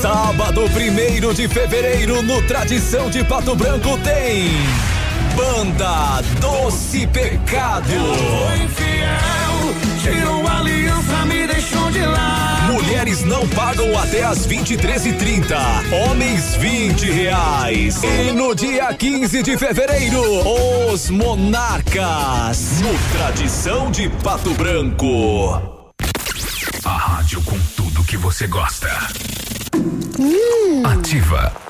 Sábado 1 de fevereiro, no Tradição de Pato Branco, tem. Banda Doce Pecado. Foi infiel, tirou a aliança, me deixou de lado. Mulheres não pagam até as 23h30. Homens 20 reais. E no dia 15 de fevereiro, os Monarcas. No Tradição de Pato Branco. A rádio com tudo que você gosta. Ativa.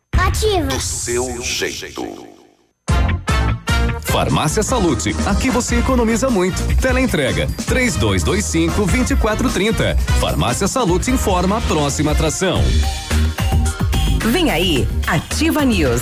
Ativa. Do seu jeito. Farmácia Salute, aqui você economiza muito. Teleentrega, três dois, dois cinco, vinte e quatro, trinta. Farmácia Salute informa a próxima atração. Vem aí, Ativa News.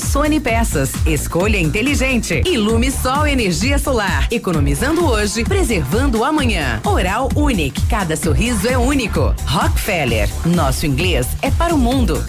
Rossoni Peças. Escolha inteligente. Ilume Sol Energia Solar. Economizando hoje, preservando amanhã. Oral Unique. Cada sorriso é único. Rockefeller. Nosso inglês é para o mundo.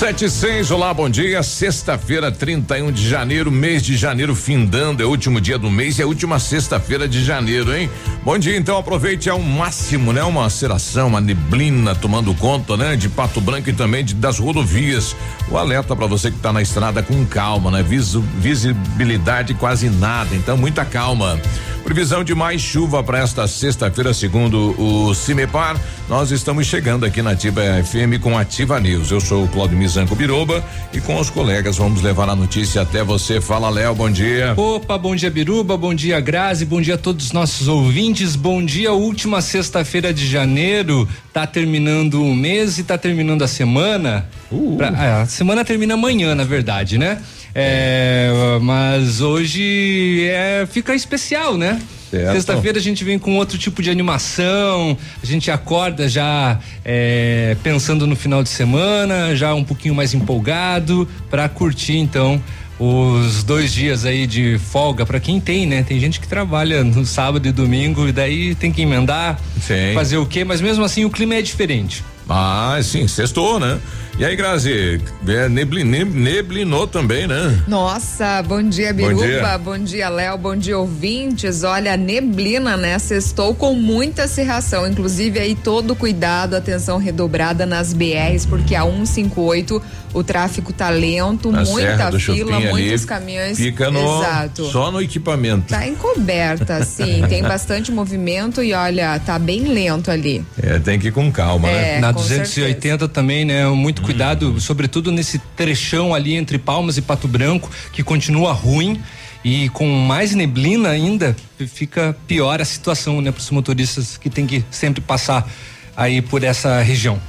76, olá, bom dia. Sexta-feira, 31 de janeiro, mês de janeiro findando, é o último dia do mês e é a última sexta-feira de janeiro, hein? Bom dia, então aproveite é ao máximo, né? Uma aceração, uma neblina tomando conta, né? De Pato Branco e também de, das rodovias. O alerta para você que está na estrada com calma, né? Visu, visibilidade quase nada, então muita calma. Previsão de mais chuva para esta sexta-feira, segundo o Cimepar. Nós estamos chegando aqui na Ativa FM com Ativa News. Eu sou o Claudio Mizanco Biruba e com os colegas vamos levar a notícia até você. Fala, Léo, bom dia. Opa, bom dia, Biruba, bom dia, Grazi, bom dia a todos os nossos ouvintes. Bom dia, última sexta-feira de janeiro. Tá terminando o mês e tá terminando a semana. Uh. Pra- é, a semana termina amanhã, na verdade, né? É, mas hoje é, fica especial, né? Sexta-feira a gente vem com outro tipo de animação, a gente acorda já é, pensando no final de semana, já um pouquinho mais empolgado para curtir então os dois dias aí de folga para quem tem, né? Tem gente que trabalha no sábado e domingo e daí tem que emendar, Sim. fazer o quê? Mas mesmo assim o clima é diferente. Ah, sim, sextou, né? E aí, Grazi, é, nebli- neb- neblinou também, né? Nossa, bom dia, Biruba. Bom dia, Léo. Bom dia, ouvintes. Olha, neblina, né? Sextou com muita cerração. Inclusive, aí todo cuidado, atenção redobrada nas BRs, porque a 158 o tráfego tá lento, Na muita fila, Chupim ali, muitos caminhões. Fica no, Exato. só no equipamento. Tá encoberta, sim. Tem bastante movimento e olha, tá bem lento ali. É, tem que ir com calma, É, né? Na com 280 também, né? Muito cuidado, sobretudo nesse trechão ali entre Palmas e Pato Branco, que continua ruim. E com mais neblina ainda, fica pior a situação, né, para os motoristas que tem que sempre passar aí por essa região.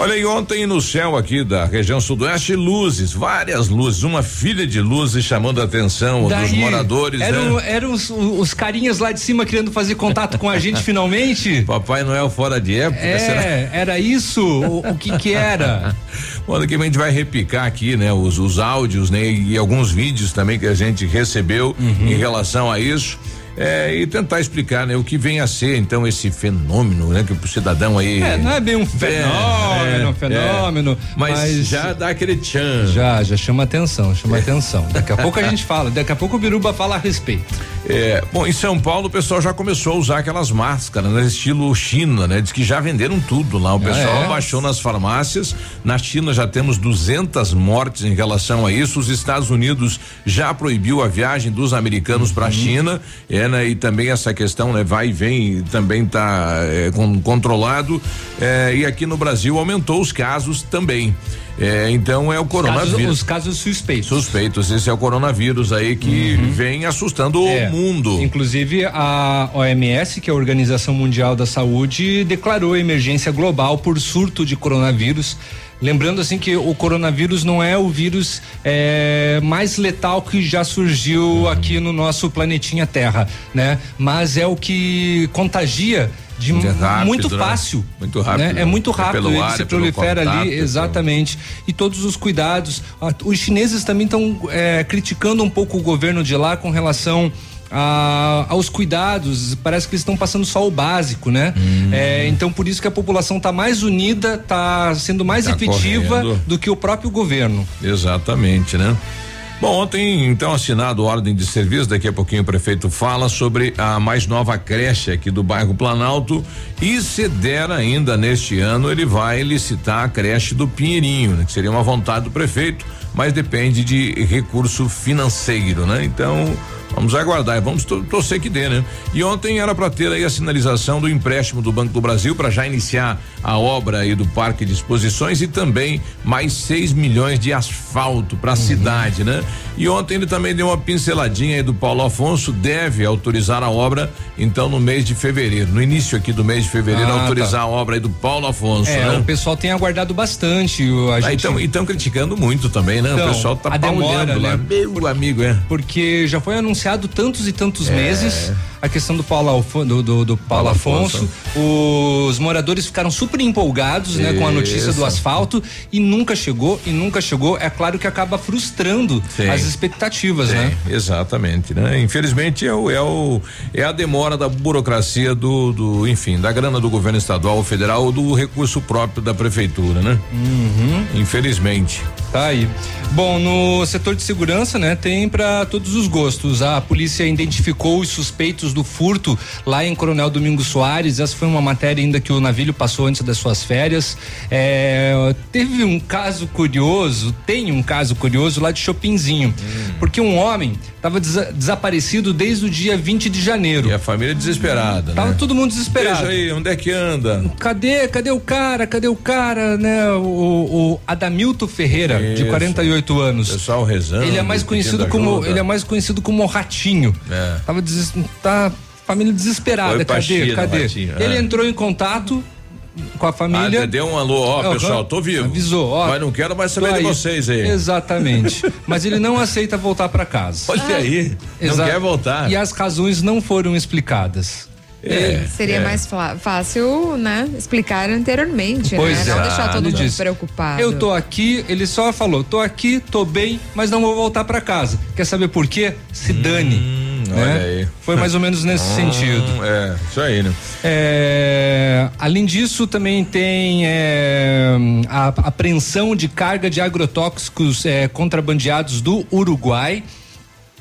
Olha aí, ontem no céu aqui da região sudoeste, luzes, várias luzes, uma filha de luzes chamando a atenção Daí, dos moradores. Eram, né? eram os, os carinhas lá de cima querendo fazer contato com a gente finalmente. Papai Noel fora de época. É, será? era isso? O, o que que era? Bom, daqui a gente vai repicar aqui, né, os, os áudios, né, e alguns vídeos também que a gente recebeu Uhum. em relação a isso. É, e tentar explicar, né, o que vem a ser então esse fenômeno, né, que o cidadão aí. É, não é bem um fenômeno, é, fenômeno, Mas, mas já dá aquele tchan. Já, já chama atenção, chama atenção. Daqui a pouco a gente fala, daqui a pouco o Biruba fala a respeito. É, bom, em São Paulo o pessoal já começou a usar aquelas máscaras, né? Estilo China, né? Diz que já venderam tudo lá. O pessoal é? baixou nas farmácias. Na China já temos 200 mortes em relação a isso. Os Estados Unidos já proibiu a viagem dos americanos para a China, é, E também essa questão, né? Vai e vem, também tá é, con- controlado. É, e aqui no Brasil aumentou os casos também. É, então é o coronavírus. Casos- os casos suspeitos. Suspeitos. Esse é o coronavírus aí que vem assustando É. o mundo. Inclusive a OMS, que é a Organização Mundial da Saúde, declarou emergência global por surto de coronavírus. Lembrando assim que o coronavírus não é o vírus é, mais letal que já surgiu aqui no nosso planetinha Terra, né? Mas é o que contagia de É rápido, muito né? fácil. Muito rápido. né? É muito É rápido, pelo ele ar, se é prolifera contato, ali, é exatamente. E todos os cuidados. Os chineses também estão é, criticando um pouco o governo de lá com relação a- aos cuidados, parece que eles estão passando só o básico, né? Hum. É, então por isso que a população está mais unida, está sendo mais Tá efetiva correndo. do que o próprio governo. Exatamente, né? Bom, ontem, então, assinado ordem de serviço, daqui a pouquinho o prefeito fala sobre a mais nova creche aqui do bairro Planalto e se der ainda neste ano, ele vai licitar a creche do Pinheirinho, né? Que seria uma vontade do prefeito, mas depende de recurso financeiro, né? Então, vamos aguardar, vamos to- torcer que dê, né? E ontem era para ter aí a sinalização do empréstimo do Banco do Brasil para já iniciar a obra aí do Parque de Exposições e também mais 6 milhões de asfalto para a cidade, né? E ontem ele também deu uma pinceladinha aí do Paulo Afonso, deve autorizar a obra, então no mês de fevereiro, no início aqui do mês de fevereiro, Ah, autorizar tá. a obra aí do Paulo Afonso, É, né? o pessoal tem aguardado bastante. A Ah, gente... então, estão criticando muito também, né? Então, o pessoal tá a demora, paulhando lá. né? Meu amigo, é. Porque já foi anunciado tantos e tantos meses a questão do Paulo, Alfo- do, do, do Paulo Paulo Afonso. Afonso. Os moradores ficaram super empolgados né, com a notícia do asfalto e nunca chegou, e nunca chegou. É claro que acaba frustrando Sim. as expectativas, né? É, exatamente, né? Infelizmente é o, é o é a demora da burocracia do, do enfim da grana do governo estadual federal ou do recurso próprio da prefeitura, né? Infelizmente. Tá aí. Bom, no setor de segurança, né, tem para todos os gostos. A polícia identificou os suspeitos do furto lá em Coronel Domingos Soares. Essa foi uma matéria ainda que o navio passou antes das suas férias. É, teve um caso curioso, tem um caso curioso lá de Chopinzinho, hum. porque um homem estava des desaparecido desde o dia 20 de janeiro. E a família desesperada. Hum, tava né? todo mundo desesperado. Veja aí, onde é que anda? Cadê? Cadê o cara? Cadê o cara, né? O, o Adamilto Ferreira, Isso. de 40 68 anos. Pessoal rezando. Ele é mais conhecido como ajuda. ele é mais conhecido como Ratinho. É. Tava des, tá família desesperada, cadê? Cadê? Ratinho, é. ele é. entrou em contato com a família. Ah, deu um alô, ó, pessoal, tô vivo. Avisou, ó. Mas não quero mais saber de vocês aí. Exatamente. mas ele não aceita voltar para casa. Olha aí, não quer voltar. E as razões não foram explicadas. É, Seria é. mais fácil, né? Explicar anteriormente, Pois né? Não é. deixar todo Ele mundo disse, preocupado. Eu tô aqui, ele só falou, tô aqui, tô bem, mas não vou voltar para casa. Quer saber por quê? Se dane. né? Hum, olha aí. Foi mais ou menos nesse sentido. Hum, É, isso aí, né? É, além disso, também tem é, a apreensão de carga de agrotóxicos é, contrabandeados do Uruguai.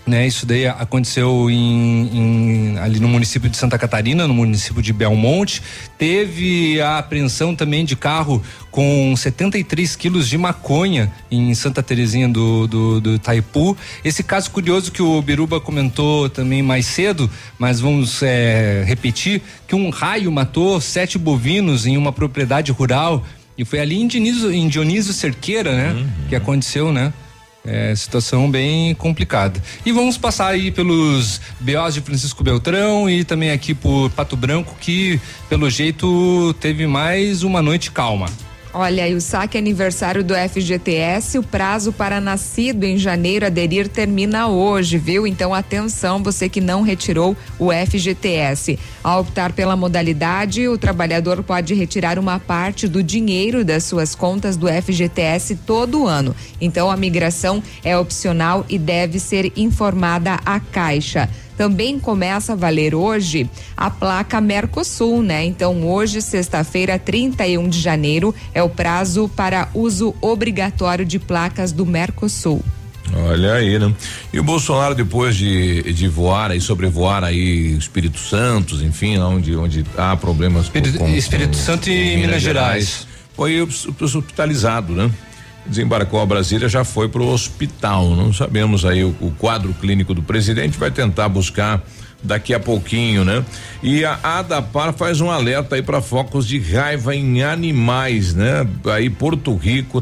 Né, isso daí aconteceu em, em- ali no município de Santa Catarina, no município de Belmonte. Teve a apreensão também de carro com 73 quilos de maconha em Santa Terezinha do, do, do Itaipu. Esse caso curioso que o Biruba comentou também mais cedo, mas vamos é, repetir, que um raio matou sete bovinos em uma propriedade rural E foi ali em Dionísio, em Dionísio Cerqueira, né? Uhum. Que aconteceu, né? É, situação bem complicada. E vamos passar aí pelos BOs de Francisco Beltrão e também aqui por Pato Branco, que pelo jeito teve mais uma noite calma. Olha, e o saque aniversário do FGTS, o prazo para nascido em janeiro aderir termina hoje, viu? Então atenção, você que não retirou o FGTS. Ao optar pela modalidade, o trabalhador pode retirar uma parte do dinheiro das suas contas do FGTS todo ano. Então a migração é opcional e deve ser informada à Caixa também começa a valer hoje a placa Mercosul, né? Então, hoje, sexta-feira, 31 de janeiro, é o prazo para uso obrigatório de placas do Mercosul. Olha aí, né? E o Bolsonaro, depois de, de voar e sobrevoar aí Espírito Santo, enfim, onde, onde há problemas. Espírito, com, Espírito com, Santo e Minas, Minas Gerais. Gerais. Foi hospitalizado, né? Desembarcou a Brasília, já foi para o hospital. Não sabemos aí o, o, quadro clínico do presidente, vai tentar buscar daqui a pouquinho, né? E a ADAPAR faz um alerta aí para focos de raiva em animais, né? Aí Porto Rico,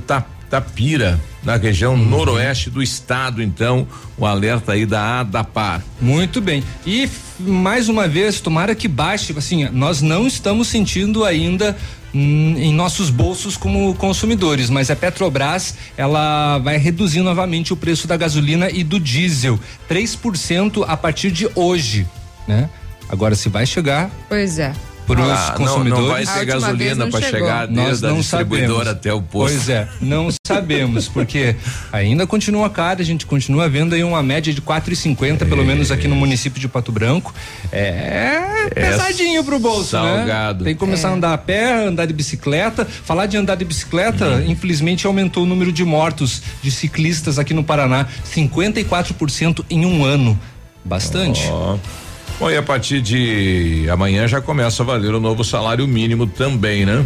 Tapira, na região uhum. noroeste do estado, então, o alerta aí da ADAPAR. Muito bem. E mais uma vez, tomara que baixe, assim, nós não estamos sentindo ainda em nossos bolsos como consumidores, mas a Petrobras ela vai reduzir novamente o preço da gasolina e do diesel, 3% a partir de hoje, né? Agora se vai chegar. Pois é para os ah, consumidores. Não, não vai ter gasolina para chegar desde a distribuidora até o posto. Pois é, não sabemos, porque ainda continua caro, a gente continua vendo aí uma média de quatro e cinquenta, é. pelo menos aqui no município de Pato Branco. É, é pesadinho pro bolso, né? salgado. né? Tem que começar é. a andar a pé, andar de bicicleta. Falar de andar de bicicleta, hum. infelizmente aumentou o número de mortos de ciclistas aqui no Paraná, 54% em um ano. Bastante. Oh. Bom, e a partir de amanhã já começa a valer o novo salário mínimo também, né?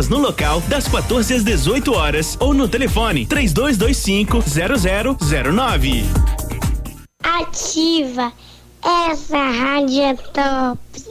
no local das 14 às 18 horas ou no telefone 3225 0009. Ativa essa rádio é top.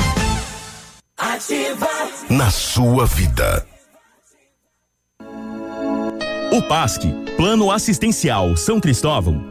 Ativa na sua vida. O PASC, Plano Assistencial São Cristóvão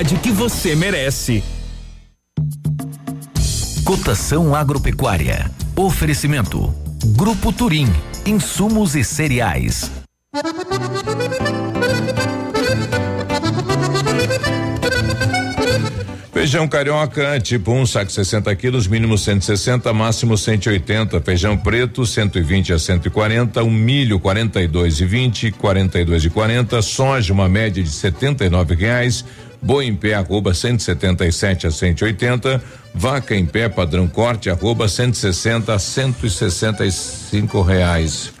que você merece. Cotação agropecuária. Oferecimento. Grupo Turim. Insumos e cereais. Feijão carioca, tipo 1, um, saco 60 quilos, mínimo 160, máximo 180. Feijão preto, 120 a 140. Um milho, 42 e 20, 42 e 40. Soja, uma média de 79 reais. Boi em pé, arroba 177 a 180. Vaca em pé, padrão corte, arroba 160 a 165 reais.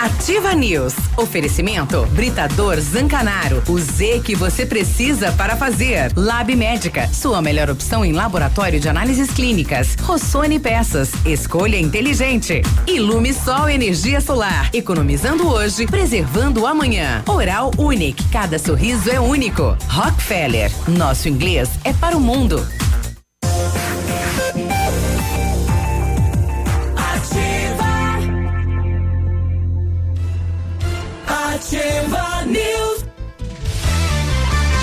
Ativa News. Oferecimento Britador Zancanaro. O Z que você precisa para fazer. Lab Médica. Sua melhor opção em laboratório de análises clínicas. Rossoni Peças. Escolha inteligente. Ilume Sol Energia Solar. Economizando hoje, preservando amanhã. Oral Unique. Cada sorriso é único. Rockefeller. Nosso inglês é para o mundo. Ativa.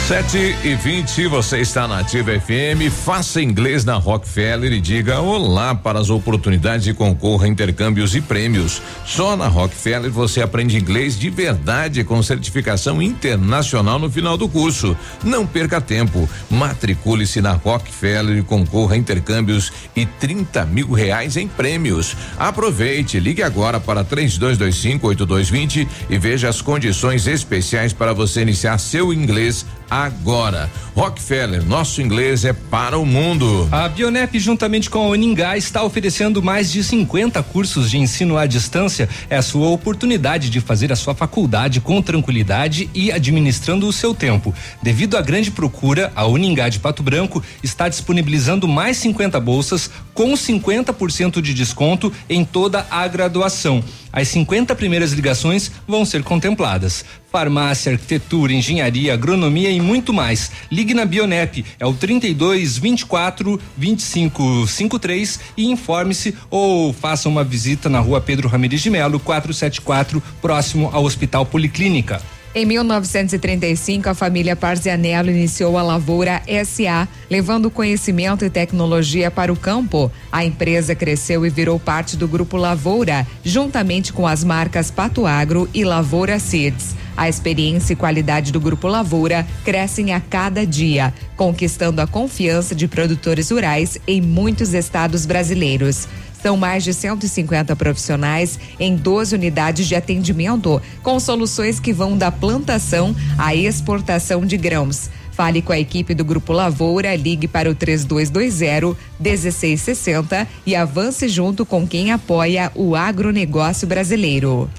7 e 20, você está na Ativa FM. Faça inglês na Rockefeller e diga olá para as oportunidades e concorra a intercâmbios e prêmios. Só na Rockefeller você aprende inglês de verdade com certificação internacional no final do curso. Não perca tempo. Matricule-se na Rockefeller e concorra a intercâmbios e 30 mil reais em prêmios. Aproveite, ligue agora para 3225 8220 e veja as condições especiais para você iniciar seu inglês agora. Rockefeller, nosso inglês é para o mundo. A Bionep, juntamente com a Uningá, está oferecendo mais de 50 cursos de ensino à distância. É a sua oportunidade de fazer a sua faculdade com tranquilidade e administrando o seu tempo. Devido à grande procura, a Uningá de Pato Branco está disponibilizando mais 50 bolsas com 50% de desconto em toda a graduação. As 50 primeiras ligações vão ser contempladas. Farmácia, arquitetura, engenharia, agronomia e muito mais. Ligue na Bionep, é o 32 24 25 53 e informe-se ou faça uma visita na rua Pedro Ramirez de Melo, 474, próximo ao Hospital Policlínica. Em 1935, a família Parzianello iniciou a Lavoura SA, levando conhecimento e tecnologia para o campo. A empresa cresceu e virou parte do grupo Lavoura, juntamente com as marcas Pato Agro e Lavoura Seeds. A experiência e qualidade do Grupo Lavoura crescem a cada dia, conquistando a confiança de produtores rurais em muitos estados brasileiros. São mais de 150 profissionais em 12 unidades de atendimento, com soluções que vão da plantação à exportação de grãos. Fale com a equipe do Grupo Lavoura, ligue para o 3220 1660 e avance junto com quem apoia o agronegócio brasileiro.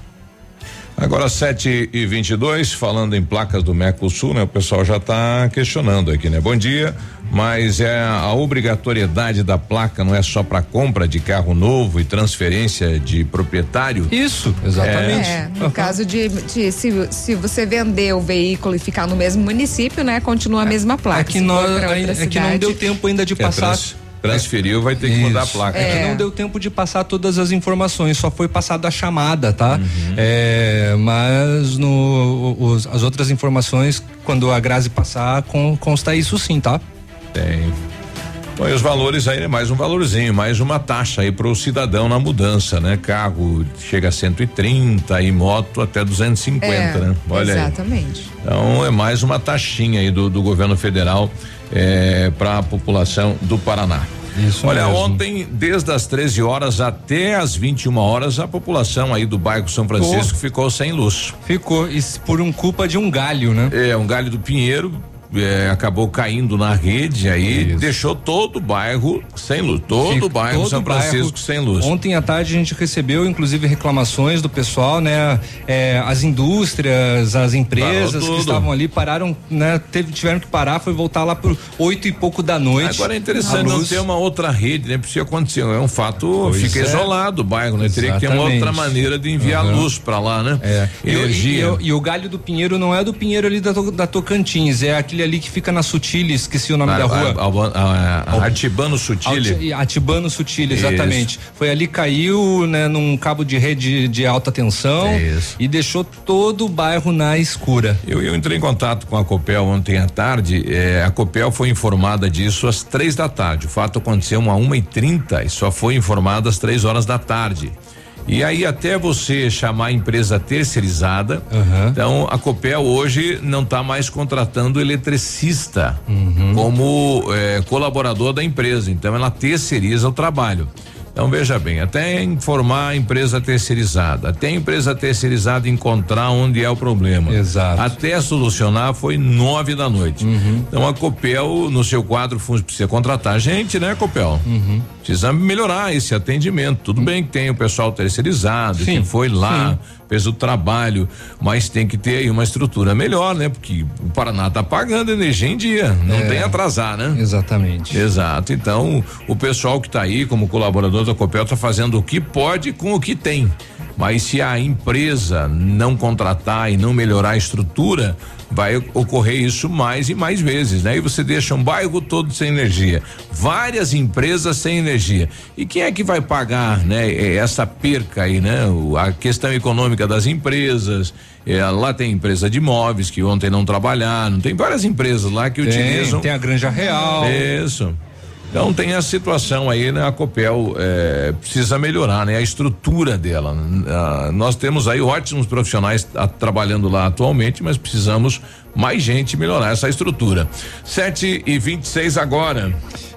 Agora 7 e 22 falando em placas do Mercosul, né? O pessoal já está questionando aqui, né? Bom dia, mas é a obrigatoriedade da placa não é só para compra de carro novo e transferência de proprietário? Isso, exatamente. É, no caso de, de se, se você vender o veículo e ficar no mesmo município, né, continua a mesma placa. É que, pra outra é que não deu tempo ainda de É, passar. trans- transferiu, vai ter que mudar a Isso. placa. É, que não deu tempo de passar todas as informações, só foi passada a chamada, tá? É, mas no, os- as outras informações, quando a Grazi passar, con- consta isso sim, tá? Tem. Bom, e os valores aí, né? mais um valorzinho, mais uma taxa aí para o cidadão na mudança, né? Carro chega a 130 e moto até 250, É, né? Olha aí. Exatamente. Então é mais uma taxinha aí do, do governo federal para a população do Paraná. Isso Olha, mesmo. ontem, desde as 13 horas até as 21 horas, a população aí do bairro São Francisco ficou sem luz. Ficou, isso por um culpa de um galho, né? É, um galho do Pinheiro. É, acabou caindo na rede aí deixou todo o bairro sem luz todo Fica- o bairro todo São o bairro. Francisco sem luz Ontem à tarde a gente recebeu, inclusive, reclamações do pessoal, né? É, as indústrias, as empresas que estavam ali pararam, né? Teve, tiveram que parar, foi voltar lá por oito e pouco da noite. Agora é interessante não ter uma outra rede, né? Porque se acontecer, é um fato, Pois fica é. isolado o bairro, né? Teria que ter uma Exatamente. outra maneira de enviar Aham. luz pra lá, né? É. E, o- Energia. E, o- e o galho do Pinheiro não é do Pinheiro ali da, da Tocantins, é aquele ali que fica na Sutile, esqueci o nome A- da rua. a- a- a- a Artibano Sutile. Atibano Sutile, exatamente. Foi ali caiu, né, num cabo de rede de alta tensão e deixou todo o bairro na escura. Eu, eu entrei em contato com a Copel ontem à tarde. eh, a Copel foi informada disso às três da tarde. O fato aconteceu uma uma e trinta e só foi informada às três horas da tarde. E aí até você chamar a empresa terceirizada, então a Copel hoje não está mais contratando eletricista como eh, colaborador da empresa. Então ela terceiriza o trabalho. Então veja bem, até informar a empresa terceirizada, até a empresa terceirizada encontrar onde é o problema. Exato. Até solucionar foi nove da noite. Então a Copel, no seu quadro, precisa contratar gente, né, Copel? Precisa melhorar esse atendimento. Tudo bem que tem o pessoal terceirizado, Sim, que foi lá, sim. Fez o trabalho, mas tem que ter aí uma estrutura melhor, né? Porque o Paraná tá pagando energia em dia, não É. tem atrasar, né? Exatamente. Exato. Então, o pessoal que está aí como colaborador da Copel está fazendo o que pode com o que tem. Mas se a empresa não contratar e não melhorar a estrutura, vai ocorrer isso mais e mais vezes, né? E você deixa um bairro todo sem energia, várias empresas sem energia. E quem é que vai pagar, né? Essa perca aí, né? A questão econômica das empresas, eh, lá tem empresa de imóveis que ontem não trabalharam, tem várias empresas lá que Tem, utilizam. tem a Granja Real. Isso. Então tem a situação aí, né? A Copel eh, precisa melhorar, né? A estrutura dela. Ah, nós temos aí ótimos profissionais ah, trabalhando lá atualmente, mas precisamos mais gente melhorar essa estrutura. 7 e 26 agora.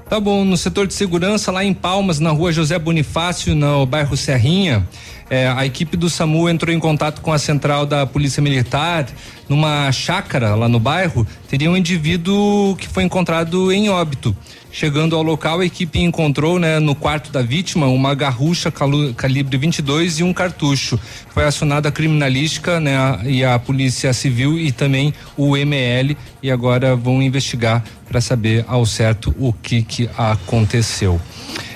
Tá bom, no setor de segurança, lá em Palmas, na rua José Bonifácio, no bairro Serrinha, eh, a equipe do SAMU entrou em contato com a central da Polícia Militar. Numa chácara lá no bairro, teria um indivíduo que foi encontrado em óbito. Chegando ao local, a equipe encontrou, né, no quarto da vítima, uma garrucha calibre 22 e um cartucho. Foi acionada a criminalística, né, a- e a Polícia Civil e também o ML e agora vão investigar para saber ao certo o que que aconteceu.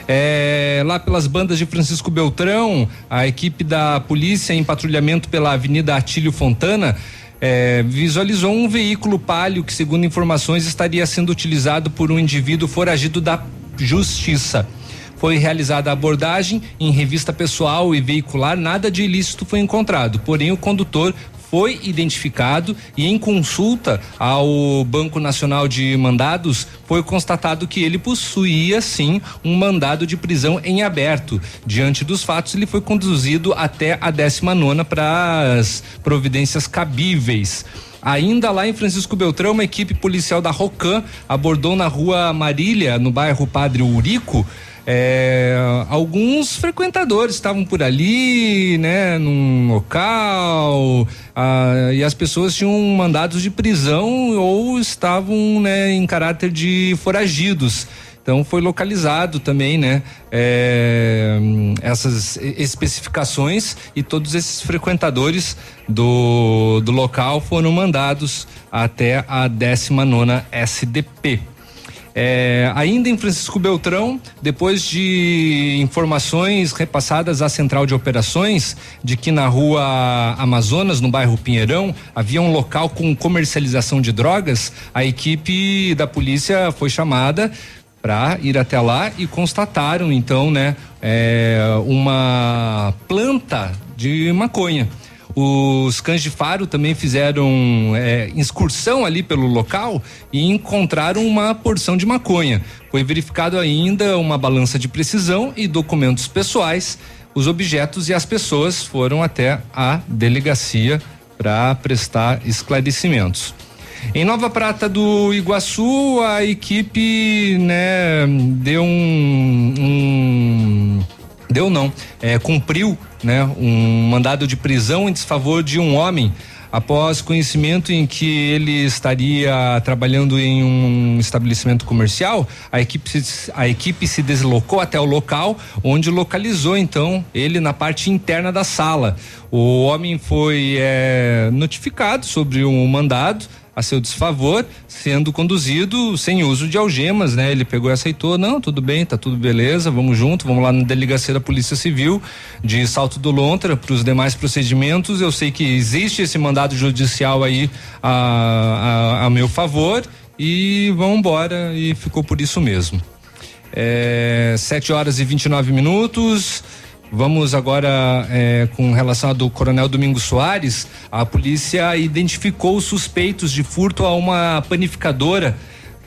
É, lá pelas bandas de Francisco Beltrão, a equipe da polícia em patrulhamento pela Avenida Atílio Fontana é, visualizou um veículo palio que, segundo informações, estaria sendo utilizado por um indivíduo foragido da justiça. Foi realizada a abordagem em revista pessoal e veicular, nada de ilícito foi encontrado, porém o condutor foi identificado e em consulta ao Banco Nacional de Mandados foi constatado que ele possuía sim um mandado de prisão em aberto. Diante dos fatos, ele foi conduzido até a 19 nona para as providências cabíveis. Ainda lá em Francisco Beltrão, uma equipe policial da Rocan abordou na rua Marília, no bairro Padre Urico, é, alguns frequentadores estavam por ali, né, num local, ah, e as pessoas tinham mandados de prisão ou estavam, né, em caráter de foragidos. Então foi localizado também, né? É, essas especificações e todos esses frequentadores do, do local foram mandados até a 19 nona SDP. É, ainda em Francisco Beltrão, depois de informações repassadas à central de operações de que na rua Amazonas, no bairro Pinheirão, havia um local com comercialização de drogas, a equipe da polícia foi chamada para ir até lá e constataram então, né, é, uma planta de maconha. Os cães de faro também fizeram é, excursão ali pelo local e encontraram uma porção de maconha. Foi verificado ainda uma balança de precisão e documentos pessoais. Os objetos e as pessoas foram até a delegacia para prestar esclarecimentos. Em Nova Prata do Iguaçu, a equipe, né, deu um, um deu não, é, cumpriu né, um mandado de prisão em desfavor de um homem após conhecimento em que ele estaria trabalhando em um estabelecimento comercial, a equipe, a equipe se deslocou até o local, onde localizou então ele na parte interna da sala. O homem foi é, notificado sobre um mandado, a seu desfavor, sendo conduzido sem uso de algemas, né? Ele pegou e aceitou, não, tudo bem, tá tudo beleza, vamos junto, vamos lá na delegacia da Polícia Civil de Salto do Lontra para os demais procedimentos. Eu sei que existe esse mandado judicial aí a, a, a meu favor e vamos embora e ficou por isso mesmo. É, 7 horas e 29 minutos. Vamos agora é, com relação ao do Coronel Domingos Soares. A polícia identificou suspeitos de furto a uma panificadora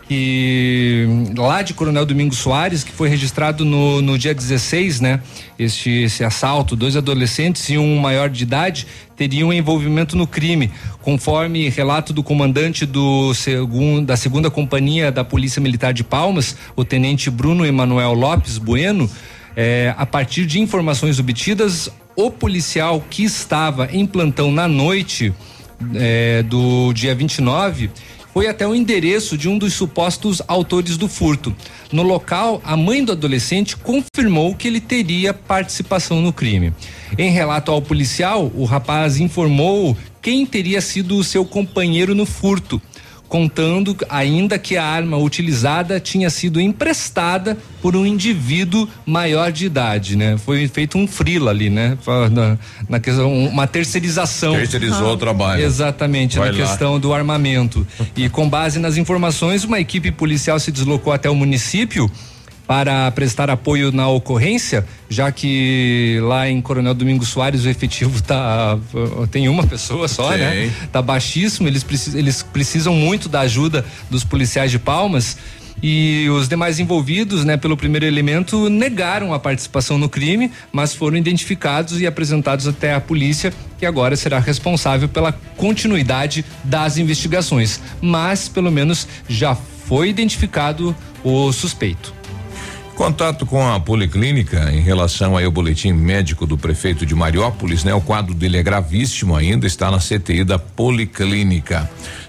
que lá de Coronel Domingos Soares, que foi registrado no, no dia 16, né? Este esse assalto, dois adolescentes e um maior de idade teriam envolvimento no crime, conforme relato do comandante do segundo, da segunda companhia da Polícia Militar de Palmas, o tenente Bruno Emanuel Lopes Bueno. É, a partir de informações obtidas, o policial que estava em plantão na noite é, do dia 29 foi até o endereço de um dos supostos autores do furto. No local, a mãe do adolescente confirmou que ele teria participação no crime. Em relato ao policial, o rapaz informou quem teria sido o seu companheiro no furto contando ainda que a arma utilizada tinha sido emprestada por um indivíduo maior de idade, né? Foi feito um frila ali, né? Na, na questão, uma terceirização. Terceirizou ah. o trabalho. Exatamente, Vai na lá. questão do armamento. e com base nas informações, uma equipe policial se deslocou até o município para prestar apoio na ocorrência, já que lá em Coronel Domingos Soares o efetivo tá tem uma pessoa só, né? Sim. né? Tá baixíssimo, eles, precisam, eles precisam muito da ajuda dos policiais de Palmas e os demais envolvidos, né, pelo primeiro elemento, negaram a participação no crime, mas foram identificados e apresentados até a polícia, que agora será responsável pela continuidade das investigações. Mas, pelo menos, já foi identificado o suspeito. Contato com a policlínica em relação ao boletim médico do prefeito de Mariópolis, né? O quadro dele é gravíssimo ainda, está na CTI da policlínica.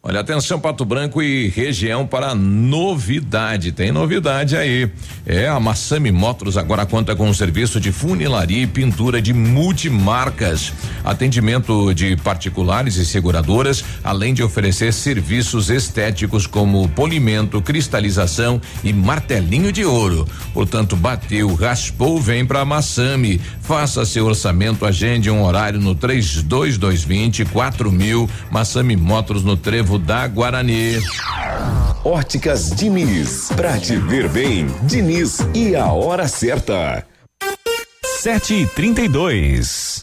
Olha, atenção Pato Branco e região para novidade. Tem novidade aí. É, a Massami Motors agora conta com um serviço de funilaria e pintura de multimarcas. Atendimento de particulares e seguradoras, além de oferecer serviços estéticos como polimento, cristalização e martelinho de ouro. Portanto, bateu, raspou, vem para Massami. Faça seu orçamento, agende um horário no 3220 4000 Massami Motors no Trevo da Guarani. Óticas Diniz, pra te ver bem, Diniz e a hora certa. Sete e trinta e dois.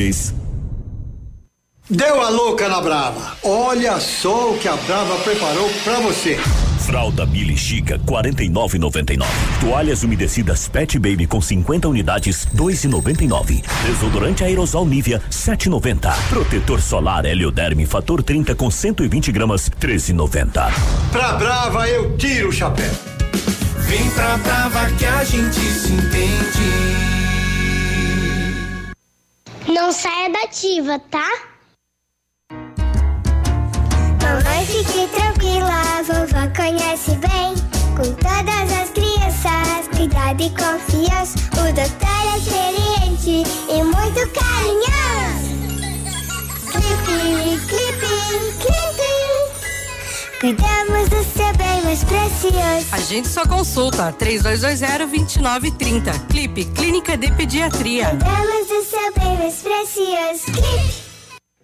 Deu a louca na Brava. Olha só o que a Brava preparou pra você. Fralda Mili Chica 49,99. Toalhas umedecidas Pet Baby com 50 unidades 2,99. Desodorante aerosol Nivea 7,90. Protetor solar Helioderme fator 30 com 120 gramas 13,90. Pra Brava eu tiro o chapéu. Vem pra Brava que a gente se entende. Não saia da ativa, tá? Mamãe, fique tranquila, vovó conhece bem. Com todas as crianças, cuidado e confiança. O doutor é experiente e muito carinhoso. Clipe, clipe, clipe. Cuidamos do seu bem mais precioso. A gente só consulta 3220-2930. Clipe Clínica de Pediatria. Cuidamos do seu bem mais precioso. Clipe.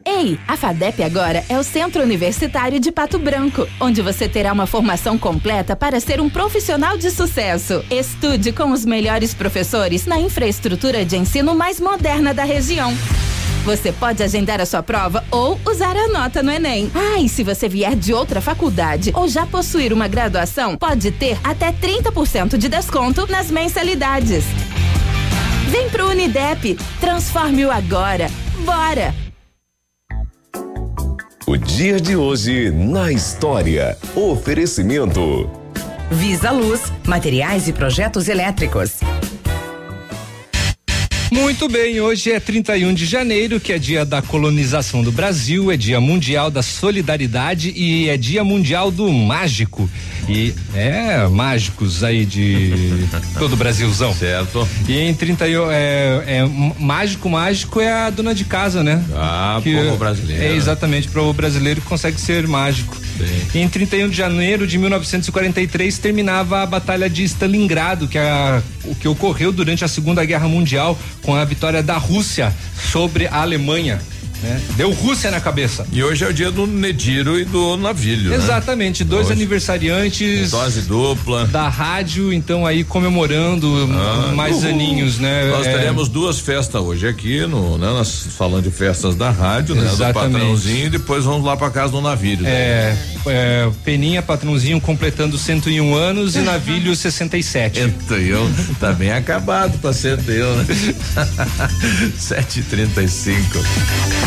Ei, a FADEP agora é o Centro Universitário de Pato Branco, onde você terá uma formação completa para ser um profissional de sucesso. Estude com os melhores professores na infraestrutura de ensino mais moderna da região. Você pode agendar a sua prova ou usar a nota no Enem. Ah, e se você vier de outra faculdade ou já possuir uma graduação, pode ter até 30% de desconto nas mensalidades. Vem pro Unidep, transforme o agora. Bora! O dia de hoje na história. Oferecimento. Visa Luz, materiais e projetos elétricos. Muito bem, hoje é 31 de janeiro, que é dia da colonização do Brasil, é dia mundial da solidariedade e é dia mundial do mágico. E é mágicos aí de todo o Brasilzão. Certo. E em 31 é, é mágico, mágico é a dona de casa, né? Ah, Que povo brasileiro. É exatamente, para o brasileiro que consegue ser mágico. Em 31 de janeiro de 1943 terminava a Batalha de Stalingrado, que, é a, o que ocorreu durante a Segunda Guerra Mundial com a vitória da Rússia sobre a Alemanha. Né? Deu Rússia na cabeça. E hoje é o dia do Nediro e do Navilho. né? Exatamente, dois Hoje. aniversariantes Dose dupla. da rádio, então aí comemorando Ah, mais uhul. aninhos, né? Nós É, teremos duas festas hoje aqui, no, né? Nós falando de festas da rádio, né? Do Exatamente. patrãozinho e depois vamos lá pra casa do navio. né? É, é, Peninha, patrãozinho completando 101 anos e Navilho 67. Então, eu tá bem acabado pra ser teu, né? 7h35.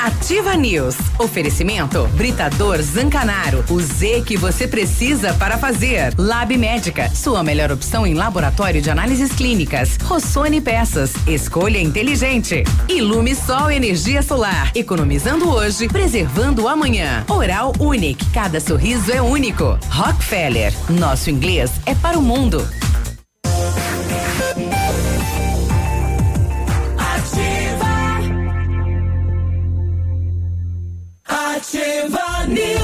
Ativa News. Oferecimento Britador Zancanaro. O Z que você precisa para fazer. Lab Médica. Sua melhor opção em laboratório de análises clínicas. Rossoni Peças. Escolha inteligente. Ilume Sol Energia Solar. Economizando hoje, preservando amanhã. Oral Unique. Cada sorriso é único. Rockefeller. Nosso inglês é para o mundo. Ativa News.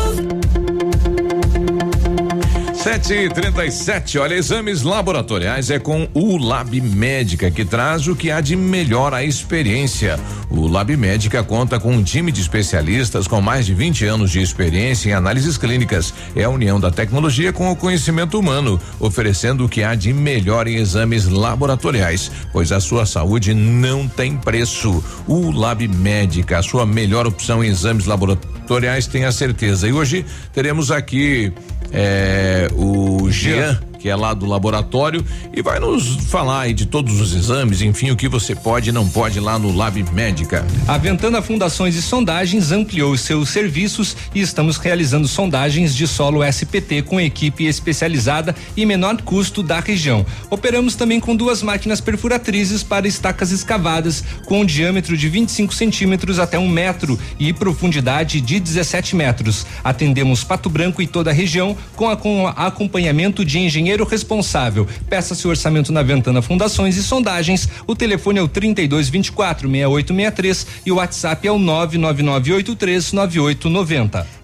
Sete e trinta e sete, olha, exames laboratoriais é com o Lab Médica, que traz o que há de melhor à experiência. O Lab Médica conta com um time de especialistas com mais de 20 anos de experiência em análises clínicas. É a união da tecnologia com o conhecimento humano, oferecendo o que há de melhor em exames laboratoriais, pois a sua saúde não tem preço. O Lab Médica, a sua melhor opção em exames laboratoriais, tenha certeza. E hoje teremos aqui é, o Jean que é lá do laboratório, e vai nos falar aí de todos os exames, enfim, o que você pode e não pode lá no Lab Médica. A Ventana Fundações e Sondagens ampliou seus serviços e estamos realizando sondagens de solo SPT com equipe especializada e menor custo da região. Operamos também com duas máquinas perfuratrizes para estacas escavadas com um diâmetro de 25 centímetros até um metro e profundidade de 17 metros. Atendemos Pato Branco e toda a região com, a, com acompanhamento de engenheiro responsável. Peça seu orçamento na Ventana Fundações e Sondagens. O telefone é o 3224 6863 e o WhatsApp é o 99983 9890.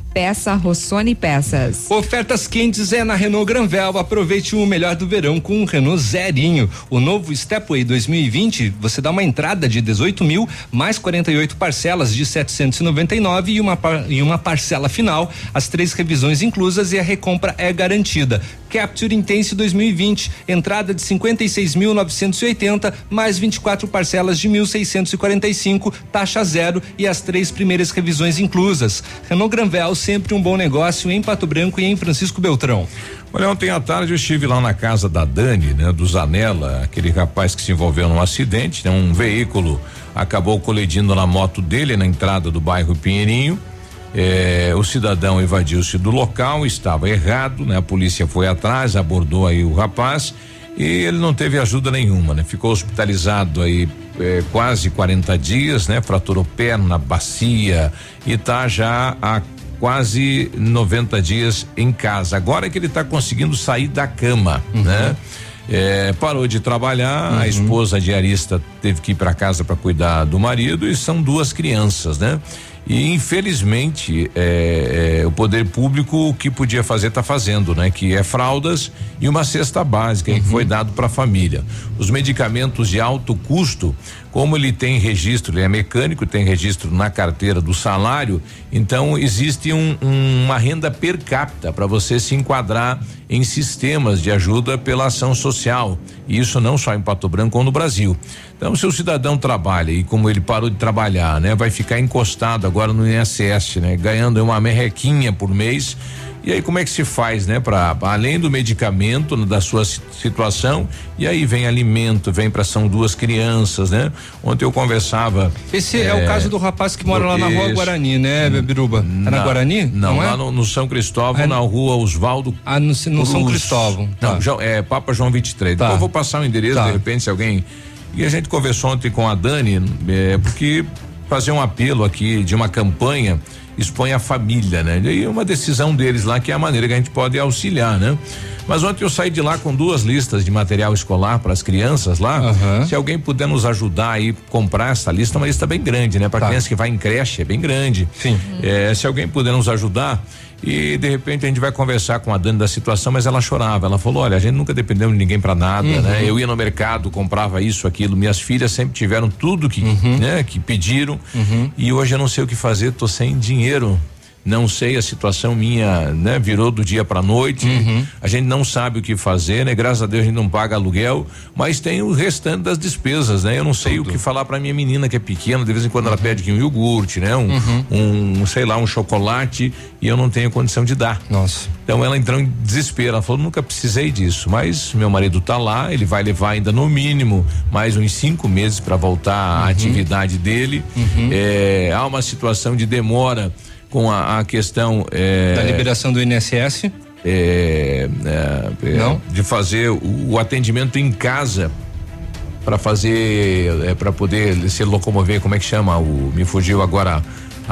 Peça Rossoni Peças. Ofertas quentes é na Renault Granvel. Aproveite o melhor do verão com o Renault Zerinho. O novo Stepway 2020, você dá uma entrada de 18 mil, mais 48 parcelas de 799 e uma, e uma parcela final. As três revisões inclusas e a recompra é garantida. Capture Intense 2020, entrada de 56.980, mais 24 parcelas de 1.645, taxa zero e as três primeiras revisões inclusas. Renault Granvel sempre um bom negócio em Pato Branco e em Francisco Beltrão. Olha, ontem à tarde eu estive lá na casa da Dani, né, do Zanella, aquele rapaz que se envolveu num acidente, né, um veículo acabou colidindo na moto dele na entrada do bairro Pinheirinho. É, o cidadão evadiu-se do local, estava errado, né? A polícia foi atrás, abordou aí o rapaz e ele não teve ajuda nenhuma, né? Ficou hospitalizado aí é, quase 40 dias, né? Fraturou perna, bacia e tá já há quase 90 dias em casa. Agora é que ele está conseguindo sair da cama, uhum. né? É, parou de trabalhar, uhum. a esposa diarista teve que ir para casa para cuidar do marido e são duas crianças, né? E infelizmente é, é, o poder público o que podia fazer está fazendo, né? Que é fraldas e uma cesta básica uhum. que foi dado para a família. Os medicamentos de alto custo como ele tem registro, ele é mecânico, tem registro na carteira do salário, então existe um, um, uma renda per capita para você se enquadrar em sistemas de ajuda pela ação social. E isso não só em Pato Branco, como no Brasil. Então, se o cidadão trabalha e como ele parou de trabalhar, né, vai ficar encostado agora no INSS, né, ganhando uma merrequinha por mês e aí como é que se faz, né, para além do medicamento da sua situação, e aí vem alimento, vem para são duas crianças, né? Ontem eu conversava. Esse é, é o caso do rapaz que mora lá na Rua Guarani, né, Biruba? É na Guarani? Não, não é? lá no, no, São Cristóvão, é, na Rua Oswaldo. Ah, no, no São Cristóvão. Tá. Não, é Papa João 23. Tá. Depois eu vou passar o endereço, tá. de repente, se alguém. E a gente conversou ontem com a Dani, é, porque fazer um apelo aqui de uma campanha expõe a família, né? E uma decisão deles lá que é a maneira que a gente pode auxiliar, né? Mas ontem eu saí de lá com duas listas de material escolar para as crianças lá. Uhum. Se alguém puder nos ajudar aí comprar essa lista, uma lista bem grande, né? Para tá. criança que vai em creche é bem grande. Sim. É, se alguém puder nos ajudar, e de repente a gente vai conversar com a Dani da situação, mas ela chorava. Ela falou: olha, a gente nunca dependeu de ninguém para nada, uhum. né? Eu ia no mercado, comprava isso, aquilo. Minhas filhas sempre tiveram tudo que, uhum. né, que pediram. Uhum. E hoje eu não sei o que fazer, tô sem dinheiro não sei a situação minha, né? Virou do dia para noite. Uhum. A gente não sabe o que fazer, né? Graças a Deus a gente não paga aluguel, mas tem o restante das despesas, né? Eu não sei Tudo. o que falar para minha menina que é pequena, de vez em quando uhum. ela pede um iogurte, né? Um, uhum. um, sei lá, um chocolate e eu não tenho condição de dar. Nossa. Então ela entrou em desespero, ela falou, nunca precisei disso, mas meu marido tá lá, ele vai levar ainda no mínimo mais uns cinco meses para voltar à uhum. atividade dele. Uhum. É, há uma situação de demora com a, a questão é, da liberação do INSS? É, é, é, Não? de fazer o, o, atendimento em casa para fazer, é, para poder se locomover, como é que chama? O, me fugiu agora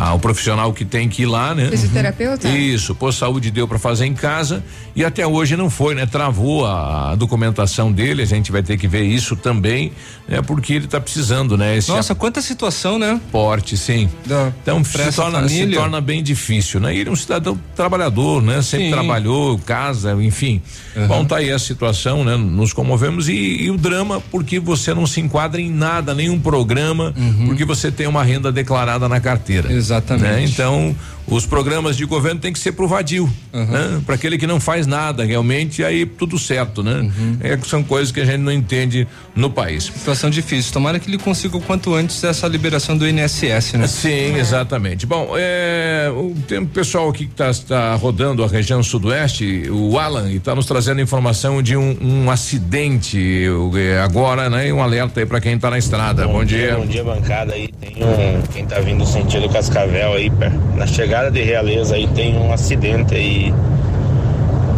ah, o profissional que tem que ir lá, né? Fisioterapeuta? Isso, pôs saúde deu para fazer em casa e até hoje não foi, né? Travou a, a, documentação dele, a gente vai ter que ver isso também, né? Porque ele tá precisando, né? Esse Nossa, quanta situação, né? Porte, sim. Da, então se torna, se torna, bem difícil, né? ele é um cidadão trabalhador, né? Sempre sim. trabalhou, casa, enfim. Uhum. Bom, tá aí a situação, né? Nos comovemos e, e, o drama porque você não se enquadra em nada, nenhum programa, uhum. porque você tem uma renda declarada na carteira. Exatamente. Né? Então, os programas de governo tem que ser pro vadio, uhum. né? Para aquele que não faz nada realmente, aí tudo certo, né? Uhum. É, são coisas que a gente não entende no país. Situação difícil. Tomara que ele consiga o quanto antes essa liberação do INSS, né? Sim, é. exatamente. Bom, é, tem um pessoal aqui que está tá rodando a região sudoeste, o Alan, e está nos trazendo informação de um, um acidente é, agora, né? E um alerta aí para quem está na estrada. Bom, bom dia, dia. Bom dia, bancada aí. Tem um, quem está vindo sentido Cascavel aí, na chegada de Realeza aí tem um acidente aí,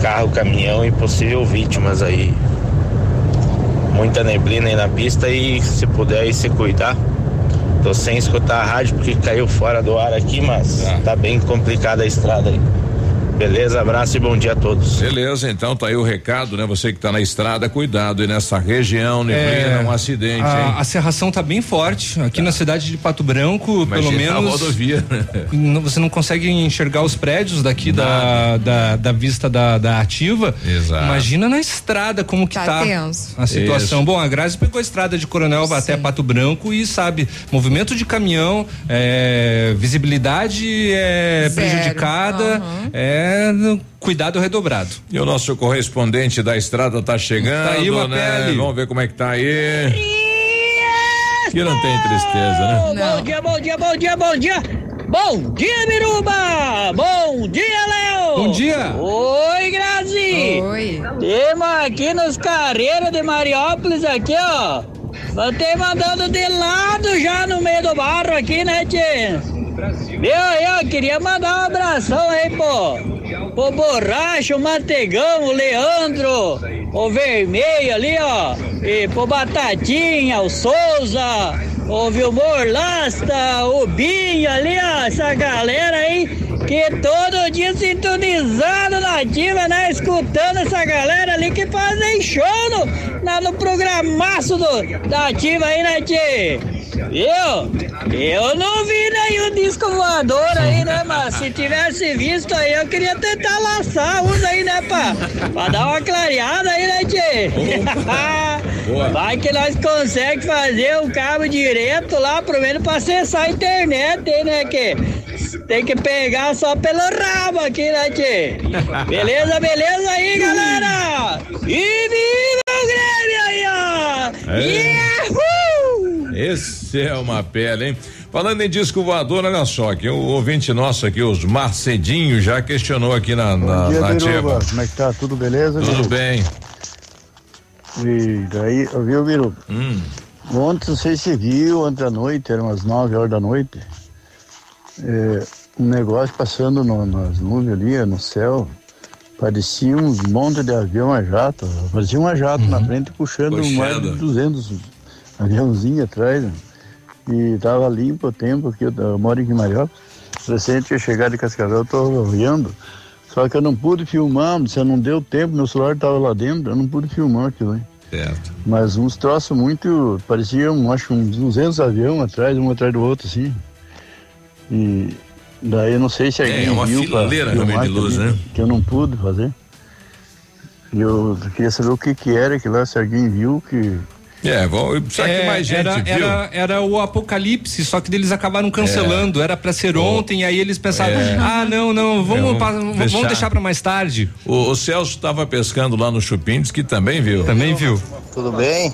carro, caminhão e possível vítimas aí. Muita neblina aí na pista e se puder aí se cuidar. Tô sem escutar a rádio porque caiu fora do ar aqui, mas ah. tá bem complicada a estrada aí. Beleza, abraço e bom dia a todos. Beleza, então tá aí o recado, né? Você que tá na estrada, cuidado e nessa região, neblina, é, um acidente, a, hein? A serração tá bem forte, aqui tá. na cidade de Pato Branco, Imagina pelo menos. A rodovia. você não consegue enxergar os prédios daqui da, da, da, vista da, da ativa. Exato. Imagina na estrada como que tá, tá a situação. Isso. Bom, a Grazi pegou a estrada de Coronel Sim. até Pato Branco e sabe, movimento de caminhão, é, visibilidade é Zero. prejudicada, uhum. é cuidado redobrado. E o nosso correspondente da estrada está chegando, tá aí, né? Pele. Vamos ver como é que tá aí. Que não tem tristeza, né? Não. Bom dia, bom dia, bom dia, bom dia. Bom dia, Biruba! Bom dia, Léo! Bom dia! Oi, Grazi! Oi! Temos aqui nos Carreiros de Mariópolis, aqui, ó. Você mandando de lado já no meio do barro aqui, né, Tchê? Meu, eu queria mandar um abração aí, pô o Borracho, o Mantegão, o Leandro, o Vermelho ali, ó. E pro Batatinha, o Souza, o Vilmor Lasta, o Binho ali, ó. Essa galera aí que todo dia sintonizado na ativa, né? Escutando essa galera ali que fazem show no, na, no programaço do, da ativa aí, né, Tchê? Eu? Eu não vi nenhum disco voador aí, né, mas se tivesse visto aí, eu queria tentar laçar uns aí, né, pá? Pra dar uma clareada aí, né, tchê? Vai que nós conseguimos fazer um cabo direto lá, pelo menos pra acessar a internet, hein, né, que tem que pegar só pelo rabo aqui, né, tchê? Beleza, beleza aí, galera? E viva o Grêmio aí, ó! É. Yahoo! Esse é uma pele, hein? Falando em disco voador, olha só, que o ouvinte nosso aqui, os Marcedinho, já questionou aqui na, na, dia, na Biruba, Como é que tá? Tudo beleza? Tudo Biruba? bem. E daí, viu, Biruba? Hum. Ontem, não sei se viu, ontem à noite, eram umas 9 horas da noite, é, um negócio passando no, nas nuvens ali, no céu, parecia uns montes de avião a jato, parecia uma jato uhum. na frente puxando Puxando. mais de 200 aviãozinhos atrás. Né? E tava limpo o tempo, aqui eu, eu moro em Guimarães. Recente tinha chegado de Cascavel, eu tô olhando. Só que eu não pude filmar, você não deu tempo, meu celular tava lá dentro, eu não pude filmar aquilo aí. Certo. Mas uns troços muito, pareciam, acho, uns 200 aviões atrás, um atrás do outro, assim. E daí eu não sei se alguém é, uma viu fileira de luz, né? Que eu não pude fazer. E eu queria saber o que que era aquilo lá, se alguém viu que é, será é, que mais gente era, viu? Era, era o Apocalipse, só que eles acabaram cancelando, é. era para ser ontem, aí eles pensaram, é. ah, não, não, vamos, vamos deixar, vamos deixar para mais tarde. O, o Celso estava pescando lá no Chupim, que também viu. Também viu. Tudo bem?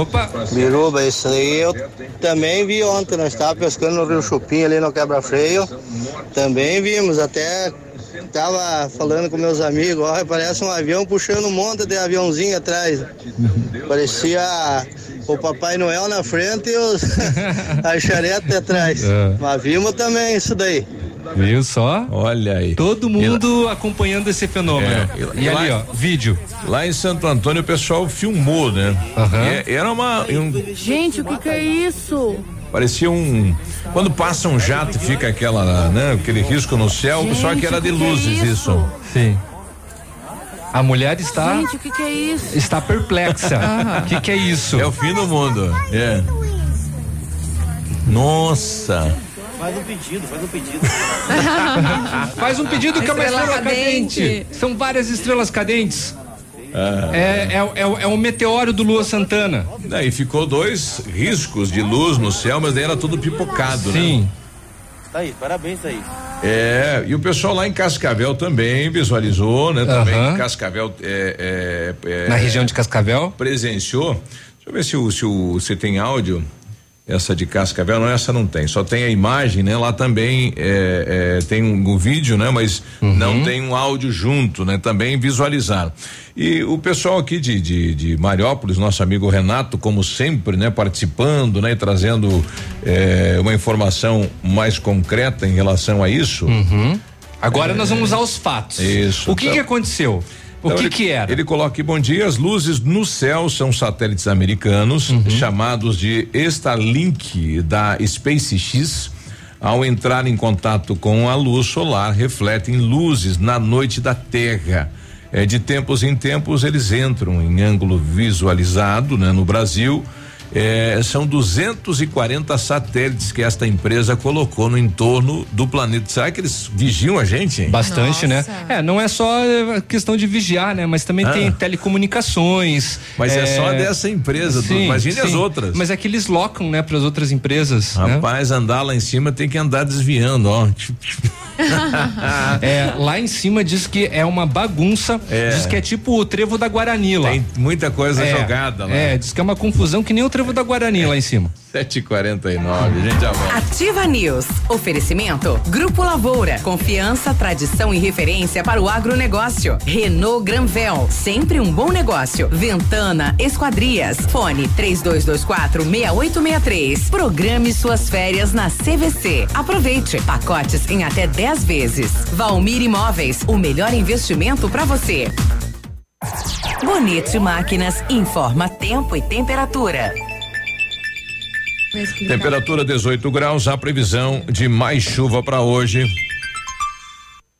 Opa! Biruba, isso aí eu também vi ontem, nós estávamos pescando no Rio Chupim, ali no Quebra-Freio, também vimos, até Tava falando com meus amigos, ó, parece um avião puxando um monte de aviãozinho atrás. Parecia o Papai Noel na frente e os a charrete atrás. É. Mas vimos também isso daí. Viu só? Olha aí. Todo mundo acompanhando esse fenômeno. É, e, e ali, lá- ó, vídeo. Lá em Santo Antônio o pessoal filmou, né? É, era uma. um- Gente, o que, que é isso? Parecia um. Quando passa um jato e fica aquela, né? Aquele risco no céu, só que era de Gente, que é luzes isso. isso? Sim. A mulher está Gente, o que, que é isso? está perplexa. O que, que é isso? É o fim do mundo. É. Nossa. Faz um pedido, faz um pedido. Faz um pedido que é uma Estrela estrela cadente. cadente. São várias estrelas cadentes. É, é, é, é um meteoro do Lua Santana. Daí ficou dois riscos de luz no céu, mas daí era tudo pipocado, Sim. né? Tá aí, parabéns aí. É, e o pessoal lá em Cascavel também visualizou, né? Também. Cascavel é, é, é, Na região de Cascavel. presenciou. Deixa eu ver se o, se o se tem áudio. Essa de Cascavel, não, essa não tem. Só tem a imagem, né? Lá também é, é, tem um, um vídeo, né? Mas não tem um áudio junto, né? Também visualizaram. E o pessoal aqui de, de, de Mariópolis, nosso amigo Renato, como sempre, né? Participando, né? E trazendo é, uma informação mais concreta em relação a isso. Agora nós vamos aos fatos. Isso. O que, que aconteceu? O Então, que ele, que era? Ele coloca aqui, bom dia, as luzes no céu são satélites americanos Uhum. chamados de Starlink da SpaceX. Ao entrar em contato com a luz solar, refletem luzes na noite da Terra. É, de tempos em tempos eles entram em ângulo visualizado, né, no Brasil. É, são 240 satélites que esta empresa colocou no entorno do planeta. Será que eles vigiam a gente? Bastante, né? É, não é só eh, questão de vigiar, né? Mas também Ah. tem telecomunicações. Mas é eh, só dessa empresa, du- imagine as outras. Mas é que eles locam, né, para as outras empresas. né? Rapaz, andar lá em cima tem que andar desviando, ó. É, lá em cima diz que é uma bagunça, É. diz que é tipo o trevo da Guarani lá. Tem muita coisa É, jogada lá. É, diz que é uma confusão que nem o trevo da Guarani lá em cima. 7h49, gente já volta. Ativa News. Oferecimento. Grupo Lavoura. Confiança, tradição e referência para o agronegócio. Renault Granvel. Sempre um bom negócio. Ventana Esquadrias. Fone 3224 6863. Programe suas férias na CVC. Aproveite. Pacotes em até 10 vezes. Valmir Imóveis. O melhor investimento para você. Bonito Máquinas informa tempo e temperatura. Temperatura 18 graus, a previsão de mais chuva para hoje.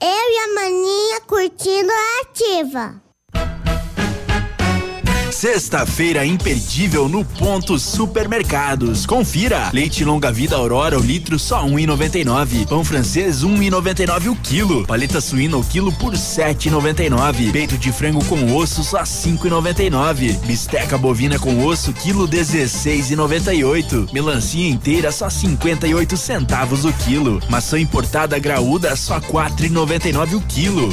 Eu e a maninha curtindo a ativa. Sexta-feira imperdível no Ponto Supermercados. Confira. Leite longa vida Aurora o litro só 1,99. Pão francês 1,99 o quilo. Paleta suína o quilo por 7,99. Peito de frango com osso só 5,99. Bisteca bovina com osso quilo 16,98. Melancia inteira só 58 centavos o quilo. Maçã importada graúda só 4,99 o quilo.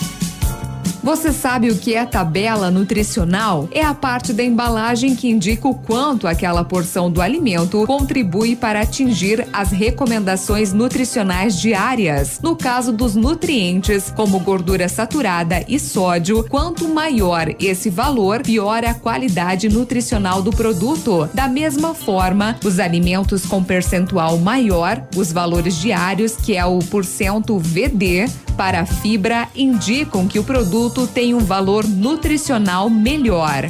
Você sabe o que é tabela nutricional? É a parte da embalagem que indica o quanto aquela porção do alimento contribui para atingir as recomendações nutricionais diárias. No caso dos nutrientes, como gordura saturada e sódio, quanto maior esse valor, pior a qualidade nutricional do produto. Da mesma forma, os alimentos com percentual maior, os valores diários, que é o porcento VD, para a fibra indicam que o produto tem um valor nutricional melhor.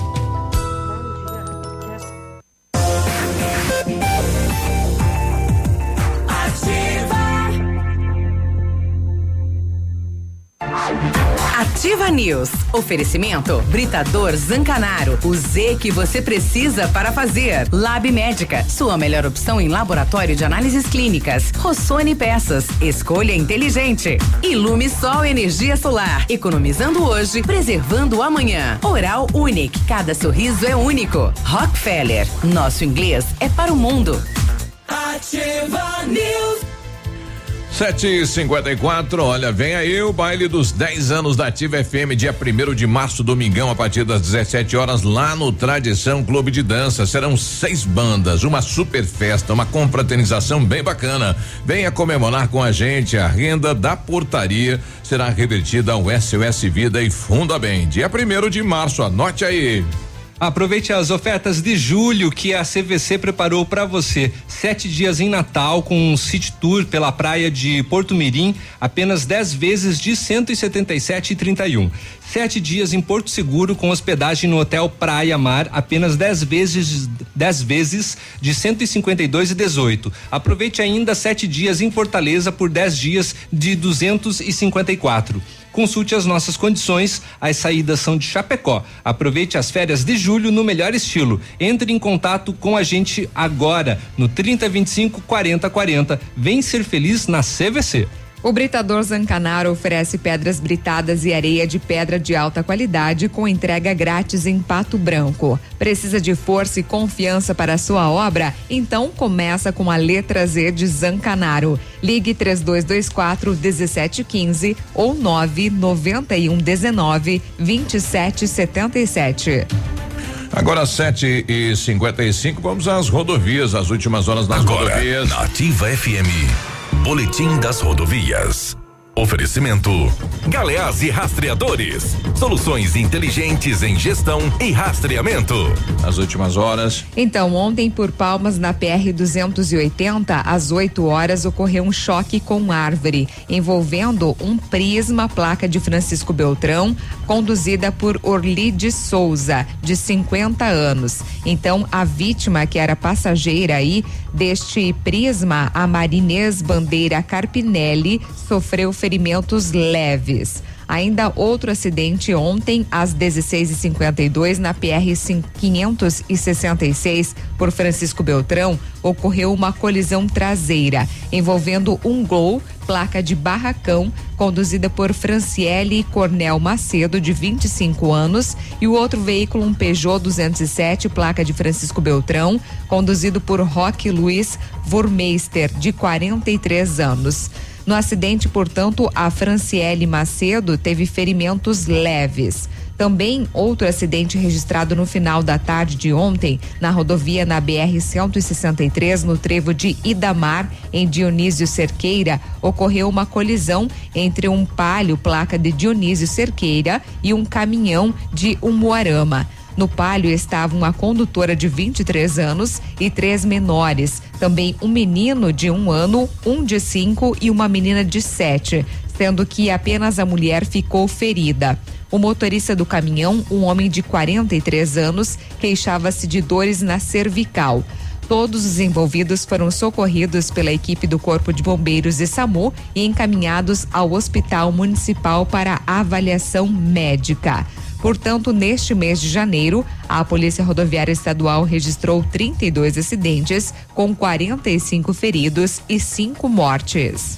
Ativa News. Oferecimento Britador Zancanaro. O Z que você precisa para fazer. Lab Médica. Sua melhor opção em laboratório de análises clínicas. Rossoni Peças. Escolha inteligente. Ilume Sol Energia Solar. Economizando hoje, preservando amanhã. Oral Unique. Cada sorriso é único. Rockefeller. Nosso inglês é para o mundo. Ativa News. Sete e cinquenta e quatro, olha, vem aí o baile dos 10 anos da Ativa FM, dia primeiro de março, domingão, a partir das 17 horas, lá no Tradição Clube de Dança. Serão seis bandas, uma super festa, uma confraternização bem bacana. Venha comemorar com a gente. A renda da portaria será revertida ao SOS Vida e Funda Bem. Dia primeiro de março, anote aí. Aproveite as ofertas de julho que a CVC preparou para você. Sete dias em Natal com um city tour pela praia de Porto Mirim, apenas 10 vezes de 177 e 31. Sete dias em Porto Seguro com hospedagem no Hotel Praia Mar, apenas 10 vezes 10 vezes de 152 e 18. Aproveite ainda sete dias em Fortaleza por 10 dias de 254. Consulte as nossas condições. As saídas são de Chapecó. Aproveite as férias de julho no melhor estilo. Entre em contato com a gente agora no 3025 4040. Vem ser feliz na CVC. O Britador Zancanaro oferece pedras britadas e areia de pedra de alta qualidade com entrega grátis em Pato Branco. Precisa de força e confiança para a sua obra? Então começa com a letra Z de Zancanaro. Ligue 3224 1715 ou 991 19 2777. Agora sete e cinquenta e cinco, vamos às rodovias, as últimas horas das Agora, rodovias. na Ativa FM, Boletim das Rodovias. Oferecimento: Galeás e Rastreadores. Soluções inteligentes em gestão e rastreamento. As últimas horas. Então, ontem, por Palmas, na PR 280, às 8 horas, ocorreu um choque com árvore, envolvendo um prisma placa de Francisco Beltrão, conduzida por Orli de Souza, de 50 anos. Então, a vítima, que era passageira aí deste prisma, a Marinês Bandeira Carpinelli, sofreu ferimentos leves. Ainda outro acidente ontem, às 16h52, na PR 566, por Francisco Beltrão, ocorreu uma colisão traseira, envolvendo um Gol, placa de Barracão, conduzida por Franciele Cornel Macedo, de 25 anos, e o outro veículo, um Peugeot 207, placa de Francisco Beltrão, conduzido por Roque Luiz Vormeister, de 43 anos. No acidente, portanto, a Franciele Macedo teve ferimentos leves. Também outro acidente registrado no final da tarde de ontem, na rodovia na BR-163, no trevo de Idamar, em Dionísio Cerqueira, ocorreu uma colisão entre um palio placa de Dionísio Cerqueira e um caminhão de Umuarama. No palio estavam a condutora de 23 anos e três menores. Também um menino de um ano, um de cinco e uma menina de sete, sendo que apenas a mulher ficou ferida. O motorista do caminhão, um homem de 43 anos, queixava-se de dores na cervical. Todos os envolvidos foram socorridos pela equipe do Corpo de Bombeiros e SAMU e encaminhados ao Hospital Municipal para avaliação médica. Portanto, neste mês de janeiro, a Polícia Rodoviária Estadual registrou 32 acidentes, com 45 feridos e 5 mortes.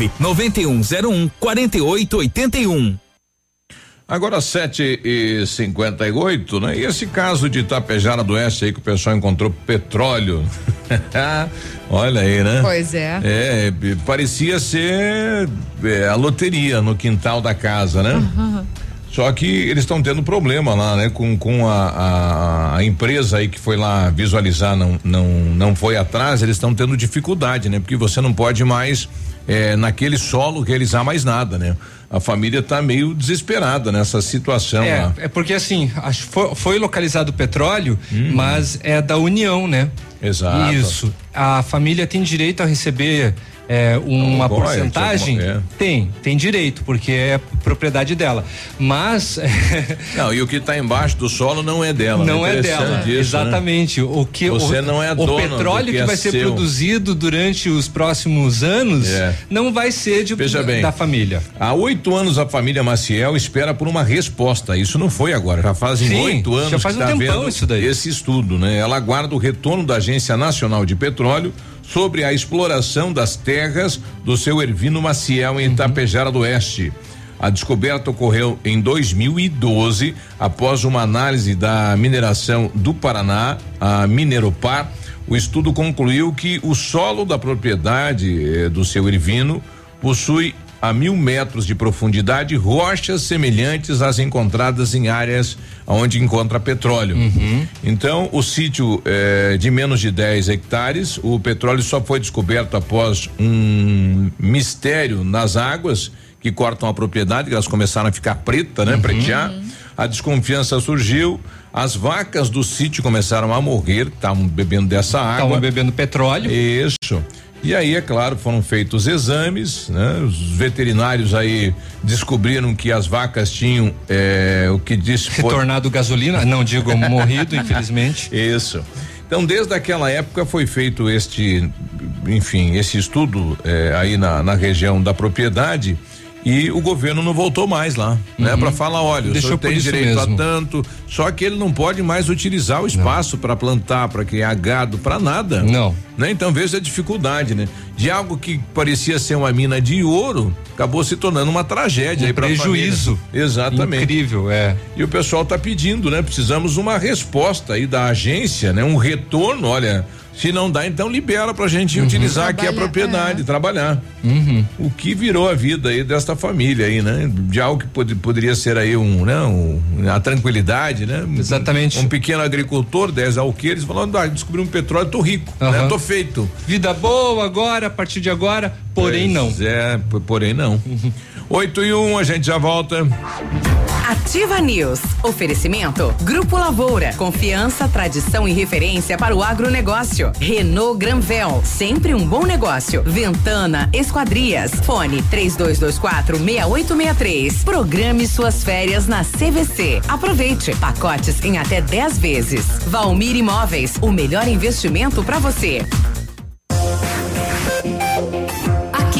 9101 4881. Agora 7 e 58 né? E esse caso de Itapejara do Oeste aí que o pessoal encontrou petróleo. Olha aí, né? Pois é. É, parecia ser é, a loteria no quintal da casa, né? Uhum. Só que eles estão tendo problema lá, né? Com, com a, a, a, empresa aí que foi lá visualizar não não não foi atrás, eles estão tendo dificuldade, né? Porque você não pode mais é, naquele solo realizar mais nada, né? A família está meio desesperada nessa situação é, lá. É porque assim, acho, foi, foi localizado petróleo, mas é da União, né? Exato. Isso. A família tem direito a receber é, uma porcentagem? é. Tem, tem direito, porque é propriedade dela. Mas. Não, e o que está embaixo do solo não é dela. Não né? é dela. Isso, né? Exatamente. O que Você o, não é o petróleo que que, é vai ser seu. produzido durante os próximos anos É. não vai ser de, Veja bem. da família. Há oito anos a família Maciel espera por uma resposta. Isso não foi agora, já fazem oito anos já faz que um tá tempão vendo isso daí. esse estudo, né? Ela aguarda o retorno da Agência Nacional de Petróleo sobre a exploração das terras do seu Ervino Maciel Uhum. em Itapejara do Oeste. A descoberta ocorreu em 2012, após uma análise da mineração do Paraná, a Mineropar. O estudo concluiu que o solo da propriedade eh, do seu Ervino possui a mil metros de profundidade rochas semelhantes às encontradas em áreas onde encontra petróleo. Então, o sítio eh, de menos de 10 hectares, o petróleo só foi descoberto após um mistério nas águas que cortam a propriedade, que elas começaram a ficar preta, né? Pretear. A desconfiança surgiu, as vacas do sítio começaram a morrer, estavam bebendo dessa água. Estavam bebendo petróleo. Isso. E aí, é claro, foram feitos exames, né? Os veterinários aí descobriram que as vacas tinham eh, o que disse Se tornado gasolina, não digo morrido, infelizmente. Isso. Então, desde aquela época foi feito este, enfim, esse estudo eh, aí na, na região da propriedade e o governo não voltou mais lá, né? Uhum. Para falar, olha, o Deixou senhor por tem direito mesmo. a tanto, só que ele não pode mais utilizar o espaço para plantar, para criar gado, para nada. Não. Né? Então veja a dificuldade, né? De algo que parecia ser uma mina de ouro, acabou se tornando uma tragédia Um prejuízo. Exatamente. Incrível, é. E o pessoal está pedindo, né? Precisamos uma resposta aí da agência, né? Um retorno, olha, se não dá, então libera pra gente Uhum. utilizar aqui a propriedade, trabalhar. Uhum. O que virou a vida aí desta família aí, né? De algo que pod- poderia ser aí um, né? Um, a tranquilidade, né? Exatamente. Um, pequeno agricultor, 10 alqueires, falando, ah, descobri um petróleo, tô rico, né? Aham. Tô feito. Vida boa agora, a partir de agora, porém não. Pois É, p- porém não. 8 e 1, um, a gente já volta. Ativa News. Oferecimento. Grupo Lavoura. Confiança, tradição e referência para o agronegócio. Renault Granvel. Sempre um bom negócio. Ventana Esquadrias. Fone 3224 6863. Programe suas férias na CVC. Aproveite. Pacotes em até 10 vezes. Valmir Imóveis. O melhor investimento para você.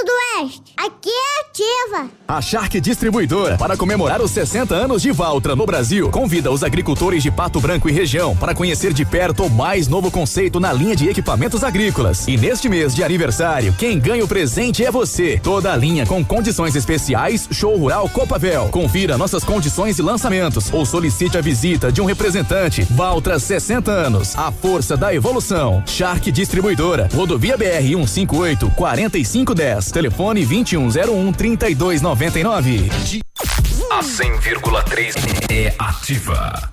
Sudoeste, aqui é ativa. A Shark Distribuidora, para comemorar os 60 anos de Valtra no Brasil, convida os agricultores de Pato Branco e região para conhecer de perto o mais novo conceito na linha de equipamentos agrícolas. E neste mês de aniversário, quem ganha o presente é você. Toda a linha com condições especiais, Show Rural Copavel. Confira nossas condições e lançamentos ou solicite a visita de um representante. Valtra 60 anos, a força da evolução. Shark Distribuidora, Rodovia BR 158 4510, telefone 2101 3299. A 100,3 é ativa.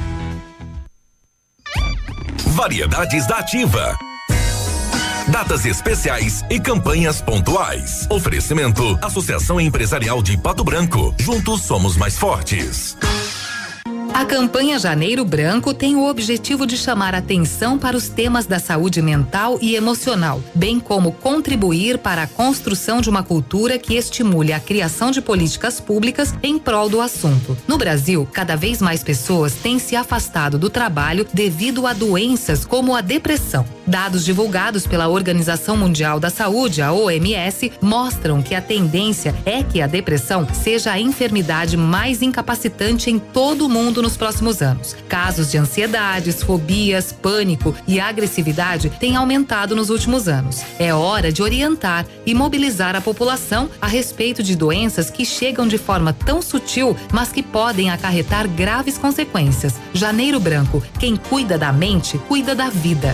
Variedades da Ativa. Datas especiais e campanhas pontuais. Oferecimento: Associação Empresarial de Pato Branco. Juntos somos mais fortes. A campanha Janeiro Branco tem o objetivo de chamar atenção para os temas da saúde mental e emocional, bem como contribuir para a construção de uma cultura que estimule a criação de políticas públicas em prol do assunto. No Brasil, cada vez mais pessoas têm se afastado do trabalho devido a doenças como a depressão. Dados divulgados pela Organização Mundial da Saúde, a OMS, mostram que a tendência é que a depressão seja a enfermidade mais incapacitante em todo o mundo nos próximos anos. Casos de ansiedades, fobias, pânico e agressividade têm aumentado nos últimos anos. É hora de orientar e mobilizar a população a respeito de doenças que chegam de forma tão sutil, mas que podem acarretar graves consequências. Janeiro Branco, quem cuida da mente, cuida da vida.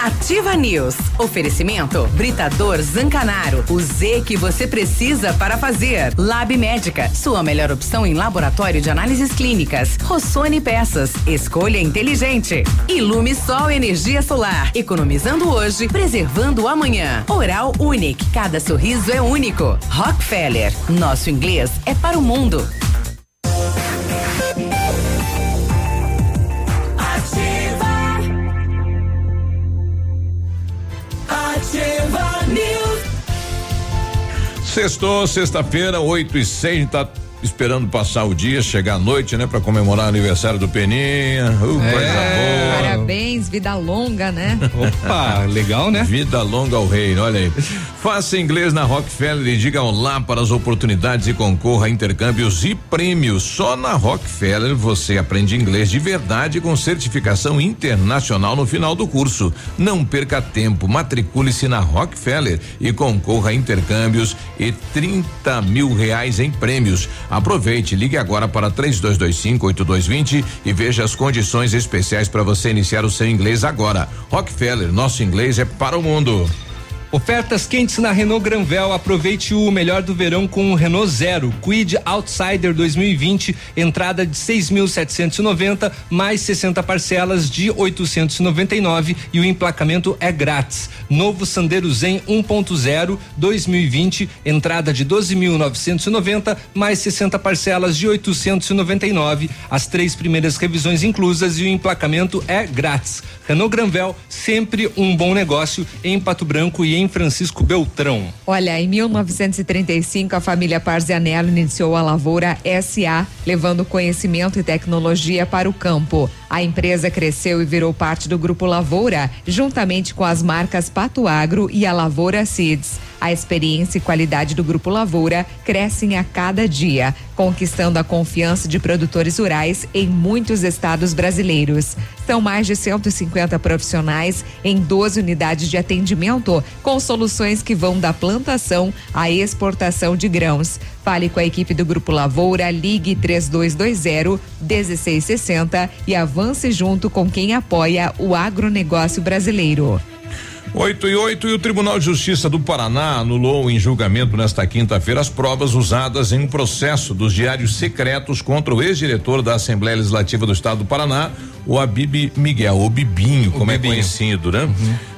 Ativa News. Oferecimento Britador Zancanaro. O Z que você precisa para fazer. Lab Médica. Sua melhor opção em laboratório de análises clínicas. Rossoni Peças. Escolha inteligente. Ilume Sol Energia Solar. Economizando hoje, preservando amanhã. Oral Unique. Cada sorriso é único. Rockefeller. Nosso inglês é para o mundo. Ativa News. Sextou, sexta-feira, 8 e 6, tá esperando passar o dia, chegar a noite, né? Pra comemorar o aniversário do Peninha. Uh, É. coisa boa. Parabéns, vida longa, né? Opa, legal, né? Vida longa ao reino, olha aí. Faça inglês na Rockefeller e diga olá para as oportunidades e concorra a intercâmbios e prêmios. Só na Rockefeller você aprende inglês de verdade com certificação internacional no final do curso. Não perca tempo, matricule-se na Rockefeller e concorra a intercâmbios e 30 mil reais em prêmios. Aproveite, ligue agora para 3225-8220 e veja as condições especiais para você iniciar o seu inglês agora. Rockefeller, nosso inglês é para o mundo. Ofertas quentes na Renault Granvel. Aproveite o melhor do verão com o Renault Zero. Quid Outsider 2020, entrada de 6.790 mais 60 parcelas de 899 e o emplacamento é grátis. Novo Sandero Zen 1.0 2020, entrada de 12.990 mais 60 parcelas de 899. As três primeiras revisões inclusas e o emplacamento é grátis. Renault Granvel, sempre um bom negócio em Pato Branco e em Francisco Beltrão. Olha, em 1935, a família Parzianello iniciou a Lavoura SA, levando conhecimento e tecnologia para o campo. A empresa cresceu e virou parte do Grupo Lavoura, juntamente com as marcas Pato Agro e a Lavoura Seeds. A experiência e qualidade do Grupo Lavoura crescem a cada dia, conquistando a confiança de produtores rurais em muitos estados brasileiros. São mais de 150 profissionais em 12 unidades de atendimento, com soluções que vão da plantação à exportação de grãos. Fale com a equipe do Grupo Lavoura, ligue 3220 1660 e avance junto com quem apoia o agronegócio brasileiro. 8 e 8 e o Tribunal de Justiça do Paraná anulou em julgamento nesta quinta-feira as provas usadas em um processo dos diários secretos contra o ex-diretor da Assembleia Legislativa do Estado do Paraná, o Abib Miguel, o Bibinho, como é conhecido, né?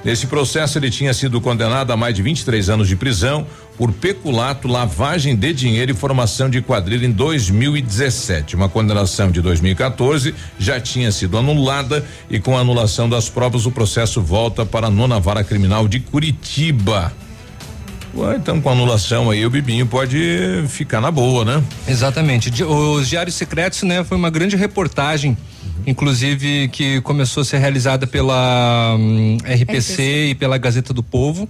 Nesse processo ele tinha sido condenado a mais de 23 anos de prisão por peculato, lavagem de dinheiro e formação de quadrilha em 2017. Uma condenação de 2014 já tinha sido anulada e com a anulação das provas o processo volta para a nona vara criminal de Curitiba. Ué, Então, com a anulação aí, o Bibinho pode ficar na boa, né? Exatamente. Os Diários Secretos, né, foi uma grande reportagem, inclusive que começou a ser realizada pela hum, RPC, e pela Gazeta do Povo.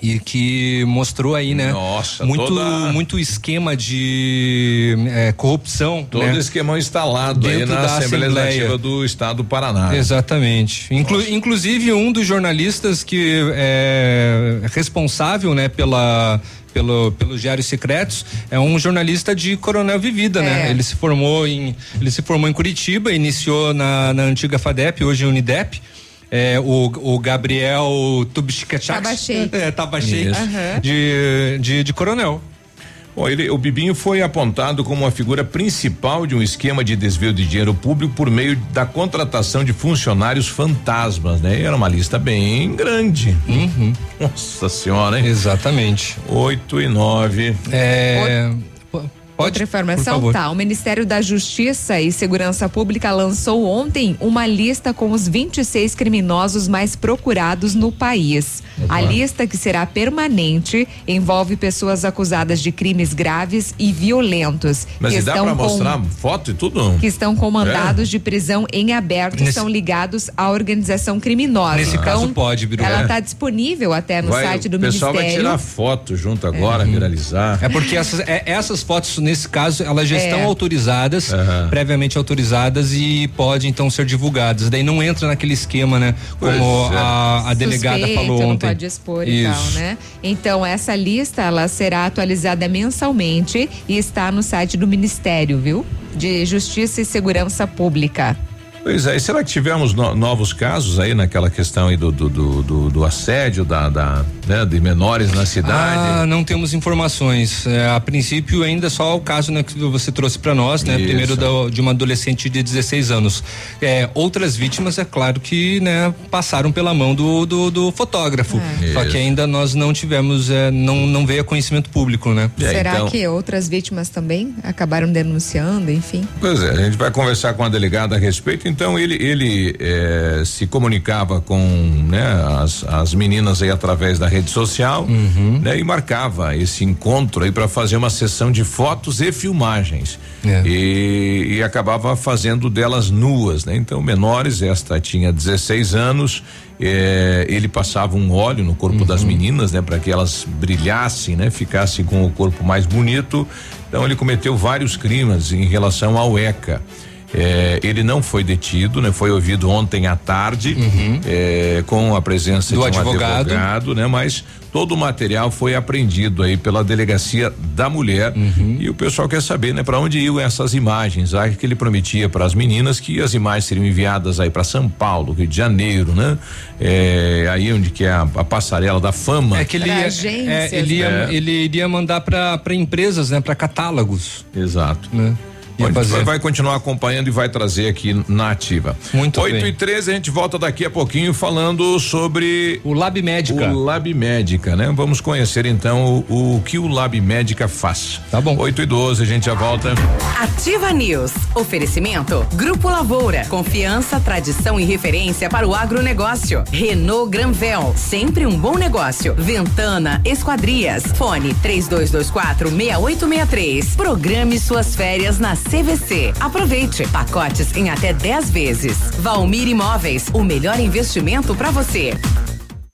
E que mostrou aí, né? Nossa, muito, toda- muito esquema de eh, corrupção. Todo né? esquemão instalado aí Dentro na da Assembleia Assembleia. Legislativa do Estado do Paraná. Exatamente. Inclu- inclusive um dos jornalistas que é responsável, né, pela pelo, pelos diários secretos é um jornalista de Coronel Vivida, né? Ele se formou em ele se formou em Curitiba, iniciou na, na antiga Fadep, hoje Unidep. É, o, o Gabriel Tubchikachak. Tabachei. É, Tabachei. Aham. De, de, de Coronel. Bom, ele, o Bibinho foi apontado como a figura principal de um esquema de desvio de dinheiro público por meio da contratação de funcionários fantasmas, né? Era uma lista bem grande. Nossa senhora, hein? Exatamente. Oito e nove. É. Outra informação, tá. O Ministério da Justiça e Segurança Pública lançou ontem uma lista com os 26 criminosos mais procurados no país. A lista, que será permanente, envolve pessoas acusadas de crimes graves e violentos. Mas que e dá estão pra com- mostrar foto e tudo? que estão com mandados É? de prisão em aberto Nesse- são ligados à organização criminosa. Nesse então, caso pode, Biru. Ela É. está disponível até no Vai- site do o pessoal Ministério. vai tirar foto junto agora, viralizar. É porque essas, é- essas fotos, nesse caso, elas já É. estão autorizadas, Aham. previamente autorizadas e podem então ser divulgadas. Daí não entra naquele esquema, né? Como é. a, a delegada Suspeito, falou ontem. Pode expor e tal, Isso. né? Então, essa lista, ela será atualizada mensalmente e está no site do Ministério, viu? De Justiça e Segurança Pública. Pois é, e será que tivemos no- novos casos aí naquela questão aí do, do, do, do- do assédio da, da, né, de menores na cidade? Ah, não temos informações. É, a princípio, ainda só o caso né, que você trouxe para nós, né? Isso. Primeiro da- de uma adolescente de 16 anos. É, outras vítimas, é claro que né, passaram pela mão do, do, do fotógrafo. É. Só que ainda nós não tivemos, é, não, não veio a conhecimento público, né? É, Será então- que outras vítimas também acabaram denunciando, enfim? Pois é, a gente vai conversar com a delegada a respeito. Então ele ele eh, se comunicava com né, as, as meninas aí através da rede social, né, e marcava esse encontro aí para fazer uma sessão de fotos e filmagens e, e acabava fazendo delas nuas, né? Então menores, esta tinha 16 anos. eh, ele passava um óleo no corpo das meninas, né, para que elas brilhassem, né, ficassem com o corpo mais bonito. Então ele cometeu vários crimes em relação ao ECA. É, ele não foi detido, né? Foi ouvido ontem à tarde, é, com a presença Do de um advogado. advogado, né? Mas Todo o material foi apreendido aí pela delegacia da mulher e o pessoal quer saber, né, para onde iam essas imagens? Ah, que ele prometia para as meninas que as imagens seriam enviadas aí para São Paulo, Rio de Janeiro, né? É, aí onde que é a, a passarela da fama. É que ele, ia, é, ele, ia, É. ele iria mandar para empresas, né? Para catálogos. Exato. Né? Bom, Ia a gente fazer. vai continuar acompanhando e vai trazer aqui na ativa. Muito 8 bem. e 13 a gente volta daqui a pouquinho falando sobre o Lab Médica. O Lab Médica, né? Vamos conhecer então o, o que o Lab Médica faz. Tá bom. 8 e 12 a gente já volta. Ativa News. Oferecimento. Grupo Lavoura. Confiança, tradição e referência para o agronegócio. Renault Granvel. Sempre um bom negócio. Ventana Esquadrias. Fone 3224 6863. Programe suas férias na CVC. Aproveite. Pacotes em até 10 vezes. Valmir Imóveis. O melhor investimento para você.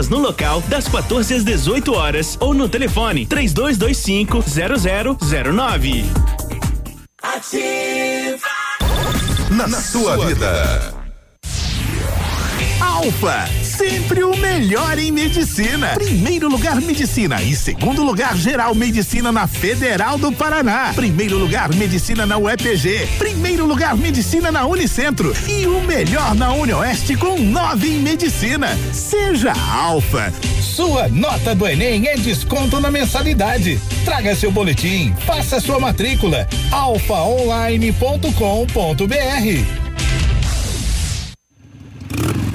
vendas no local das 14 às 18 horas ou no telefone 3225 0009. Na, sua, vida. Alfa, sempre o melhor em medicina. Primeiro lugar medicina e segundo lugar geral medicina na Federal do Paraná. Primeiro lugar medicina na UEPG. Primeiro lugar medicina na Unicentro e o melhor na Unioeste com nove em medicina. Seja Alfa. Sua nota do Enem é desconto na mensalidade. Traga seu boletim, faça sua matrícula. alfaonline.com.br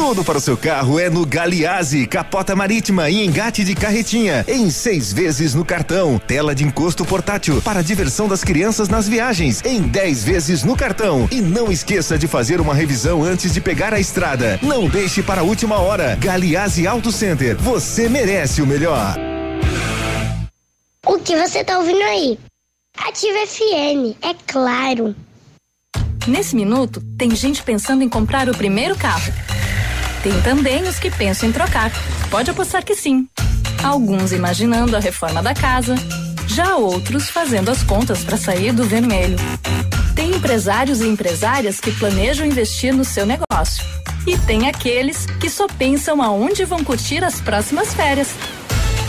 Tudo para o seu carro é no Galiase, capota marítima e engate de carretinha, em seis vezes no cartão. Tela de encosto portátil para a diversão das crianças nas viagens, em dez vezes no cartão. E não esqueça de fazer uma revisão antes de pegar a estrada. Não deixe para a última hora. Galiase Auto Center, você merece o melhor. O que você tá ouvindo aí? Ativa FM, é claro. Nesse minuto, tem gente pensando em comprar o primeiro carro. Tem também os que pensam em trocar. Pode apostar que sim. Alguns imaginando a reforma da casa, já outros fazendo as contas para sair do vermelho. Tem empresários e empresárias que planejam investir no seu negócio. E tem aqueles que só pensam aonde vão curtir as próximas férias.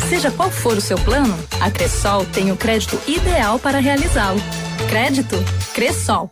Seja qual for o seu plano, a Cressol tem o crédito ideal para realizá-lo. Crédito Cressol.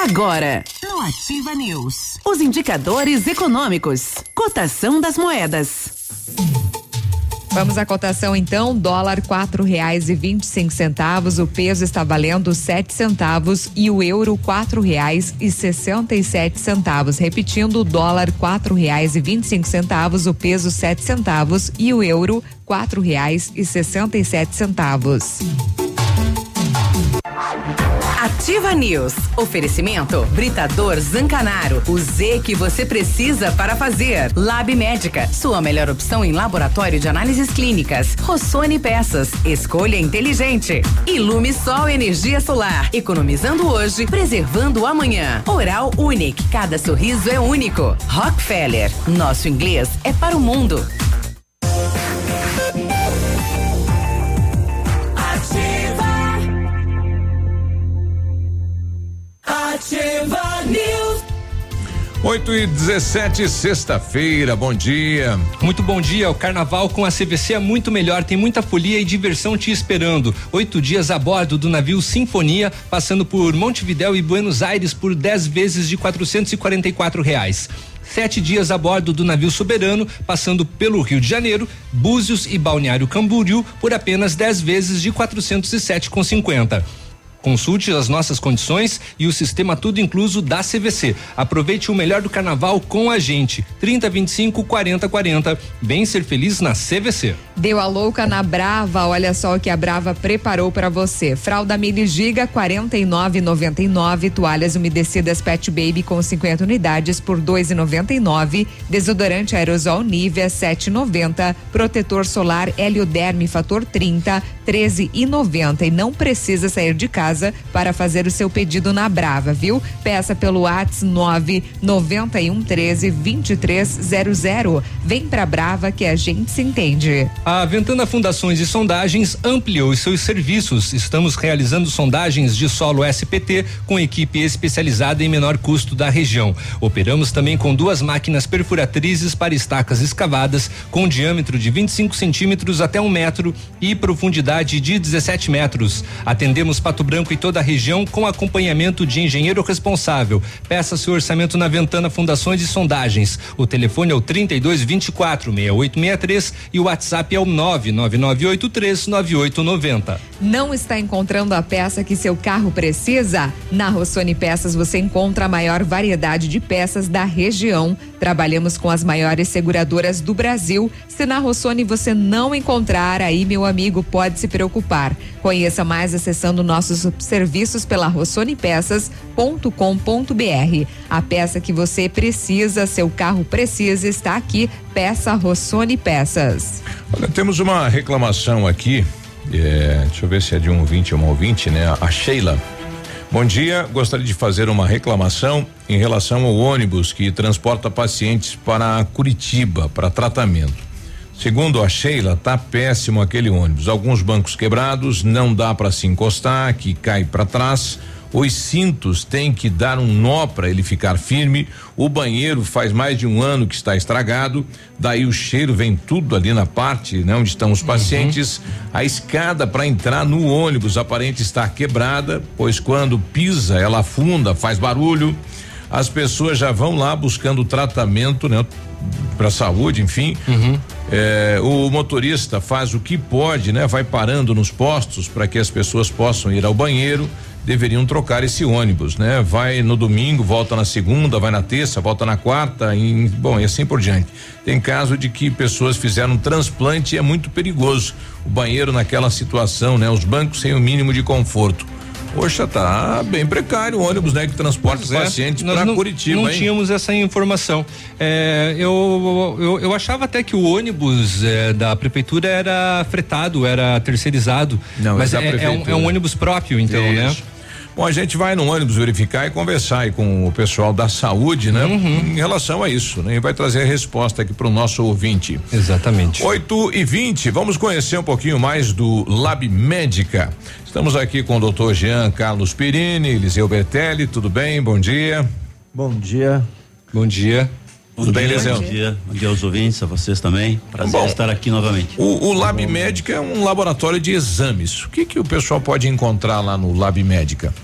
Agora, no Ativa News, os indicadores econômicos, cotação das moedas. Vamos à cotação então, dólar quatro reais e vinte e cinco centavos, o peso está valendo sete centavos e o euro quatro reais e sessenta e sete centavos. Repetindo, dólar quatro reais e vinte e cinco centavos, o peso sete centavos e o euro quatro reais e sessenta e sete centavos. Ativa News. Oferecimento Britador Zancanaro. O Z que você precisa para fazer. Lab Médica. Sua melhor opção em laboratório de análises clínicas. Rossoni Peças. Escolha inteligente. Ilume Sol Energia Solar. Economizando hoje, preservando amanhã. Oral Unique. Cada sorriso é único. Rockefeller. Nosso inglês é para o mundo. Ativa News. 8 e 17, sexta-feira, bom dia. Muito bom dia. O carnaval com a CVC é muito melhor, tem muita folia e diversão te esperando. Oito dias a bordo do navio Sinfonia, passando por Montevidéu e Buenos Aires por 10 vezes de quatrocentos e quarenta e quatro reais. Sete dias a bordo do navio Soberano, passando pelo Rio de Janeiro, Búzios e Balneário Camboriú por apenas 10 vezes de quatrocentos e sete com cinquenta. Consulte as nossas condições e o sistema tudo incluso da CVC. Aproveite o melhor do carnaval com a gente. 30 25 40 40. Vem ser feliz na CVC. Deu a louca na Brava, olha só o que a Brava preparou para você. Fralda Mini Giga 49,99, toalhas umedecidas Pet Baby com 50 unidades por 2,99, desodorante aerosol Nivea 7,90, protetor solar Helioderme fator 30 13,90 e não precisa sair de casa para fazer o seu pedido na Brava, viu? Peça pelo WhatsApp 9 91 13 2300. Vem pra Brava que a gente se entende. A Ventana Fundações e Sondagens ampliou seus serviços. Estamos realizando sondagens de solo SPT com equipe especializada em menor custo da região. Operamos também com duas máquinas perfuratrizes para estacas escavadas com diâmetro de 25 centímetros até um metro e profundidade de 17 metros. Atendemos Pato Branco e toda a região com acompanhamento de engenheiro responsável. Peça seu orçamento na Ventana Fundações e Sondagens. O telefone é o 32 24 6863 e o WhatsApp é o 99983 9890. Não está encontrando a peça que seu carro precisa? Na Rossoni Peças você encontra a maior variedade de peças da região. Trabalhamos com as maiores seguradoras do Brasil. Se na Rossoni você não encontrar, aí meu amigo pode se preocupar. Conheça mais acessando nossos serviços pela rossonipeças.com.br. A peça que você precisa, seu carro precisa, está aqui. Peça Rossoni Peças. Olha, temos uma reclamação aqui. é, deixa eu ver se é de um ouvinte ou uma ouvinte, né? A Sheila. Bom dia, gostaria de fazer uma reclamação em relação ao ônibus que transporta pacientes para Curitiba para tratamento. Segundo a Sheila, tá péssimo aquele ônibus. Alguns bancos quebrados, não dá para se encostar, que cai para trás. Os cintos têm que dar um nó para ele ficar firme. O banheiro faz mais de um ano que está estragado. Daí o cheiro vem tudo ali na parte, né, onde estão os pacientes. A escada para entrar no ônibus aparente estar quebrada, pois quando pisa ela afunda, faz barulho. As pessoas já vão lá buscando tratamento, né, para saúde, enfim. É, o motorista faz o que pode, né? Vai parando nos postos para que as pessoas possam ir ao banheiro. Deveriam trocar esse ônibus, né? Vai no domingo, volta na segunda, vai na terça, volta na quarta, bom, e assim por diante. Tem caso de que pessoas fizeram um transplante e é muito perigoso. O banheiro naquela situação, né? Os bancos sem o mínimo de conforto. Poxa, tá bem precário o ônibus, né? Que transporta os é, pacientes para Curitiba, Não hein? tínhamos essa informação. É, eu, eu, eu achava até que o ônibus é, da prefeitura era fretado, era terceirizado. Não, mas é é, é um, é um ônibus próprio, então, né? Bom, a gente vai no ônibus verificar e conversar aí com o pessoal da saúde, né? Uhum. Em relação a isso, né? E vai trazer a resposta aqui para o nosso ouvinte. Exatamente. 8 e 20 vamos conhecer um pouquinho mais do Lab Médica. Estamos aqui com o doutor Jean Carlos Pirini, Eliseu Bertelli, tudo bem? Bom dia. Bom dia. Bom dia. Tudo bem, Eliseu? Bom dia. Bom dia aos ouvintes, a vocês também. Prazer Bom, estar aqui novamente. O, o Lab Médica é um laboratório de exames. O que que o pessoal pode encontrar lá no Lab Médica?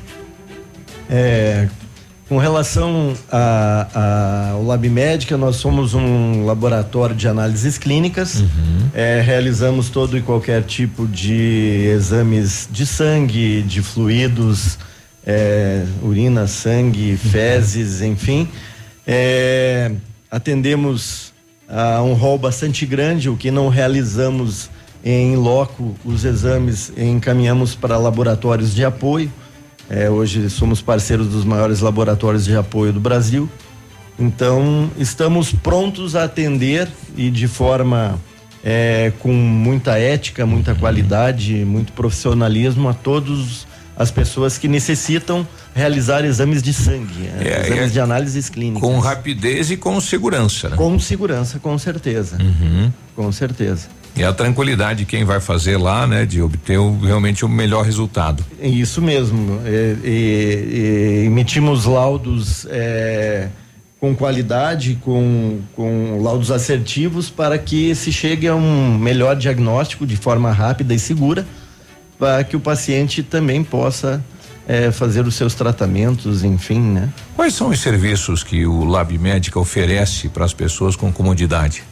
É, com relação ao Lab Médica, nós somos um laboratório de análises clínicas. É, realizamos todo e qualquer tipo de exames de sangue, de fluidos, é, urina, sangue, fezes, enfim. É, atendemos a um rol bastante grande, o que não realizamos em loco os exames encaminhamos para laboratórios de apoio. É, hoje somos parceiros dos maiores laboratórios de apoio do Brasil. Então, estamos prontos a atender e de forma é, com muita ética, muita qualidade, muito profissionalismo a todos as pessoas que necessitam realizar exames de sangue, é, É, exames é- de análises clínicas. Com rapidez e com segurança, né? Com segurança, com certeza. Uhum. Com certeza. E a tranquilidade de quem vai fazer lá, né? De obter o- realmente o melhor resultado. É Isso mesmo. É, e- e emitimos laudos é, com qualidade, com, com laudos assertivos, para que se chegue a um melhor diagnóstico de forma rápida e segura, para que o paciente também possa é, fazer os seus tratamentos, enfim, né? Quais são os serviços que o Lab Médica oferece para as pessoas com comodidade?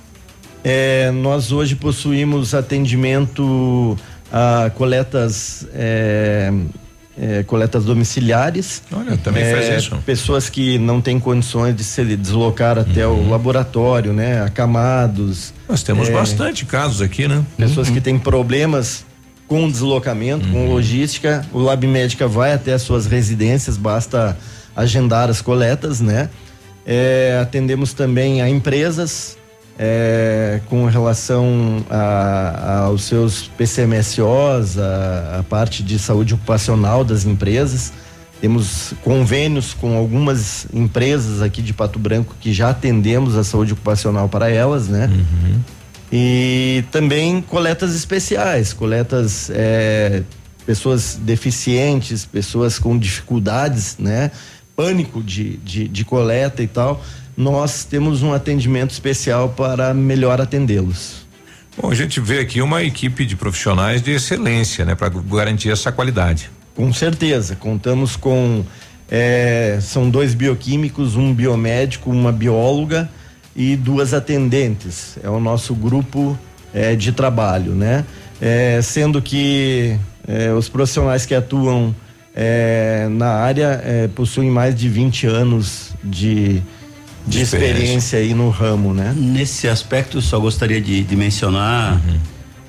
É, nós hoje possuímos atendimento a coletas é, é, coletas domiciliares. Olha, também É, faz isso. Pessoas que não têm condições de se deslocar até o laboratório, né? Acamados. Uhum. Nós temos é, bastante casos aqui, né? Pessoas que têm problemas com deslocamento, com Uhum. logística, o Lab Médica vai até as suas residências, basta agendar as coletas, né? É, atendemos também a empresas é, com relação a- aos seus PCMSOs, a, a parte de saúde ocupacional das empresas. Temos convênios com algumas empresas aqui de Pato Branco que já atendemos a saúde ocupacional para elas, né? E também coletas especiais, coletas é, pessoas deficientes, pessoas com dificuldades, né? Pânico de, de, de coleta e tal. Nós temos um atendimento especial para melhor atendê-los. Bom, a gente vê aqui uma equipe de profissionais de excelência, né? Para garantir essa qualidade. Com certeza, contamos com é, são dois bioquímicos, um biomédico, uma bióloga e duas atendentes. É o nosso grupo é, de trabalho, né? É, sendo que os profissionais que atuam na área possuem mais de 20 anos de, de experiência aí no ramo, né? Nesse aspecto, só gostaria de, de mencionar Uhum.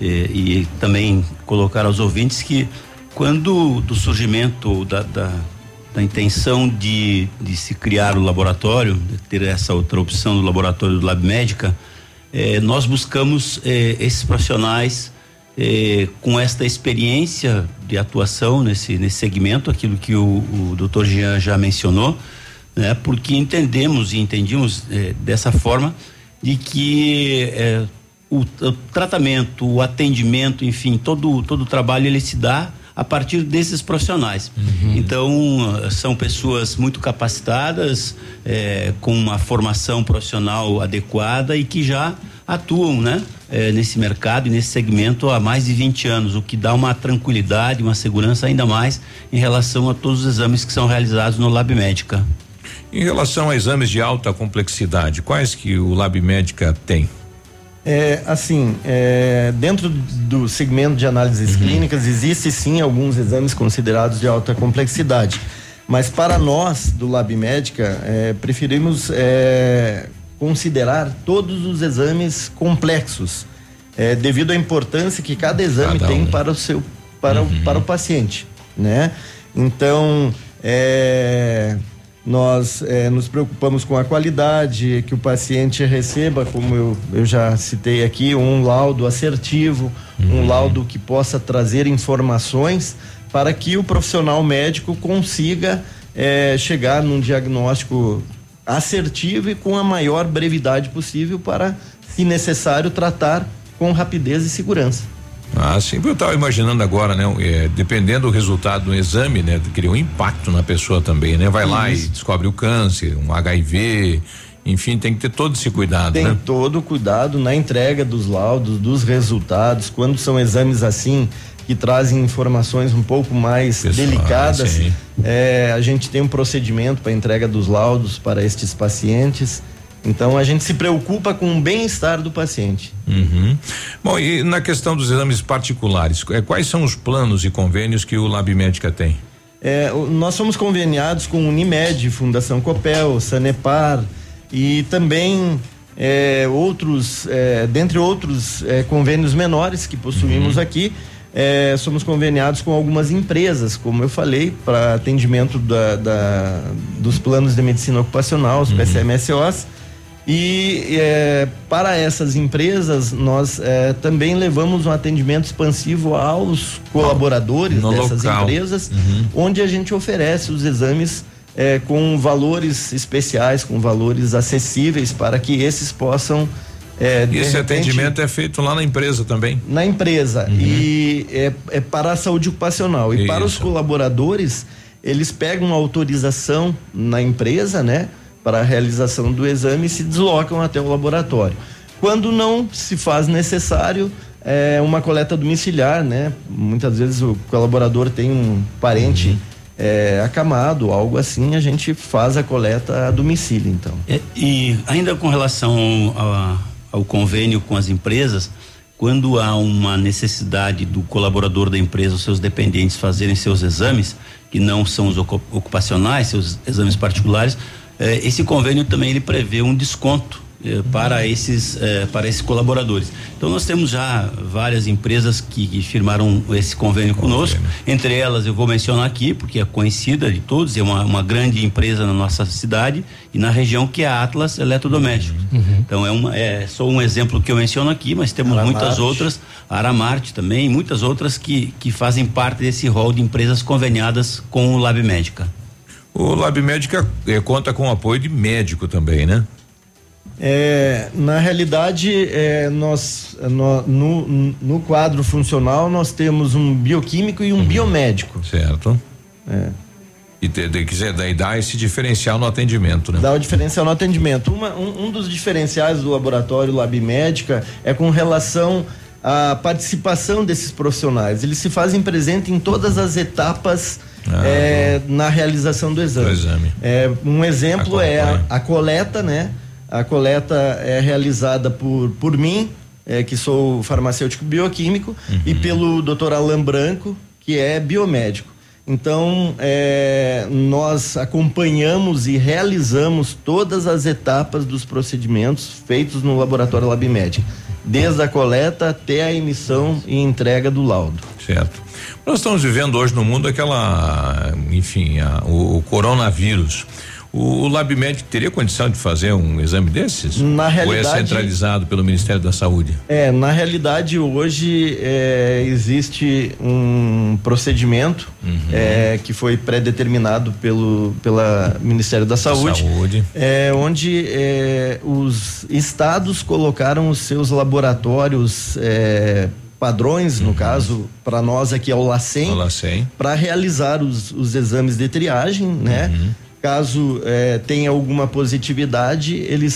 e, e também colocar aos ouvintes que quando do surgimento da, da, da intenção de, de se criar o laboratório, de ter essa outra opção do laboratório do Lab Médica, eh, nós buscamos eh, esses profissionais eh, com esta experiência de atuação nesse, nesse segmento, aquilo que o, o Dr. Jean já mencionou, né? Porque entendemos e entendimos eh, dessa forma de que eh, o, o tratamento, o atendimento, enfim, todo todo o trabalho ele se dá a partir desses profissionais. Então eh, são pessoas muito capacitadas, eh, com uma formação profissional adequada e que já atuam, né? eh, nesse mercado e nesse segmento há mais de 20 anos, o que dá uma tranquilidade, uma segurança ainda mais em relação a todos os exames que são realizados no Lab Médica. Em relação a exames de alta complexidade, quais que o Lab Médica tem? É, assim, é, dentro do segmento de análises clínicas, existe sim alguns exames considerados de alta complexidade. Mas para nós, do Lab Médica, é, preferimos é, considerar todos os exames complexos, é, devido à importância que cada exame Cada tem um. para o seu para, o, para o paciente, né? Então, é, nós é, nos preocupamos com a qualidade que o paciente receba, como eu, eu já citei aqui, um laudo assertivo, um laudo que possa trazer informações para que o profissional médico consiga é, chegar num diagnóstico assertivo e com a maior brevidade possível para, se necessário, tratar com rapidez e segurança. Ah, sim, eu estava imaginando agora, né? é, dependendo do resultado do exame, né? Cria um impacto na pessoa também, né? Vai lá e Isso. descobre o câncer, um HIV, enfim, tem que ter todo esse cuidado, Tem né? todo o cuidado na entrega dos laudos, dos resultados, quando são exames assim que trazem informações um pouco mais Pessoais, delicadas. é, a gente tem um procedimento para entrega dos laudos para estes pacientes. Então a gente se preocupa com o bem-estar do paciente. Uhum. Bom, e na questão dos exames particulares, é, quais são os planos e convênios que o Lab Médica tem? É, nós somos conveniados com Unimed, Fundação Copel, Sanepar e também é, outros, é, dentre outros é, convênios menores que possuímos aqui, é, somos conveniados com algumas empresas, como eu falei, para atendimento da, da- dos planos de medicina ocupacional, os PCMSOs. E é, para essas empresas, nós é, também levamos um atendimento expansivo aos colaboradores No dessas local. empresas, onde a gente oferece os exames é, com valores especiais, com valores acessíveis, para que esses possam. É, Esse repente, atendimento é feito lá na empresa também. na empresa e é, é para a saúde ocupacional e para os Isso. colaboradores eles pegam autorização na empresa, né, para a realização do exame e se deslocam até o laboratório. Quando não se faz necessário é uma coleta domiciliar, né? Muitas vezes o colaborador tem um parente é, acamado, algo assim, a gente faz a coleta a domicílio, então. É, e ainda com relação a- ao convênio com as empresas, quando há uma necessidade do colaborador da empresa, os seus dependentes fazerem seus exames, que não são os ocu- ocupacionais, seus exames particulares, eh, esse convênio também ele prevê um desconto eh, para esses eh, para esses colaboradores. Então nós temos já várias empresas que, que firmaram esse convênio conosco. Entre elas eu vou mencionar aqui porque é conhecida de todos, é uma, uma grande empresa na nossa cidade e na região que é a Atlas Eletrodomésticos. Então é uma é só um exemplo que eu menciono aqui, mas temos Aramarte. muitas outras, Aramarte também, muitas outras que que fazem parte desse rol de empresas conveniadas com o Lab Médica. O Lab Médica eh, conta com o apoio de médico também, né? É, na realidade, é, nós no, no, no quadro funcional nós temos um bioquímico e um biomédico. Certo. É. E te, de, quiser daí dar esse diferencial no atendimento, né? Dá o diferencial no atendimento. Uma- um, um dos diferenciais do laboratório Lab Médica é com relação à participação desses profissionais. Eles se fazem presente em todas as etapas Ah, é, na realização do exame. Do exame. É, um exemplo é a, a coleta, né? A coleta é realizada por, por mim, é, que sou farmacêutico bioquímico, e pelo Dr. Alain Branco, que é biomédico. Então, é, nós acompanhamos e realizamos todas as etapas dos procedimentos feitos no laboratório LabMed, desde a coleta até a emissão e entrega do laudo. Certo. Nós estamos vivendo hoje no mundo aquela, enfim, a- o, o coronavírus. O, o Lab Médico teria condição de fazer um exame desses? Na Ou é realidade- centralizado pelo Ministério da Saúde? É, na realidade hoje é, existe um procedimento é, que foi pré-determinado pelo pela Ministério da Saúde, Saúde. é, onde é, os estados colocaram os seus laboratórios é, padrões, no caso para nós aqui é o LACEN, LACEN. para realizar os, os exames de triagem, né? Caso eh, tenha alguma positividade, eles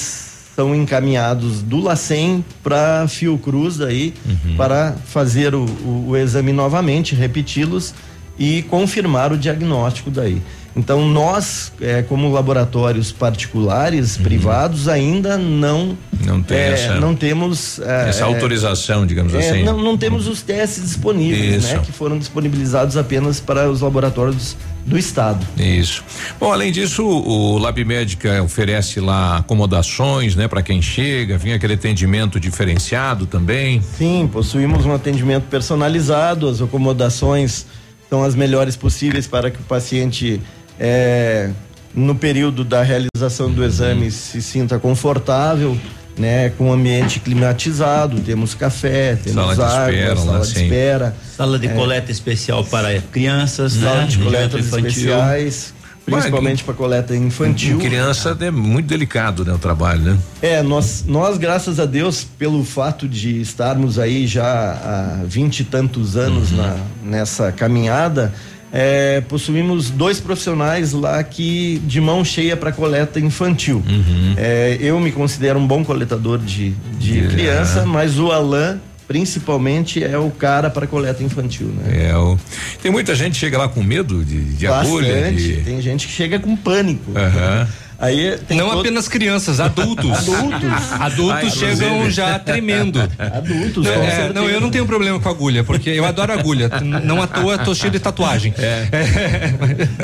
são encaminhados do LACEN para Fiocruz aí para fazer o, o- o exame novamente, repeti-los e confirmar o diagnóstico daí. Então nós, eh, como laboratórios particulares, privados, ainda não Não tem eh, essa- não temos eh, Essa eh, autorização, digamos é, assim. Não, não temos os testes disponíveis, Isso. né? Que foram disponibilizados apenas para os laboratórios do estado. Isso. Bom, além disso, o Lab Médica oferece lá acomodações, né, para quem chega, vem aquele atendimento diferenciado também. Sim, possuímos um atendimento personalizado, as acomodações são as melhores possíveis para que o paciente, é, no período da realização do exame, se sinta confortável, né? Com ambiente climatizado, temos café, temos Sala de água, espera, lá, sala de sim. espera. Sala de É, coleta especial para crianças, Sala né? de infantil. especiais, principalmente para coleta infantil. Criança é muito delicado, né, o trabalho, né? É, nós, nós, graças a Deus, pelo fato de estarmos aí já há vinte e tantos anos Uhum. na, nessa caminhada, é, possuímos dois profissionais lá que de mão cheia para coleta infantil. Uhum. É, eu me considero um bom coletador de, de De- criança, mas o Alain, principalmente, é o cara para coleta infantil, né? É, o, tem muita gente que chega lá com medo de, de agulha. Bastante. De, Tem gente que chega com pânico. Aham. Aí tem Não todo- apenas crianças, adultos. Adultos. Adultos inclusive. chegam já tremendo. Adultos, Não, é, não, eu não tenho problema com agulha, porque eu adoro agulha. Não à toa tô cheio de tatuagem.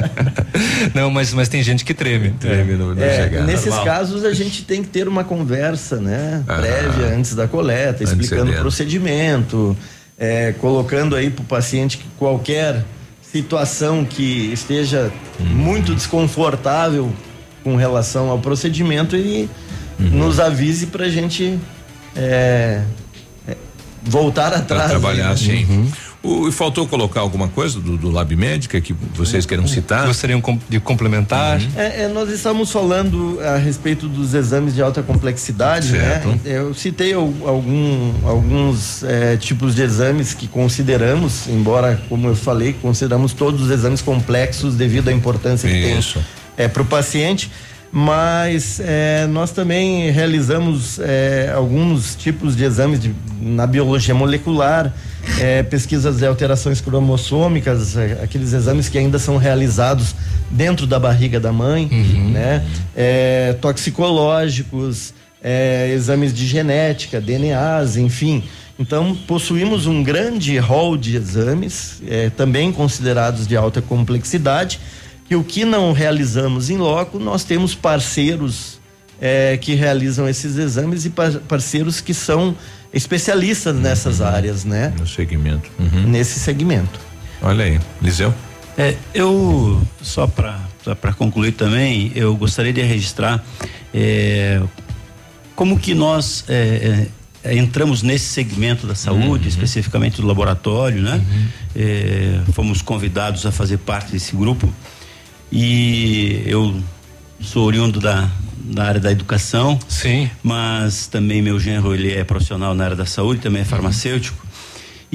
Não, mas, mas tem gente que treme. Treme no, É, nesses casos a gente tem que ter uma conversa, né? Ah. Prévia antes da coleta, Antes explicando é o procedimento. é, colocando aí para o paciente que qualquer situação que esteja muito desconfortável com relação ao procedimento e nos avise para a gente é, é, voltar Pra atrás. trabalhar aí, né? assim. O, e faltou colocar alguma coisa do, do Lab Médica que vocês queiram citar? Gostariam de complementar? É, é, nós estamos falando a respeito dos exames de alta complexidade, Certo. né? Eu citei al- algum, alguns é, tipos de exames que consideramos, embora, como eu falei, consideramos todos os exames complexos devido à importância que Isso. tem é, para o paciente. Mas é, nós também realizamos é, alguns tipos de exames de- na biologia molecular, é, pesquisas de alterações cromossômicas, é, aqueles exames que ainda são realizados dentro da barriga da mãe, né? É, toxicológicos, exames de genética, DNAs, enfim. Então, possuímos um grande rol de exames, também considerados de alta complexidade, que o que não realizamos em loco, nós temos parceiros é, que realizam esses exames e par- parceiros que são especialistas nessas áreas, né? No segmento. Nesse segmento. Olha aí, Liseu. É, eu, só para concluir também, eu gostaria de registrar é, como que nós é, é, entramos nesse segmento da saúde, especificamente do laboratório, né? É, fomos convidados a fazer parte desse grupo e eu sou oriundo da, da área da educação. Sim. Mas também meu genro, ele é profissional na área da saúde, também é farmacêutico.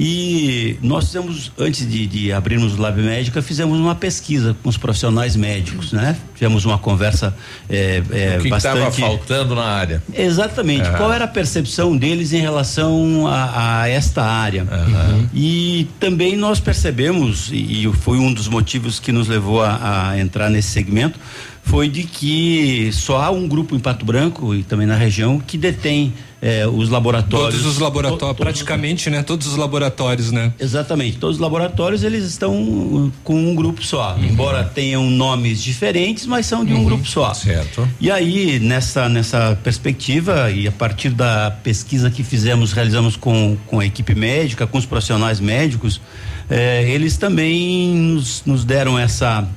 E nós fizemos, antes de, de abrirmos o Lab Médica, fizemos uma pesquisa com os profissionais médicos, né? Tivemos uma conversa é, é, o que estava bastante... faltando na área? Exatamente. É. Qual era a percepção deles em relação a, a esta área? E também nós percebemos, e e foi um dos motivos que nos levou a, a entrar nesse segmento, foi de que só há um grupo em Pato Branco e também na região que detém eh, os laboratórios. Todos os laboratórios, praticamente, né? Todos os laboratórios, né? Exatamente. Todos os laboratórios eles estão uh, com um grupo só, embora tenham nomes diferentes, mas são de um grupo só. Certo. E aí nessa nessa perspectiva e a partir da pesquisa que fizemos, realizamos com com a equipe médica, com os profissionais médicos, eh, eles também nos, nos deram essa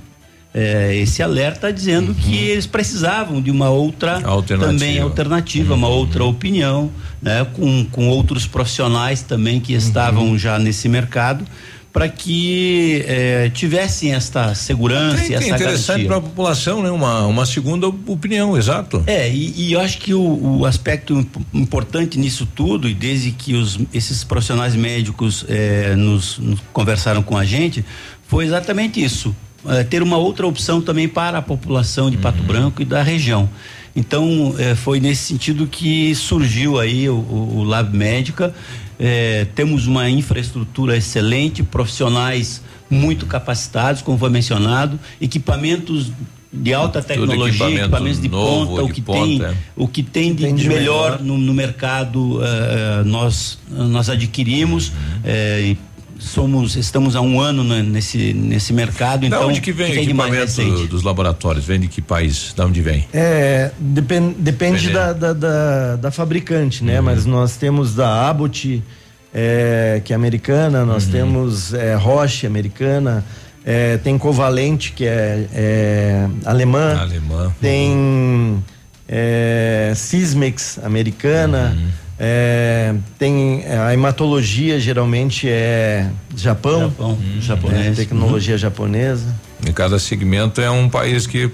eh, esse alerta dizendo que eles precisavam de uma outra Alternativa. também alternativa, uma outra opinião, né, com, com outros profissionais também que estavam já nesse mercado para que eh, tivessem esta segurança e Que é essa interessante garantia. para a população, né? Uma, uma segunda opinião, exato. É, e, e eu acho que o, o aspecto imp- importante nisso tudo, e desde que os, esses profissionais médicos eh, nos, nos conversaram com a gente, foi exatamente isso. Eh, ter uma outra opção também para a população de Pato Branco e da região. Então, eh, foi nesse sentido que surgiu aí o, o, o Lab Médica. Eh, temos uma infraestrutura excelente, profissionais muito capacitados, como foi mencionado, equipamentos de alta tecnologia, equipamento equipamentos de novo, ponta, o que ponta, tem, é. o que tem de, tem de melhor, melhor. No, no mercado eh, nós nós adquirimos Uhum. eh, somos estamos há um ano né, nesse nesse mercado da então onde que vem o equipamento dos laboratórios? Vem de que país? Da onde vem? É, depen- depende Depende. da, da, da, da fabricante, Uhum. né? Mas nós temos da Abbott, é, que é americana, nós Uhum. temos é, Roche, americana, é, tem Covalente, que é, é alemã, Alemã. tem é, Sysmex, americana, Uhum. É, tem a hematologia, geralmente é Japão, Japão, Uhum. japonês. né? tecnologia japonesa. E cada segmento é um país que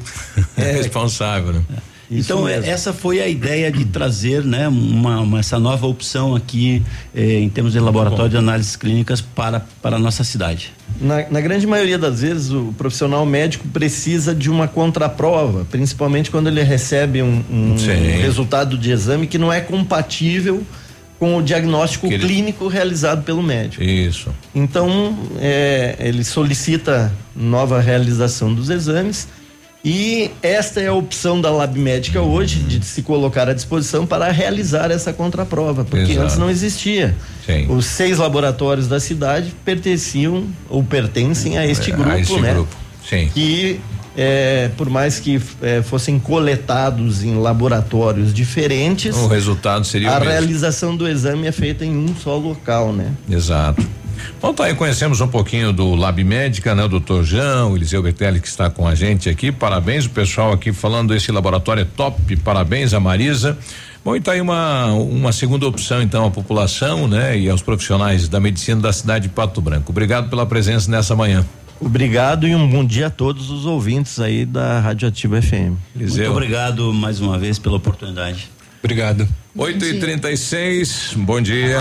é É. responsável, né? Isso Então mesmo. essa foi a ideia de trazer, né, uma, uma- essa nova opção aqui eh, em termos de laboratório de análises clínicas para para a nossa cidade. Na, na grande maioria das vezes, o profissional médico precisa de uma contraprova, principalmente quando ele recebe um, um resultado de exame que não é compatível com o diagnóstico ele- clínico realizado pelo médico. Isso. Então, é, ele solicita nova realização dos exames e esta é a opção da Lab Médica hoje de se colocar à disposição para realizar essa contraprova, porque Exato. antes não existia. Sim. Os seis laboratórios da cidade pertenciam ou pertencem a este É, grupo, a esse né? grupo. Sim. Que é, por mais que é, fossem coletados em laboratórios diferentes, O resultado seria a realização do exame é feita em um só local, né? Exato. Bom, tá aí, conhecemos um pouquinho do Lab Médica, né? O doutor João, o Eliseu Bertelli que está com a gente aqui. Parabéns, o pessoal aqui falando desse laboratório é top. Parabéns a Marisa. Bom, e tá aí uma, uma segunda opção, então, à população, né? E aos profissionais da medicina da cidade de Pato Branco. Obrigado pela presença nessa manhã. Obrigado e um bom dia a todos os ouvintes aí da Radioativa FM. Muito obrigado mais uma vez pela oportunidade. Obrigado. 8 e 36 bom dia.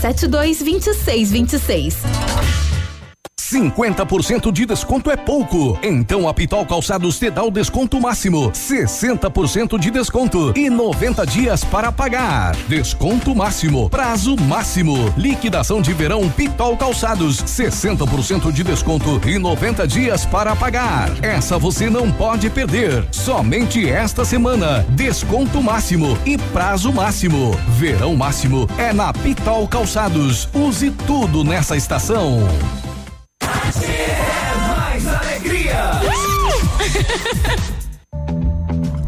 3272 2626. 50% de desconto é pouco. Então a Pitol Calçados te dá o desconto máximo. 60% de desconto e 90 dias para pagar. Desconto máximo, prazo máximo. Liquidação de verão Pitol Calçados. 60% de desconto e 90 dias para pagar. Essa você não pode perder. Somente esta semana. Desconto máximo e prazo máximo. Verão máximo é na Pitol Calçados. Use tudo nessa estação. Mais alegria.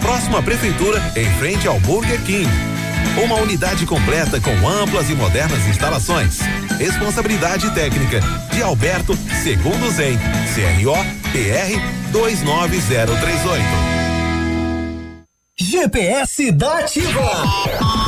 Próxima à Prefeitura, em frente ao Burger King. Uma unidade completa com amplas e modernas instalações. Responsabilidade técnica de Alberto Segundo Zen, CRO PR 29038. GPS da Ativa.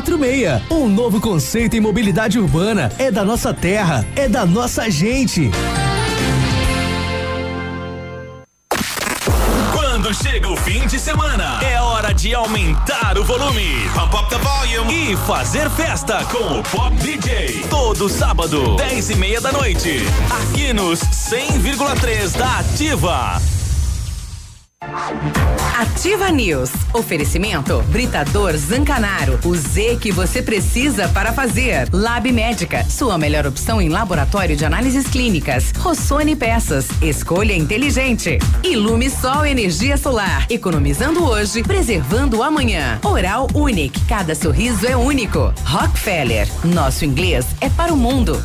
Um novo conceito em mobilidade urbana. É da nossa terra, é da nossa gente. Quando chega o fim de semana, é hora de aumentar o volume. Pump up the volume. E fazer festa com o Pop DJ. Todo sábado, 10 e meia da noite. Aqui nos 100,3 da Ativa. Ativa News. Oferecimento Britador Zancanaro. O Z que você precisa para fazer. Lab Médica. Sua melhor opção em laboratório de análises clínicas. Rossoni Peças. Escolha inteligente. Ilume Sol Energia Solar. Economizando hoje, preservando amanhã. Oral Unique. Cada sorriso é único. Rockefeller. Nosso inglês é para o mundo.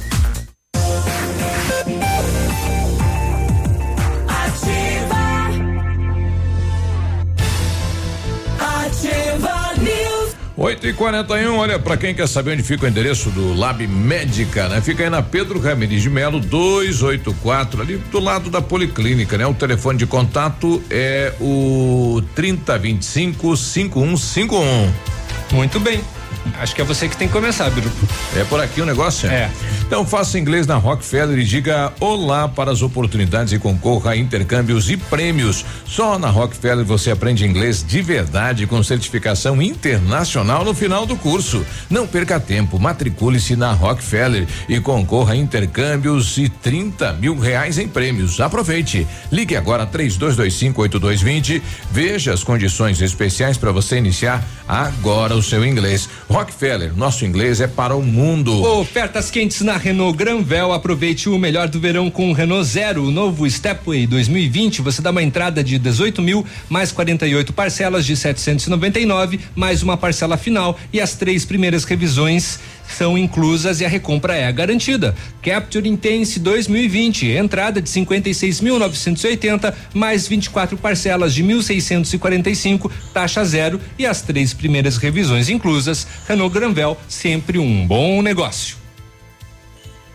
8 e 41 olha, para quem quer saber onde fica o endereço do Lab Médica, né? Fica aí na Pedro Ramirez de Melo, 284, ali do lado da Policlínica, né? O telefone de contato é o 3025 5151. Muito bem. Acho que é você que tem que começar, Biru. É por aqui o negócio? É. Então faça inglês na Rockefeller e diga olá para as oportunidades e concorra a intercâmbios e prêmios. Só na Rockefeller você aprende inglês de verdade com certificação internacional no final do curso. Não perca tempo, matricule-se na Rockefeller e concorra a intercâmbios e 30 mil reais em prêmios. Aproveite. Ligue agora 32258220. Veja as condições especiais para você iniciar agora o seu inglês. Rockefeller, nosso inglês é para o mundo. Ofertas quentes na Renault Granvel. Aproveite o melhor do verão com o Renault Zero, o novo Stepway 2020. Você dá uma entrada de 18 mil, mais 48 parcelas de 799, mais uma parcela final e as três primeiras revisões são inclusas e a recompra é garantida. Capture Intense 2020, entrada de 56.980, mais 24 parcelas de 1.645, taxa zero e as três primeiras revisões inclusas. Renault Granvel, sempre um bom negócio.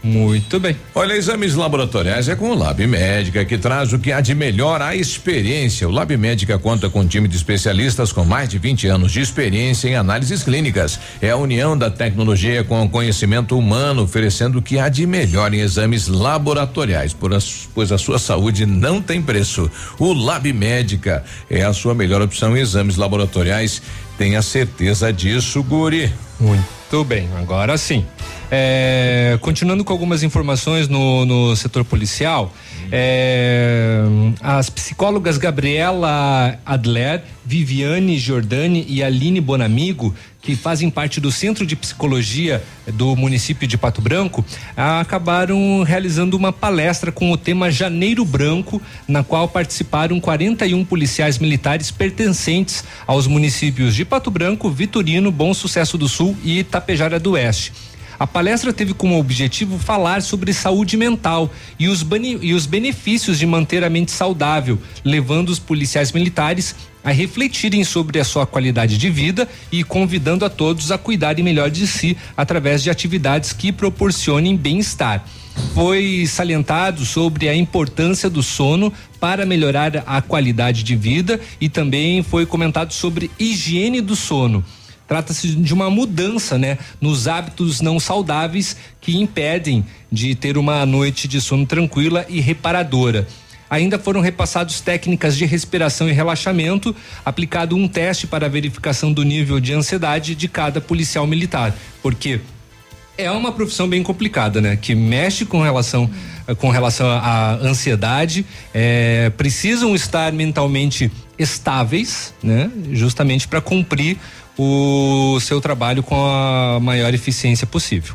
Muito bem. Olha, exames laboratoriais é com o Lab Médica, que traz o que há de melhor a experiência. O Lab Médica conta com um time de especialistas com mais de 20 anos de experiência em análises clínicas. É a união da tecnologia com o conhecimento humano, oferecendo o que há de melhor em exames laboratoriais, as, pois a sua saúde não tem preço. O Lab Médica é a sua melhor opção em exames laboratoriais. Tenha certeza disso, Guri. Muito bem, agora sim. É, continuando com algumas informações no, no setor policial, é, as psicólogas Gabriela Adler, Viviane Giordani e Aline Bonamigo, que fazem parte do Centro de Psicologia do município de Pato Branco, acabaram realizando uma palestra com o tema Janeiro Branco, na qual participaram 41 policiais militares pertencentes aos municípios de Pato Branco, Vitorino, Bom Sucesso do Sul e Itapejara do Oeste. A palestra teve como objetivo falar sobre saúde mental e os, e os benefícios de manter a mente saudável, levando os policiais militares a refletirem sobre a sua qualidade de vida e convidando a todos a cuidarem melhor de si através de atividades que proporcionem bem-estar. Foi salientado sobre a importância do sono para melhorar a qualidade de vida e também foi comentado sobre higiene do sono. Trata-se de uma mudança, né, nos hábitos não saudáveis que impedem de ter uma noite de sono tranquila e reparadora. Ainda foram repassados técnicas de respiração e relaxamento, aplicado um teste para verificação do nível de ansiedade de cada policial militar, porque é uma profissão bem complicada, né? Que mexe com relação com relação à ansiedade, é, precisam estar mentalmente estáveis, né? Justamente para cumprir o seu trabalho com a maior eficiência possível.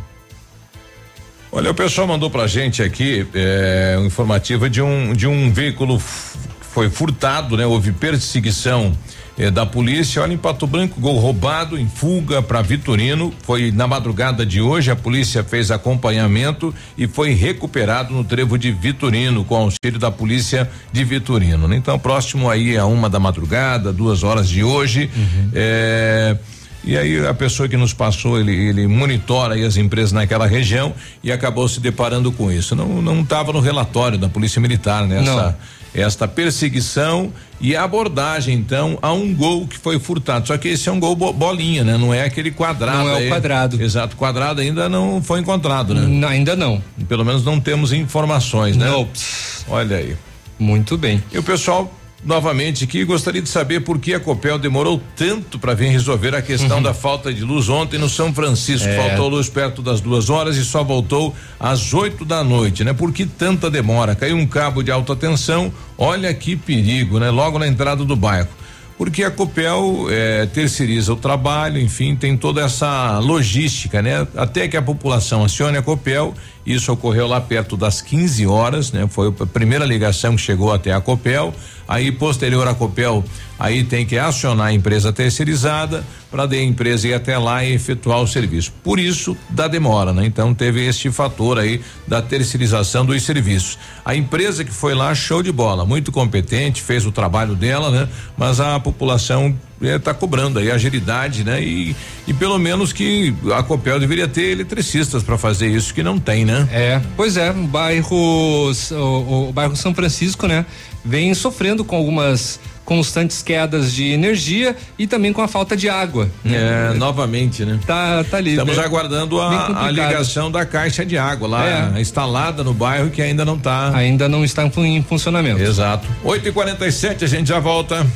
Olha, o pessoal mandou pra gente aqui é, um informativo de um de um veículo foi furtado, né? Houve perseguição eh, da polícia. Olha, em Pato Branco, gol roubado em fuga para Vitorino. Foi na madrugada de hoje. A polícia fez acompanhamento e foi recuperado no trevo de Vitorino com auxílio da polícia de Vitorino. né? Então, próximo aí a uma da madrugada, duas horas de hoje. eh, e aí a pessoa que nos passou, ele, ele monitora as empresas naquela região e acabou se deparando com isso. Não não estava no relatório da Polícia Militar, né? Não. Essa, esta perseguição e a abordagem então a um gol que foi furtado. Só que esse é um gol bo- bolinha, né? Não é aquele quadrado. Não é o aí. quadrado. Exato, quadrado ainda não foi encontrado, né? N- ainda não. Pelo menos não temos informações, né? Não. Olha aí. Muito bem. E o pessoal novamente aqui. Gostaria de saber por que a Copel demorou tanto para vir resolver a questão uhum. da falta de luz ontem no São Francisco. É. Faltou luz perto das duas horas e só voltou às 8 da noite, né? Por que tanta demora? Caiu um cabo de alta tensão. Olha que perigo, né? Logo na entrada do bairro porque a Copel é, terceiriza o trabalho, enfim, tem toda essa logística, né? Até que a população acione a Copel, isso ocorreu lá perto das 15 horas, né? Foi a primeira ligação que chegou até a Copel. Aí, posterior à Copel, aí tem que acionar a empresa terceirizada para a empresa ir até lá e efetuar o serviço. Por isso, da demora, né? Então, teve este fator aí da terceirização dos serviços. A empresa que foi lá, show de bola, muito competente, fez o trabalho dela, né? Mas a população está é, cobrando aí agilidade, né? E, e pelo menos que a Copel deveria ter eletricistas para fazer isso que não tem, né? É, pois é, o bairro o, o bairro São Francisco, né? Vem sofrendo com algumas constantes quedas de energia e também com a falta de água. Né? É, novamente, né? Tá, tá ali. Estamos né? aguardando a, a, ligação da caixa de água lá é. instalada no bairro que ainda não está. Ainda não está em funcionamento. Exato. 8 e 47 a gente já volta.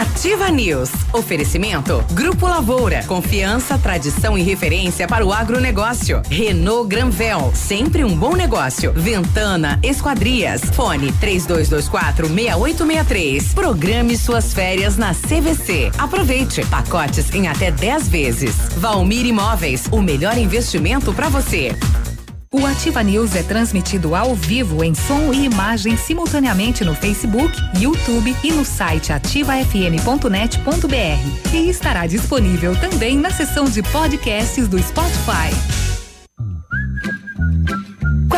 Ativa News. Oferecimento. Grupo Lavoura. Confiança, tradição e referência para o agronegócio. Renault Granvel. Sempre um bom negócio. Ventana Esquadrias. Fone 3224 6863. Programe suas férias na CVC. Aproveite. Pacotes em até 10 vezes. Valmir Imóveis. O melhor investimento para você. O Ativa News é transmitido ao vivo em som e imagem simultaneamente no Facebook, YouTube e no site ativafm.net.br. E estará disponível também na seção de podcasts do Spotify.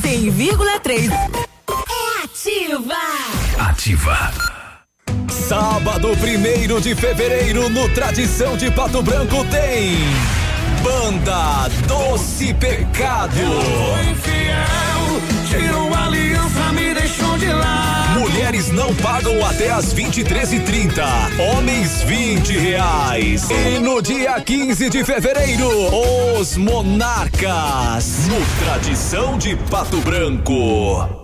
100,3. É ativa. Ativa. Sábado, primeiro de fevereiro, no Tradição de Pato Branco tem. Banda Doce Pecado. Infiel, tirou a Mulheres não pagam até as 23h30. Homens 20 reais. E no dia 15 de fevereiro, os Monarcas. No Tradição de Pato Branco.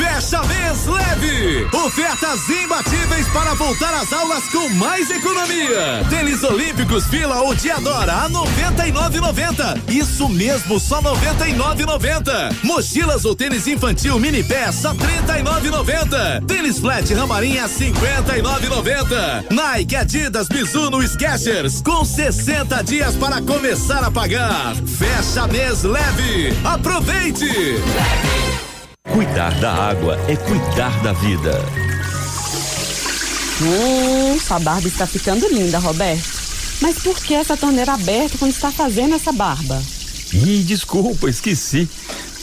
Fecha mês leve! Ofertas imbatíveis para voltar às aulas com mais economia. Tênis Olímpicos Fila ou Diadora a 99,90. Isso mesmo, só 99,90. Mochilas ou tênis infantil mini só 39,90. Tênis flat Ramarinha 59,90. Nike, Adidas, Mizuno, Skechers com 60 dias para começar a pagar. Fecha mês leve. Aproveite! Leve. Cuidar da água é cuidar da vida. Hum, sua barba está ficando linda, Roberto. Mas por que essa torneira aberta quando está fazendo essa barba? Ih, desculpa, esqueci.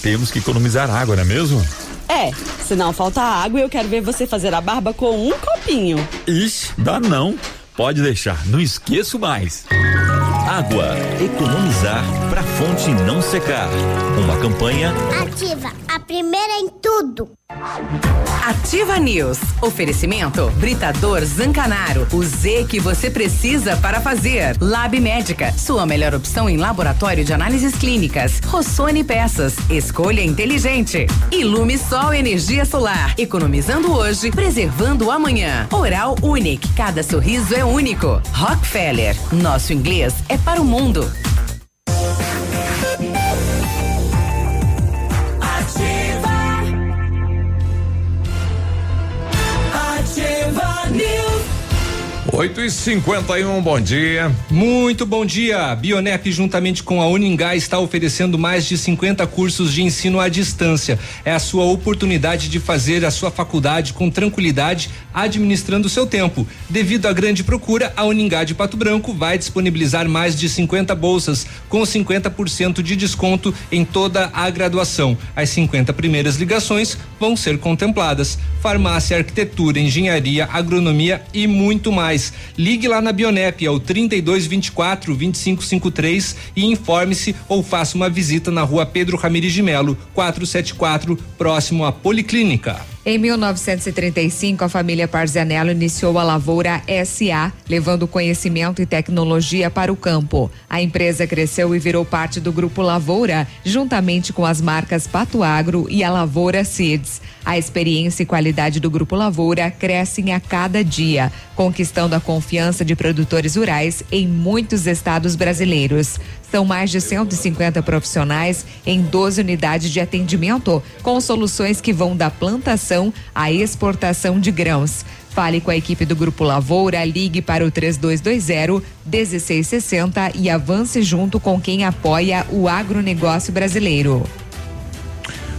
Temos que economizar água, não é mesmo? É, se não falta água, eu quero ver você fazer a barba com um copinho. Ixi, dá não. Pode deixar, não esqueço mais. Água, economizar pra fonte não secar. Uma campanha Ativa, primeira em tudo. Ativa News. Oferecimento Britador Zancanaro. O Z que você precisa para fazer. Lab Médica. Sua melhor opção em laboratório de análises clínicas. Rossoni Peças. Escolha inteligente. Ilume Sol Energia Solar. Economizando hoje, preservando amanhã. Oral Unique. Cada sorriso é único. Rockefeller. Nosso inglês é para o mundo. 8 e 51 bom dia. Muito bom dia. Bionep, juntamente com a Uningá, está oferecendo mais de 50 cursos de ensino à distância. É a sua oportunidade de fazer a sua faculdade com tranquilidade, administrando o seu tempo. Devido à grande procura, a Uningá de Pato Branco vai disponibilizar mais de 50 bolsas, com 50% de desconto em toda a graduação. As 50 primeiras ligações vão ser contempladas. Farmácia, arquitetura, engenharia, agronomia e muito mais. Ligue lá na Bionep ao 3224 2553 e informe-se ou faça uma visita na rua Pedro Ramirez de Melo, 474, próximo à Policlínica. Em 1935, a família Parzianello iniciou a Lavoura SA, levando conhecimento e tecnologia para o campo. A empresa cresceu e virou parte do Grupo Lavoura, juntamente com as marcas Pato Agro e a Lavoura Seeds. A experiência e qualidade do Grupo Lavoura crescem a cada dia, conquistando a confiança de produtores rurais em muitos estados brasileiros. São mais de 150 profissionais em 12 unidades de atendimento, com soluções que vão da plantação à exportação de grãos. Fale com a equipe do Grupo Lavoura, ligue para o 3220 1660 e avance junto com quem apoia o agronegócio brasileiro.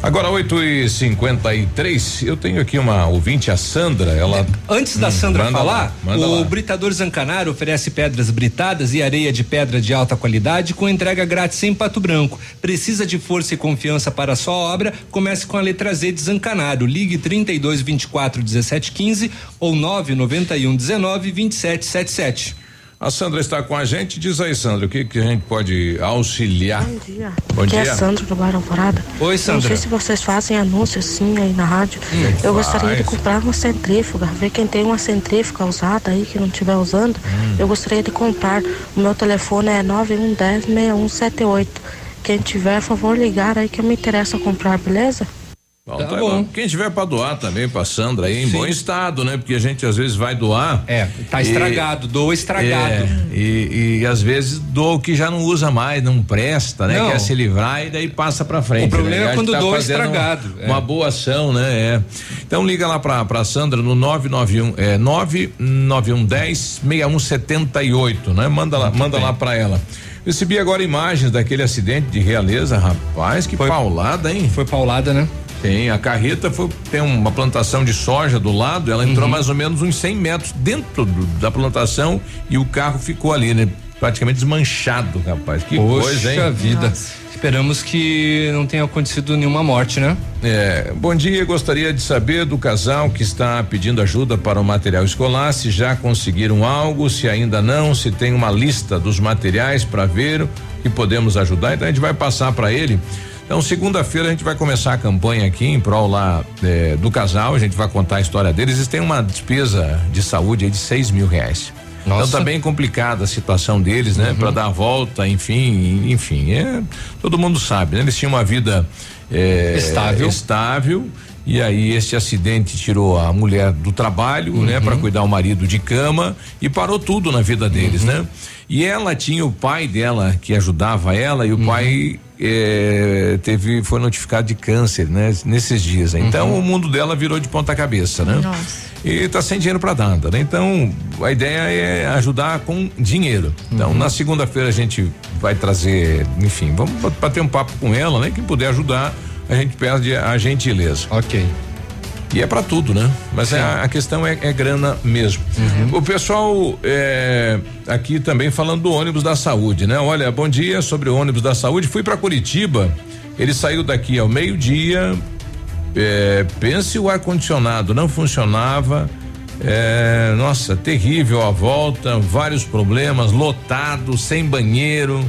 Agora 8 e 53 eu tenho aqui uma ouvinte, a Sandra, ela. Antes da Hum, Sandra falar, lá, o lá. Britador Zancanaro oferece pedras britadas e areia de pedra de alta qualidade com entrega grátis em Pato Branco. Precisa de força e confiança para a sua obra? Comece com a letra Z de Zancanaro. Ligue 32 24 17 15 ou 991 19 27 77. A Sandra está com a gente. Diz aí, Sandra, o que, que a gente pode auxiliar? Bom dia. Bom Aqui dia. é Sandro do Bairro Alvorada. Oi, Eu Sandra. Não sei se vocês fazem anúncio assim aí na rádio. Hum, Eu gostaria de faz. comprar uma centrífuga. Ver quem tem uma centrífuga usada aí que não estiver usando. Hum. Eu gostaria de comprar. O meu telefone é 9110-6178. Quem tiver, por favor, ligar aí que eu me interessa comprar, beleza? Bom, tá bom. Quem tiver para doar também pra Sandra aí, em bom estado, né? Porque a gente às vezes vai doar. É, tá e- estragado, doa estragado. É, e, e às vezes doa o que já não usa mais, não presta, né? Não. Quer se livrar e daí passa pra frente. O problema né? é quando tá doa estragado, Uma, é. uma boa ação, né? É. Então liga lá pra, pra Sandra no 991 é 99110 6178, né? Manda lá, manda lá pra ela. Recebi agora imagens daquele acidente de realeza, rapaz, que paulada, hein? Foi paulada, né? Tem, a carreta foi, tem uma plantação de soja do lado, ela entrou Uhum. mais ou menos uns 100 metros dentro do- da plantação e o carro ficou ali, né? Praticamente desmanchado, rapaz. Que Poxa coisa, hein? vida. Esperamos que não tenha acontecido nenhuma morte, né? É, bom dia, gostaria de saber do casal que está pedindo ajuda para o material escolar, se já conseguiram algo, se ainda não, se tem uma lista dos materiais para ver o que podemos ajudar. Então a gente vai passar para ele. Então, segunda-feira a gente vai começar a campanha aqui em prol lá eh, do casal. A gente vai contar a história deles. Eles têm uma despesa de saúde aí de seis mil reais. Então Nossa. tá bem complicada a situação deles, né? Para dar a volta, enfim, enfim, é, todo mundo sabe, né? Eles tinham uma vida eh, Estável. estável e aí este acidente tirou a mulher do trabalho, né, para cuidar o marido de cama e parou tudo na vida deles, né? E ela tinha o pai dela que ajudava ela e o pai eh, teve foi notificado de câncer, né? Nesses dias. Então o mundo dela virou de ponta cabeça, né? Nossa. E tá sem dinheiro para nada, né? Então, a ideia é ajudar com dinheiro. Então, na segunda-feira a gente vai trazer, enfim, vamos bater um papo com ela, né? Quem puder ajudar, a gente pede a gentileza. Ok. E é para tudo, né? Mas é, a questão é, é grana mesmo. O pessoal é, aqui também falando do ônibus da saúde, né? Olha, bom dia sobre o ônibus da saúde. Fui para Curitiba. Ele saiu daqui ao meio-dia. É, pense o ar condicionado não funcionava. É, nossa, terrível a volta, vários problemas, lotado, sem banheiro.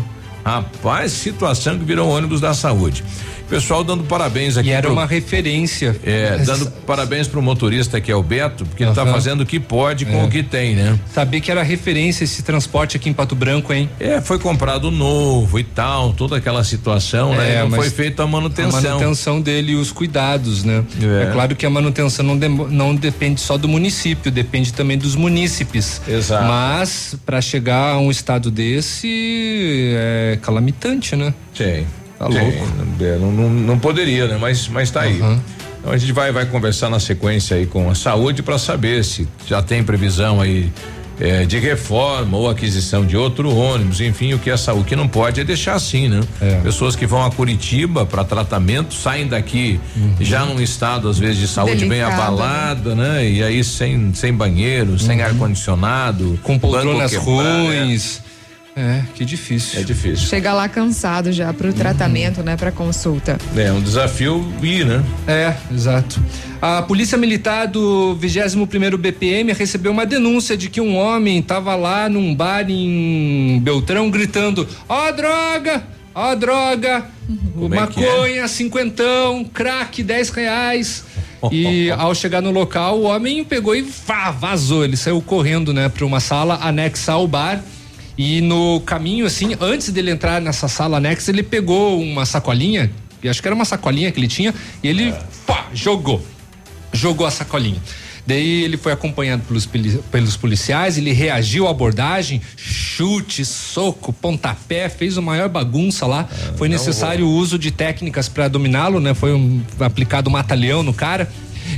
Rapaz, situação que virou ônibus da saúde. Pessoal dando parabéns aqui. E era pro- uma referência. É, dando parabéns pro motorista que é o Beto, porque ele tá fazendo o que pode com É. o que tem, né? Saber que era referência esse transporte aqui em Pato Branco, hein? É, foi comprado novo e tal, toda aquela situação, né? E não mas foi feita a manutenção. A manutenção dele e os cuidados, né? É. É, claro que a manutenção não, dem- não depende só do município, depende também dos munícipes. Exato. Mas para chegar a um estado desse é calamitante, né? Sim. Tá louco. é, Não, não, não poderia, né? Mas, mas tá aí. Então a gente vai, vai conversar na sequência aí com a saúde para saber se já tem previsão aí é, de reforma ou aquisição de outro ônibus, enfim, o que a saúde o que não pode é deixar assim, né? Pessoas que vão a Curitiba para tratamento saem daqui já num estado às vezes de saúde bem Delicado, abalado, né? E aí sem sem banheiro, sem ar condicionado, Com poltronas ruins. É, que difícil. É difícil. Chega lá cansado já pro tratamento, né, pra consulta. É um desafio ir, né? É, exato. A Polícia Militar do 21º BPM recebeu uma denúncia de que um homem estava lá num bar em Beltrão gritando: "Ó droga! Ó droga! Como é que maconha, cinquentão, crack, 10 reais." E ao chegar no local, o homem pegou e vá, vazou. Ele saiu correndo, né, para uma sala anexa ao bar. E no caminho, assim, antes dele entrar nessa sala anexa, ele pegou uma sacolinha, e acho que era uma sacolinha que ele tinha, e ele pá, jogou. Jogou a sacolinha. Daí ele foi acompanhado pelos, pelos policiais, ele reagiu à abordagem, chute, soco, pontapé, fez uma maior bagunça lá. foi não necessário o uso de técnicas para dominá-lo, né? Foi um, aplicado um mata-leão no cara.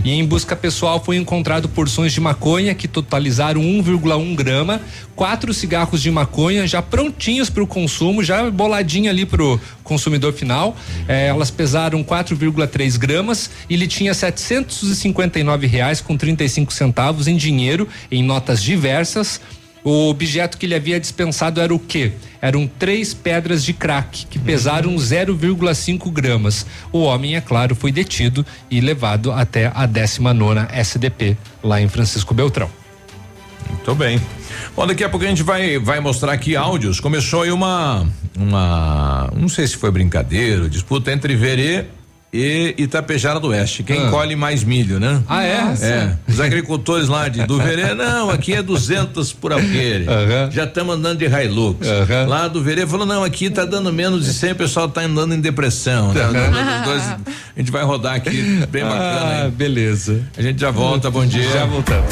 E em busca pessoal foi encontrado porções de maconha que totalizaram 1,1 grama, quatro cigarros de maconha já prontinhos para o consumo, já boladinha ali para o consumidor final. Eh, elas pesaram 4,3 gramas e ele tinha 759 reais com 35 centavos em dinheiro, em notas diversas. O objeto que ele havia dispensado era o quê? Eram três pedras de crack que pesaram 0,5 gramas. O homem, é claro, foi detido e levado até a 19 SDP, lá em Francisco Beltrão. Muito bem. Bom, daqui a pouco a gente vai, vai mostrar aqui áudios. Começou aí uma. Uma. Não sei se foi brincadeira, disputa entre Verê e Itapejara do Oeste. Quem Ah. colhe mais milho, né? Ah, é? Nossa. É. Os agricultores lá de, do Verê, não, aqui é 200 por alqueire. Já estamos andando de Hilux. Lá do Verê falou, não, aqui tá dando menos de 100, o pessoal tá andando em depressão. Né? Os dois, a gente vai rodar aqui bem bacana. Ah, beleza. A gente já volta, bom dia. Já voltamos.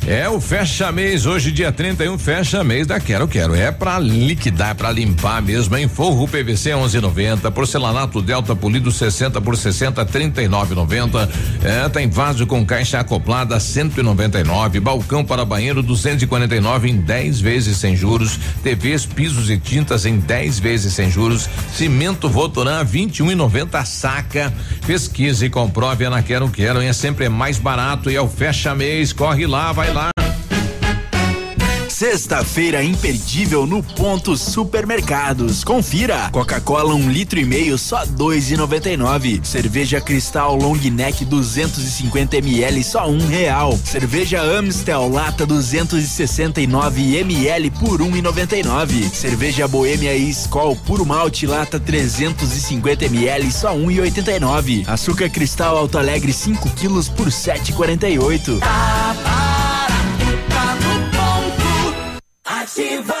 É o fecha mês, hoje dia 31, fecha mês da Quero Quero. É pra liquidar, pra limpar mesmo, hein? Forro PVC 11,90, porcelanato Delta polido 60 por 60 39,90. É, tem vaso com caixa acoplada 199, balcão para banheiro 249 em 10 vezes sem juros, TVs, pisos e tintas em 10 vezes sem juros, cimento Votoran 21,90 a saca. Pesquise e comprove é na Quero Quero, hein? é sempre mais barato e é o fecha mês. Corre lá, vai lá. Sexta-feira imperdível no Ponto Supermercados. Confira. Coca-Cola um litro e meio só dois e noventa e nove. Cerveja Cristal Long Neck 250 ml só um real. Cerveja Amstel lata 269 ml por um e noventa e nove. Cerveja Boêmia e Skol puro malte lata 350 ml só um e oitenta e nove. Açúcar Cristal Alto Alegre 5 quilos por sete e quarenta e oito. Ativa.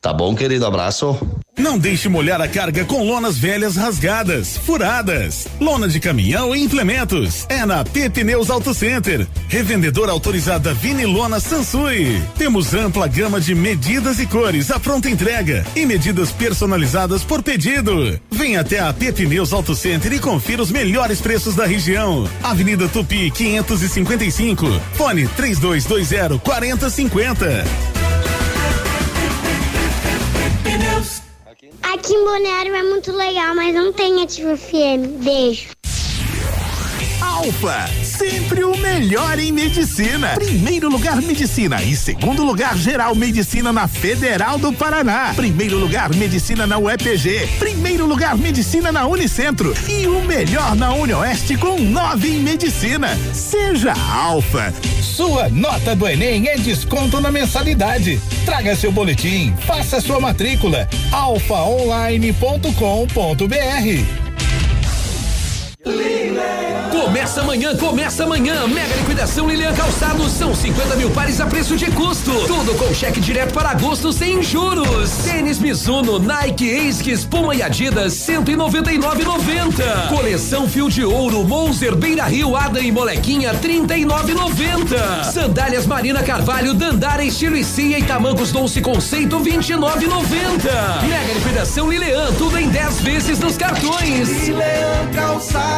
Tá bom, querido? Abraço. Não deixe molhar a carga com lonas velhas rasgadas, furadas. Lona de caminhão e implementos. É na P Pneus Auto Center. Revendedora autorizada Vinilona Sansui. Temos ampla gama de medidas e cores à pronta entrega e medidas personalizadas por pedido. Venha até a P Pneus Auto Center e confira os melhores preços da região. Avenida Tupi 555. Fone 3220 4050. Aqui em Balneário é muito legal, mas não tem Ativa FM. Beijo. Alfa, sempre o melhor em medicina. Primeiro lugar medicina e segundo lugar geral medicina na Federal do Paraná. Primeiro lugar medicina na UEPG. Primeiro lugar medicina na Unicentro e o melhor na Unioeste com nove em medicina. Seja Alfa. Sua nota do Enem é desconto na mensalidade. Traga seu boletim, faça sua matrícula. alfaonline.com.br Começa amanhã, começa amanhã. Mega liquidação Lilian Calçados. São 50 mil pares a preço de custo. Tudo com cheque direto para agosto sem juros. Tênis Mizuno, Nike, Esquis, Puma e Adidas, 199,90. Coleção Fio de Ouro, Monzer, Beira Rio, Ada e Molequinha, 39,90. Sandálias Marina Carvalho, Dandara, Estilo e Cia e Tamancos Doce Conceito, 29,90. Mega liquidação Lilian, tudo em 10 vezes nos cartões. Lilian Calçados.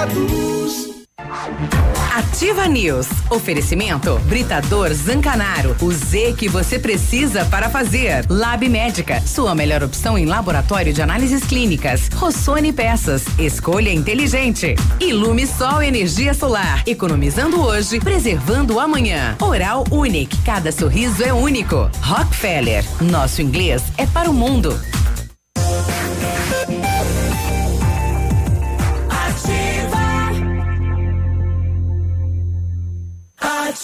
Ativa News. Oferecimento Britador Zancanaro. O Z que você precisa para fazer. Lab Médica. Sua melhor opção em laboratório de análises clínicas. Rossoni Peças. Escolha inteligente. Ilume Sol Energia Solar. Economizando hoje, preservando amanhã. Oral Unique. Cada sorriso é único. Rockefeller. Nosso inglês é para o mundo.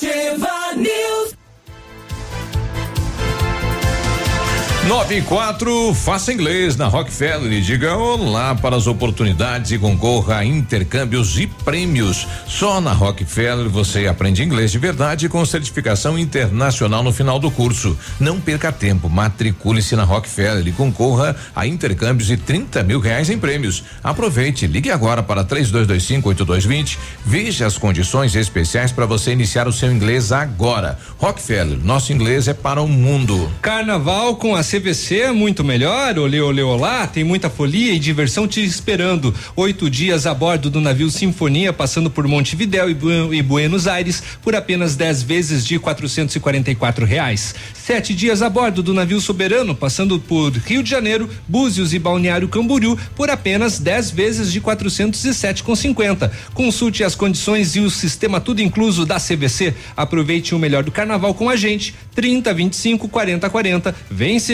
Ativa News. 9 e 4, faça inglês na Rockefeller e diga olá para as oportunidades e concorra a intercâmbios e prêmios. Só na Rockefeller você aprende inglês de verdade com certificação internacional no final do curso. Não perca tempo, matricule-se na Rockefeller e concorra a intercâmbios e 30 mil reais em prêmios. Aproveite, ligue agora para 32258220. Veja as condições especiais para você iniciar o seu inglês agora. Rockefeller, nosso inglês é para o mundo. Carnaval com a CVC é muito melhor. Olê, olê, olá. Tem muita folia e diversão te esperando. Oito dias a bordo do navio Sinfonia, passando por Montevidéu e, Bu e Buenos Aires, por apenas 10 vezes de quatrocentos e quarenta e quatro reais. Sete dias a bordo do navio Soberano, passando por Rio de Janeiro, Búzios e Balneário Camboriú, por apenas 10 vezes de quatrocentos e sete com cinquenta. Consulte as condições e o sistema tudo incluso da CVC. Aproveite o melhor do carnaval com a gente. 30, 25, 40, 40. Vem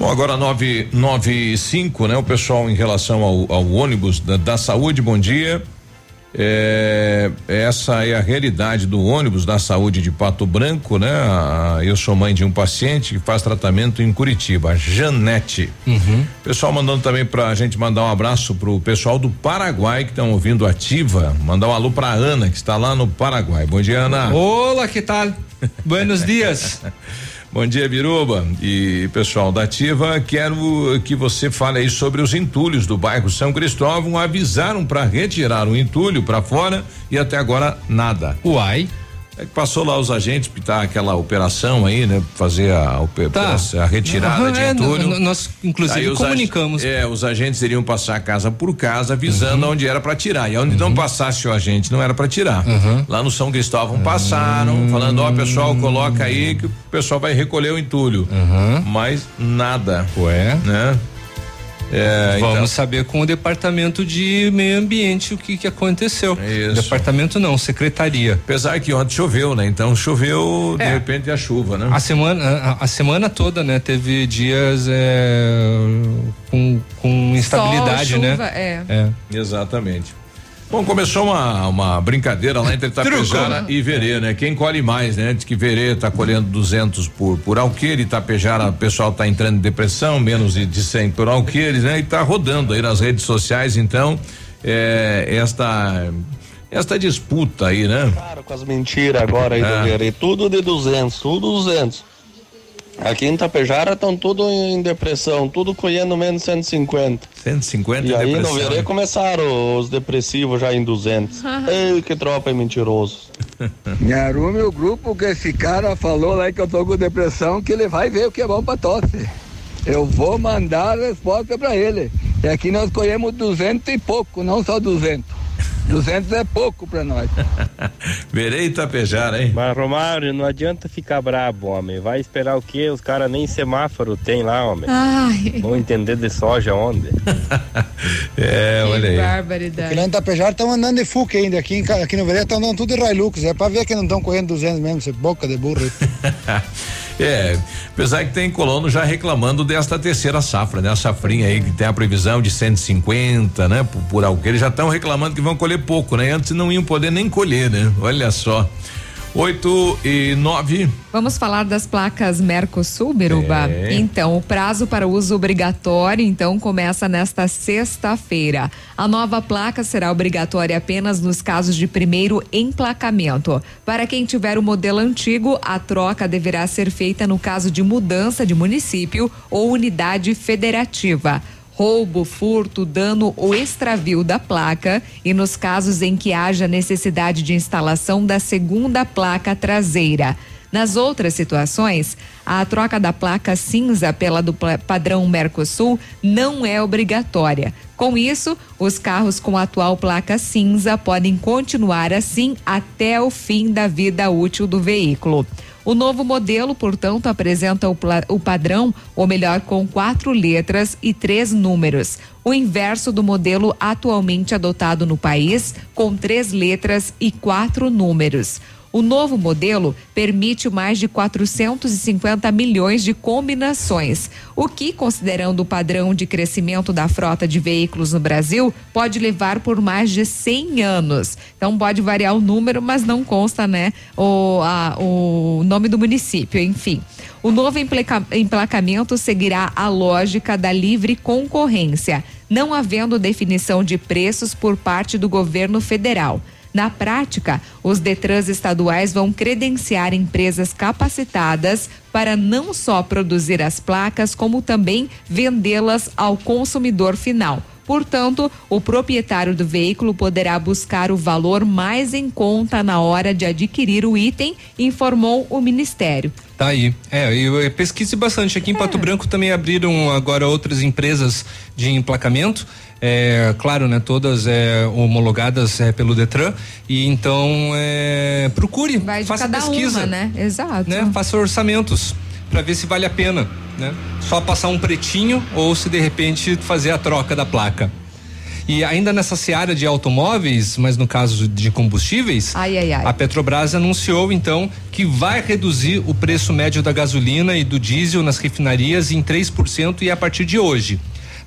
Bom, agora nove, nove e cinco, né? O pessoal em relação ao, ao ônibus da, da, saúde, bom dia. É, essa é a realidade do ônibus da saúde de Pato Branco, né? eu sou mãe de um paciente que faz tratamento em Curitiba, Janete. Uhum. Pessoal mandando também pra gente mandar um abraço pro pessoal do Paraguai que estão ouvindo ativa. Mandar um alô pra Ana, que está lá no Paraguai. Bom dia, Ana. Olá, que tal? Buenos dias. Bom dia, Biruba e pessoal da Ativa. Quero que você fale aí sobre os entulhos do bairro São Cristóvão. Avisaram para retirar o entulho para fora e até agora nada. Uai. É que passou lá os agentes pitar aquela operação aí, né? Fazer a, tá. a retirada uhum, de é, entulho. nós, inclusive, comunicamos. é, os agentes iriam passar casa por casa, avisando uhum. onde era para tirar. E onde uhum. não passasse o agente, não era para tirar. Uhum. Lá no São Cristóvão passaram, falando: ó, pessoal, coloca aí que o pessoal vai recolher o entulho. Uhum. Mas nada. Ué? Né? É, Vamos então. saber com o departamento de meio ambiente o que que aconteceu. Isso. Departamento não, secretaria. Apesar que ontem choveu, né? Então choveu de É. repente a chuva, né? A semana, a, a semana toda, né? Teve dias é, com, com instabilidade, Sol, né? chuva, é. É. Exatamente. Bom, começou uma, uma brincadeira lá entre Itapejara e Verê, né? Quem colhe mais, né? Diz que Verê tá colhendo 200 por, por alqueire, Itapejara, o pessoal tá entrando em depressão, menos de, de 100 por alqueires, né? E tá rodando aí nas redes sociais, então, é, esta, esta disputa aí, né? Para com as mentiras agora aí É. do Verê. Tudo de 200, tudo 200. Aqui em Tapejara estão tudo em depressão, tudo colhendo menos 150. 150 E aí no depressão, né? começaram os depressivos já em 200. Ei, que tropa é mentiroso. Me arrume o grupo que esse cara falou lá que eu tô com depressão, que ele vai ver o que é bom pra tosse. Eu vou mandar a resposta pra ele. E aqui nós colhemos 200 e pouco, não só 200. 200 é pouco pra nós. Verê e Itapejara, hein? Mas, Romário, não adianta ficar brabo, homem. Vai esperar o quê? Os caras nem semáforo tem lá, homem. Ai. Vão entender de soja onde? É, Que olha aí. barbaridade. Porque lá em estão andando de Fuca ainda. Aqui, em aqui no Vereda estão andando tudo de Hilux. É pra ver que não estão correndo 200 mesmo, essa boca de burro. É, apesar que tem colono já reclamando desta terceira safra, né? A safrinha aí que tem a previsão de 150, né? Por, por alqueire, já estão reclamando que vão colher pouco, né? Antes não iam poder nem colher, né? Olha só. Oito e nove. Vamos falar das placas Mercosul, Biruba? É. Então, o prazo para uso obrigatório, então, começa nesta sexta-feira. A nova placa será obrigatória apenas nos casos de primeiro emplacamento. Para quem tiver o modelo antigo, a troca deverá ser feita no caso de mudança de município ou unidade federativa roubo, furto, dano ou extravio da placa e nos casos em que haja necessidade de instalação da segunda placa traseira. Nas outras situações, a troca da placa cinza pela do padrão Mercosul não é obrigatória. Com isso, os carros com a atual placa cinza podem continuar assim até o fim da vida útil do veículo. O novo modelo, portanto, apresenta o, o padrão, ou melhor, com quatro letras e três números. O inverso do modelo atualmente adotado no país, com três letras e quatro números. O novo modelo permite mais de 450 milhões de combinações, o que, considerando o padrão de crescimento da frota de veículos no Brasil, pode levar por mais de 100 anos. Então pode variar o número, mas não consta, né, o, a- o nome do município, enfim. O novo emplaca- emplacamento seguirá a lógica da livre concorrência, não havendo definição de preços por parte do governo federal. Na prática, os Detrans estaduais vão credenciar empresas capacitadas para não só produzir as placas, como também vendê-las ao consumidor final. Portanto, o proprietário do veículo poderá buscar o valor mais em conta na hora de adquirir o item, informou o Ministério. Tá aí. É, eu, eu pesquise bastante. Aqui em Pato Branco também abriram agora outras empresas de emplacamento. É, claro, né? Todas é, homologadas é, pelo Detran. E então é, procure, Vai faça pesquisa. uma, né? Exato. né? Faça orçamentos para ver se vale a pena, né? Só passar um pretinho ou se de repente fazer a troca da placa. E ainda nessa seara de automóveis, mas no caso de combustíveis, Ai, ai, ai. a Petrobras anunciou então que vai reduzir o preço médio da gasolina e do diesel nas refinarias em 3% e a partir de hoje.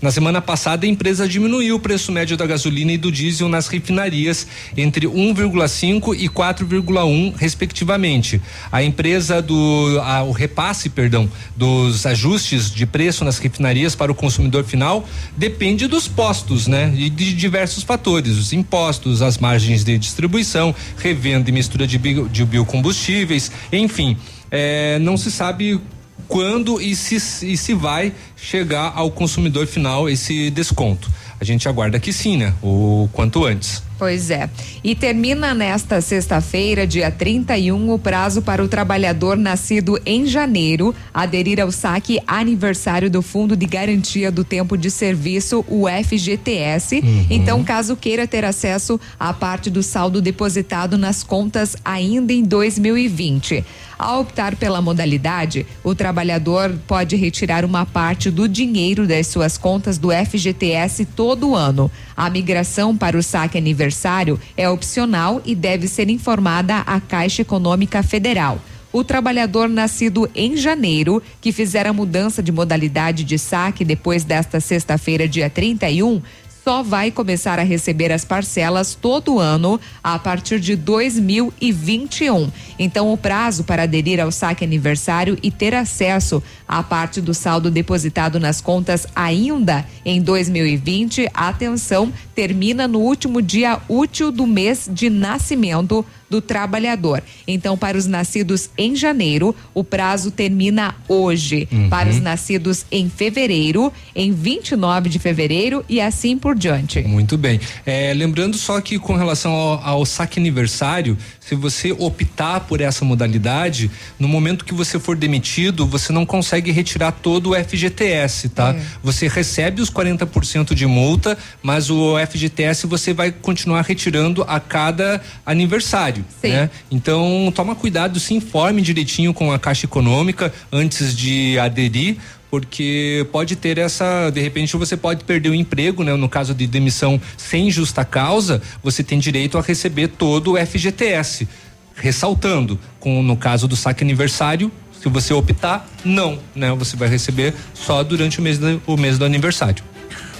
Na semana passada, a empresa diminuiu o preço médio da gasolina e do diesel nas refinarias entre 1,5 e 4,1, respectivamente. A empresa do a- o repasse, perdão, dos ajustes de preço nas refinarias para o consumidor final depende dos postos, né? E de diversos fatores, os impostos, as margens de distribuição, revenda e mistura de, bio, de biocombustíveis, enfim, eh, não se sabe quando e se, e se vai chegar ao consumidor final esse desconto. A gente aguarda que sim, né? O quanto antes. Pois é. E termina nesta sexta-feira, dia 31, o prazo para o trabalhador nascido em janeiro aderir ao saque aniversário do Fundo de Garantia do Tempo de Serviço, o FGTS. Uhum. Então, caso queira ter acesso à parte do saldo depositado nas contas ainda em 2020. Ao optar pela modalidade, o trabalhador pode retirar uma parte do dinheiro das suas contas do FGTS todo ano. A migração para o saque aniversário é opcional e deve ser informada à Caixa Econômica Federal. O trabalhador nascido em janeiro, que fizer a mudança de modalidade de saque depois desta sexta-feira, dia 31, só vai começar a receber as parcelas todo ano a partir de 2021. Então, o prazo para aderir ao saque aniversário e ter acesso à parte do saldo depositado nas contas ainda em 2020, atenção, termina no último dia útil do mês de nascimento do trabalhador. Então, para os nascidos em janeiro, o prazo termina hoje. Uhum. Para os nascidos em fevereiro, em 29 de fevereiro e assim por diante. Muito bem. É, lembrando só que com relação ao, ao saque aniversário, se você optar por essa modalidade, no momento que você for demitido, você não consegue retirar todo o FGTS, tá? Você recebe os 40% de multa, mas o FGTS você vai continuar retirando a cada aniversário, Sim. né? Então, toma cuidado, se informe direitinho com a Caixa Econômica antes de aderir, porque pode ter essa, de repente você pode perder o emprego, né? No caso de demissão sem justa causa, você tem direito a receber todo o FGTS. Ressaltando, com no caso do saque aniversário, se você optar, não, né? Você vai receber só durante o mês do, o mês do aniversário.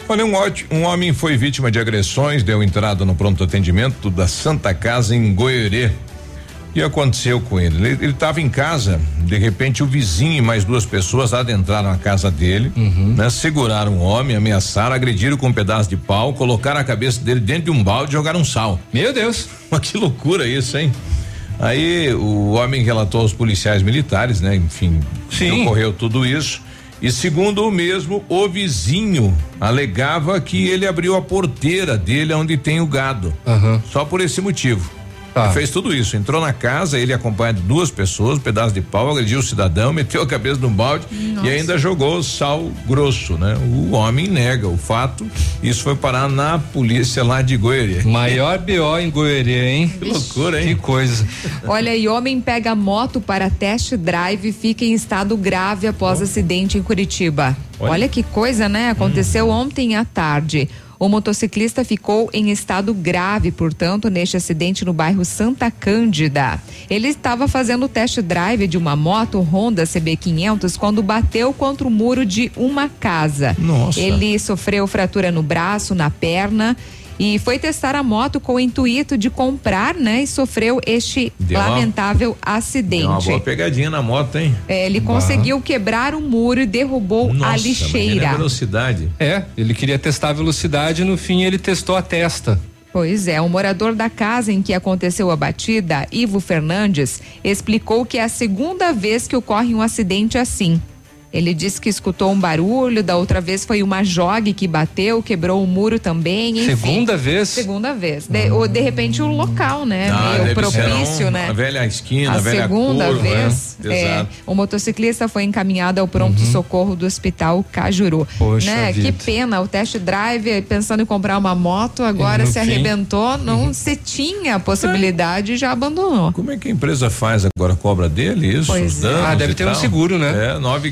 Olha, um, ótimo, um homem foi vítima de agressões, deu entrada no pronto atendimento da Santa Casa em Goiorê. O que aconteceu com ele? Ele estava em casa, de repente o vizinho e mais duas pessoas adentraram a casa dele, né? Seguraram o homem, ameaçaram, agrediram com um pedaço de pau, colocaram a cabeça dele dentro de um balde e jogaram sal. Meu Deus! Mas que loucura isso, hein? Aí o homem relatou aos policiais militares, né? Enfim, que ocorreu tudo isso. E segundo o mesmo, o vizinho alegava que ele abriu a porteira dele onde tem o gado. Só por esse motivo. Tá. Fez tudo isso, entrou na casa, ele acompanhado de duas pessoas, um pedaço de pau, agrediu o cidadão, meteu a cabeça no balde Nossa. e ainda jogou sal grosso, né? O homem nega o fato. Isso foi parar na polícia lá de Goiânia. Maior BO em Goiânia, hein? Que loucura, hein? Que coisa. Olha, e homem pega moto para test drive e fica em estado grave após acidente em Curitiba. Olha. Olha, que coisa, né? Aconteceu ontem à tarde. O motociclista ficou em estado grave, portanto, neste acidente no bairro Santa Cândida. Ele estava fazendo o test drive de uma moto Honda CB500 quando bateu contra o muro de uma casa. Nossa. Ele sofreu fratura no braço, na perna e foi testar a moto com o intuito de comprar, né? E sofreu este Deu uma- lamentável Deu uma acidente. boa pegadinha na moto, hein? É, ele Bah. conseguiu quebrar o muro e derrubou a Nossa, lixeira. a velocidade. É, ele queria testar a velocidade, no fim ele testou a testa. Pois é, o morador da casa em que aconteceu a batida, Ivo Fernandes, explicou que é a segunda vez que ocorre um acidente assim. Ele disse que escutou um barulho, da outra vez foi uma jogue que bateu, quebrou o muro também. Enfim. Segunda vez? Segunda vez. De, ou de repente o local, né? Ah, Meio propício, um- né? A velha esquina, a, a velha segunda curva, vez, né? é, Exato. o motociclista foi encaminhado ao pronto-socorro do hospital Cajuru. Poxa né? Que vida. pena, o test drive, pensando em comprar uma moto, agora se fim- arrebentou, não se tinha a possibilidade e já abandonou. Como é que a empresa faz agora? Cobra dele isso? Pois Os é. danos Ah, deve e ter um tal? seguro, né? É, 9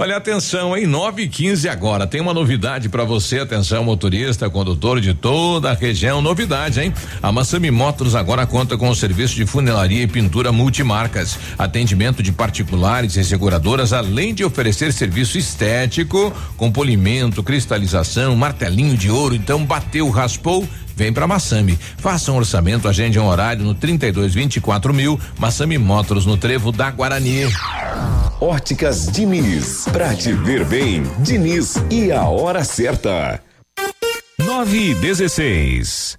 Olha, atenção, hein? 9 e 15 agora. Tem uma novidade para você. Atenção, motorista, condutor de toda a região. Novidade, hein? A Massami Motors agora conta com o serviço de funilaria e pintura multimarcas. Atendimento de particulares e seguradoras, além de oferecer serviço estético com polimento, cristalização, martelinho de ouro. Então, bateu, raspou. Vem pra Massami. Faça um orçamento, agende um horário no 32 24 mil. Massami Motors no Trevo da Guarani. Óticas Diniz. Pra te ver bem, Diniz e a hora certa. 9 e 16.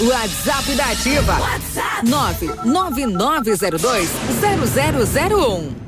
WhatsApp da Ativa. WhatsApp 999020001.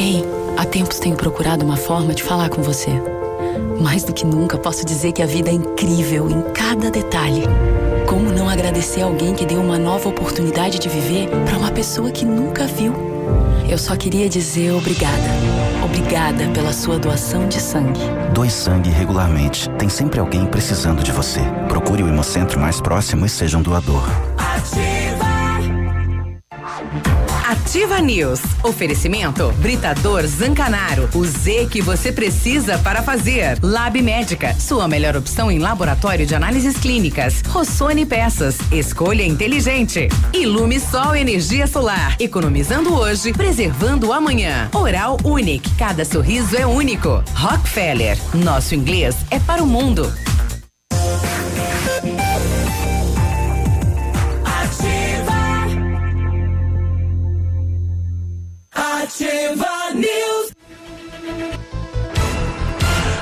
Ei, há tempos tenho procurado uma forma de falar com você. Mais do que nunca, posso dizer que a vida é incrível em cada detalhe. Como não agradecer alguém que deu uma nova oportunidade de viver para uma pessoa que nunca viu? Eu só queria dizer obrigada. Obrigada pela sua doação de sangue. Doe sangue regularmente. Tem sempre alguém precisando de você. Procure o Hemocentro mais próximo e seja um doador. Ativa News. Oferecimento Britador Zancanaro. O Z que você precisa para fazer. Lab Médica. Sua melhor opção em laboratório de análises clínicas. Rossoni Peças. Escolha inteligente. Ilume Sol Energia Solar. Economizando hoje, preservando amanhã. Oral Unique. Cada sorriso é único. Rockefeller. Nosso inglês é para o mundo.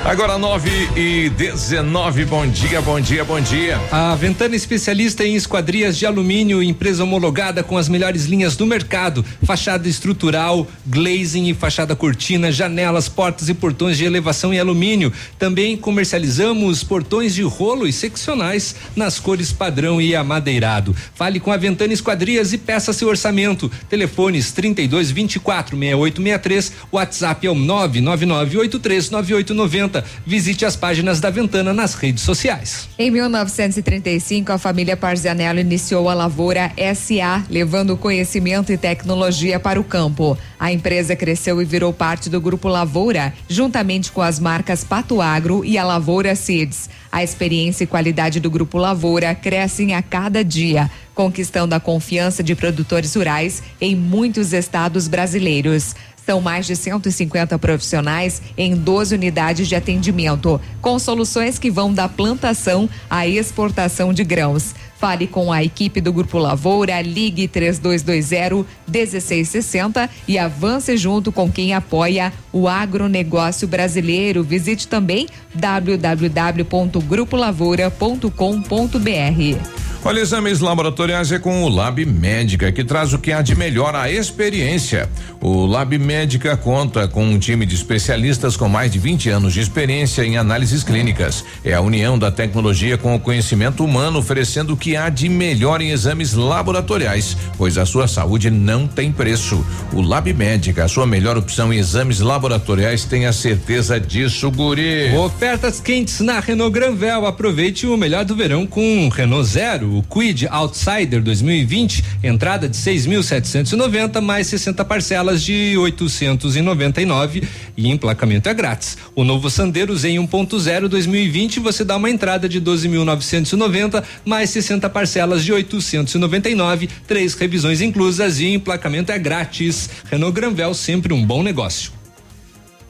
Agora 9 e 19, bom dia, bom dia, bom dia. A Ventana especialista em esquadrias de alumínio, empresa homologada com as melhores linhas do mercado, fachada estrutural, glazing e fachada cortina, janelas, portas e portões de elevação em alumínio. Também comercializamos portões de rolo e seccionais nas cores padrão e amadeirado. Fale com a Ventana Esquadrias e peça seu orçamento. Telefones 32 24 6863, WhatsApp é o 999839890. Visite as páginas da Ventana nas redes sociais. Em 1935, a família Parzianello iniciou a Lavoura SA, levando conhecimento e tecnologia para o campo. A empresa cresceu e virou parte do Grupo Lavoura, juntamente com as marcas Pato Agro e a Lavoura Seeds. A experiência e qualidade do Grupo Lavoura crescem a cada dia, conquistando a confiança de produtores rurais em muitos estados brasileiros. São mais de 150 profissionais em 12 unidades de atendimento, com soluções que vão da plantação à exportação de grãos. Fale com a equipe do Grupo Lavoura, ligue 3220 1660 e avance junto com quem apoia o agronegócio brasileiro. Visite também www.grupolavoura.com.br. Olha, exames laboratoriais é com o Lab Médica, que traz o que há de melhor a experiência. O Lab Médica conta com um time de especialistas com mais de 20 anos de experiência em análises clínicas. É a união da tecnologia com o conhecimento humano, oferecendo o que há de melhor em exames laboratoriais, pois a sua saúde não tem preço. O Lab Médica, a sua melhor opção em exames laboratoriais, tenha certeza disso, guri. Ofertas quentes na Renault Granvel. Aproveite o melhor do verão com Renault Zero, o Quid Outsider 2020, entrada de 6.790 mais 60 parcelas de 899 e emplacamento é grátis. O novo Sandero Z 1.0 2020 você dá uma entrada de 12.990 mais 60 parcelas de 899, três revisões inclusas e emplacamento é grátis. Renault Granvel sempre um bom negócio.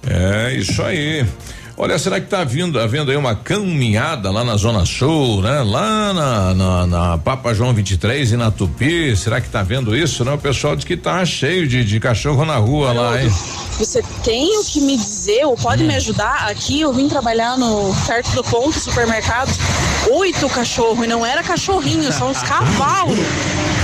É isso aí. Olha, será que tá vindo, havendo aí uma caminhada lá na Zona Sul, né? Lá na, na, na Papa João 23 e na Tupi, será que tá vendo isso, né? O pessoal diz que tá cheio de, de cachorro na rua lá, hein? Você tem o que me dizer ou pode me ajudar? Aqui eu vim trabalhar no perto do ponto supermercado, oito cachorros e não era cachorrinho, são os cavalos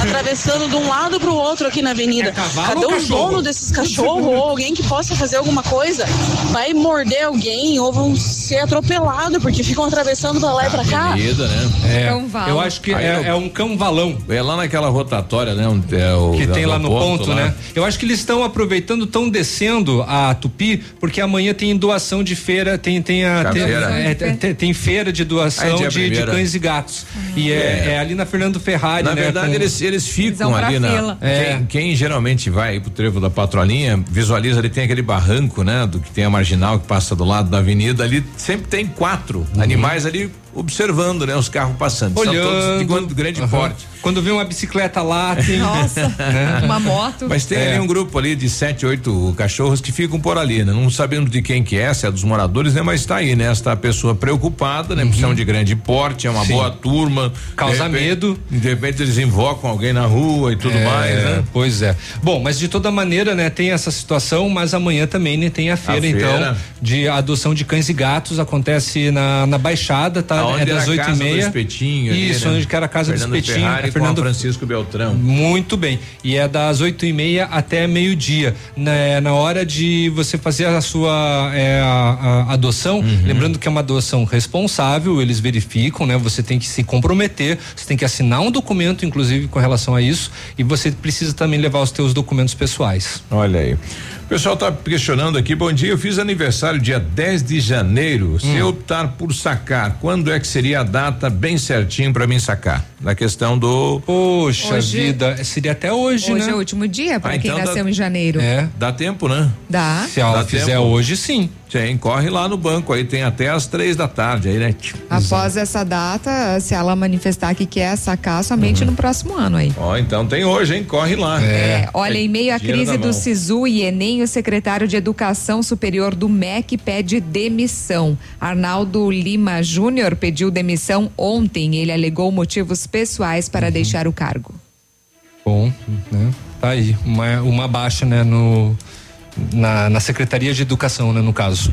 atravessando de um lado para o outro aqui na avenida. Cadê ou o cachorro? dono desses cachorros ou alguém que possa fazer alguma coisa? Vai morder alguém vão ser atropelados porque ficam atravessando para lá e para cá? Avenida, né? É, eu acho que é, no- é um cão valão. É lá naquela rotatória, né? onde é o, que tem lá no ponto, lá. né? Eu acho que eles estão aproveitando, estão descendo a Tupi, porque amanhã tem doação de feira, tem tem a tem, Feira? é, tem- tem- feira de Ah, é doação de, de cães e gatos. E é, É. é ali na Fernando Ferrari, Na né? verdade, com- eles, eles ficam pra ali na. É. Quem, quem geralmente vai pro trevo da patrolinha, visualiza ali, tem aquele barranco, né? Do que tem a marginal que passa do lado da avenida. Ali sempre tem quatro animais ali observando, né? Os carros passando. São todos de Olhando. grande- grande Aham. porte. Quando vê uma bicicleta lá, tem. Nossa, né? uma moto. Mas tem É. ali um grupo ali de sete, oito cachorros que ficam por ali, né? Não sabendo de quem que é, se é dos moradores, né? Mas tá aí, né? Esta pessoa preocupada, né? São de grande porte, é uma Uhum. Sim. boa turma. Causa De repente- medo. De repente eles invocam alguém na rua e tudo É, mais, né? Pois é. Bom, mas de toda maneira, né, tem essa situação, mas amanhã também né, tem a feira, feira. então, de adoção de cães e gatos, acontece na, na Baixada, tá? Aonde é das era a oito e meia. Espetinho Isso, né? onde que era a casa Fernando do Espetinho. Ferrari é a Francisco Beltrão. Muito bem. E é das oito e meia até meio-dia. Né, na hora de você fazer a sua é, a- a adoção, Uhum. lembrando que é uma adoção responsável, eles verificam, né? Você tem que se comprometer, você tem que assinar um documento, inclusive, com relação a isso, e você precisa também levar os teus documentos pessoais. Olha aí. O pessoal tá questionando aqui, bom dia, eu fiz aniversário dia 10 de janeiro. Se Hum. eu optar por sacar, quando é que seria a data bem certinho para mim sacar? Na questão do. Poxa Hoje- vida, seria até hoje, Hoje né? é o último dia para Ah, quem então dá- nasceu em janeiro. É. Dá tempo, né? Dá. Se ela Dá fizer tempo? hoje, sim. Tem, corre lá no banco aí, tem até as três da tarde aí, né? Após essa data, se ela manifestar que quer sacar somente Uhum. no próximo ano aí. Ó, então tem hoje, hein? Corre lá. É, olha, em meio à crise do mão. SISU e Enem, o secretário de Educação Superior do MEC pede demissão. Arnaldo Lima Júnior pediu demissão ontem. Ele alegou motivos pessoais para deixar o cargo. Bom, né? Tá aí, uma, uma baixa, né, no na, na Secretaria de Educação, né, no caso.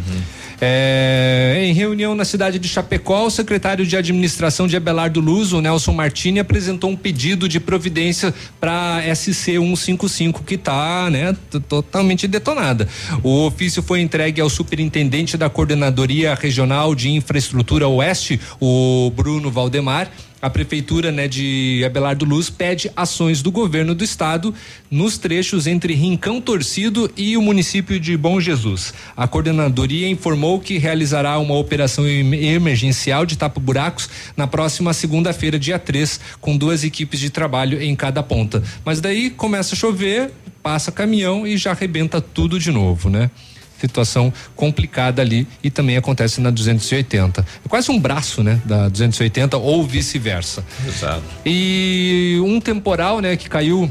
É, em reunião na cidade de Chapecó, o secretário de administração de Abelardo Luz, o Nelson Martini, apresentou um pedido de providência para SC 155 que está, né, totalmente detonada. O ofício foi entregue ao superintendente da Coordenadoria Regional de Infraestrutura Oeste, o Bruno Valdemar. A prefeitura, né, de Abelardo Luz pede ações do governo do estado nos trechos entre Rincão Torcido e o município de Bom Jesus. A coordenadoria informou que realizará uma operação em- emergencial de tapa-buracos na próxima segunda-feira, dia 3, com duas equipes de trabalho em cada ponta. Mas daí começa a chover, passa caminhão e já arrebenta tudo de novo, né? Situação complicada ali e também acontece na 280. É quase um braço, né, da 280 ou vice-versa. Exato. E um temporal, né, que caiu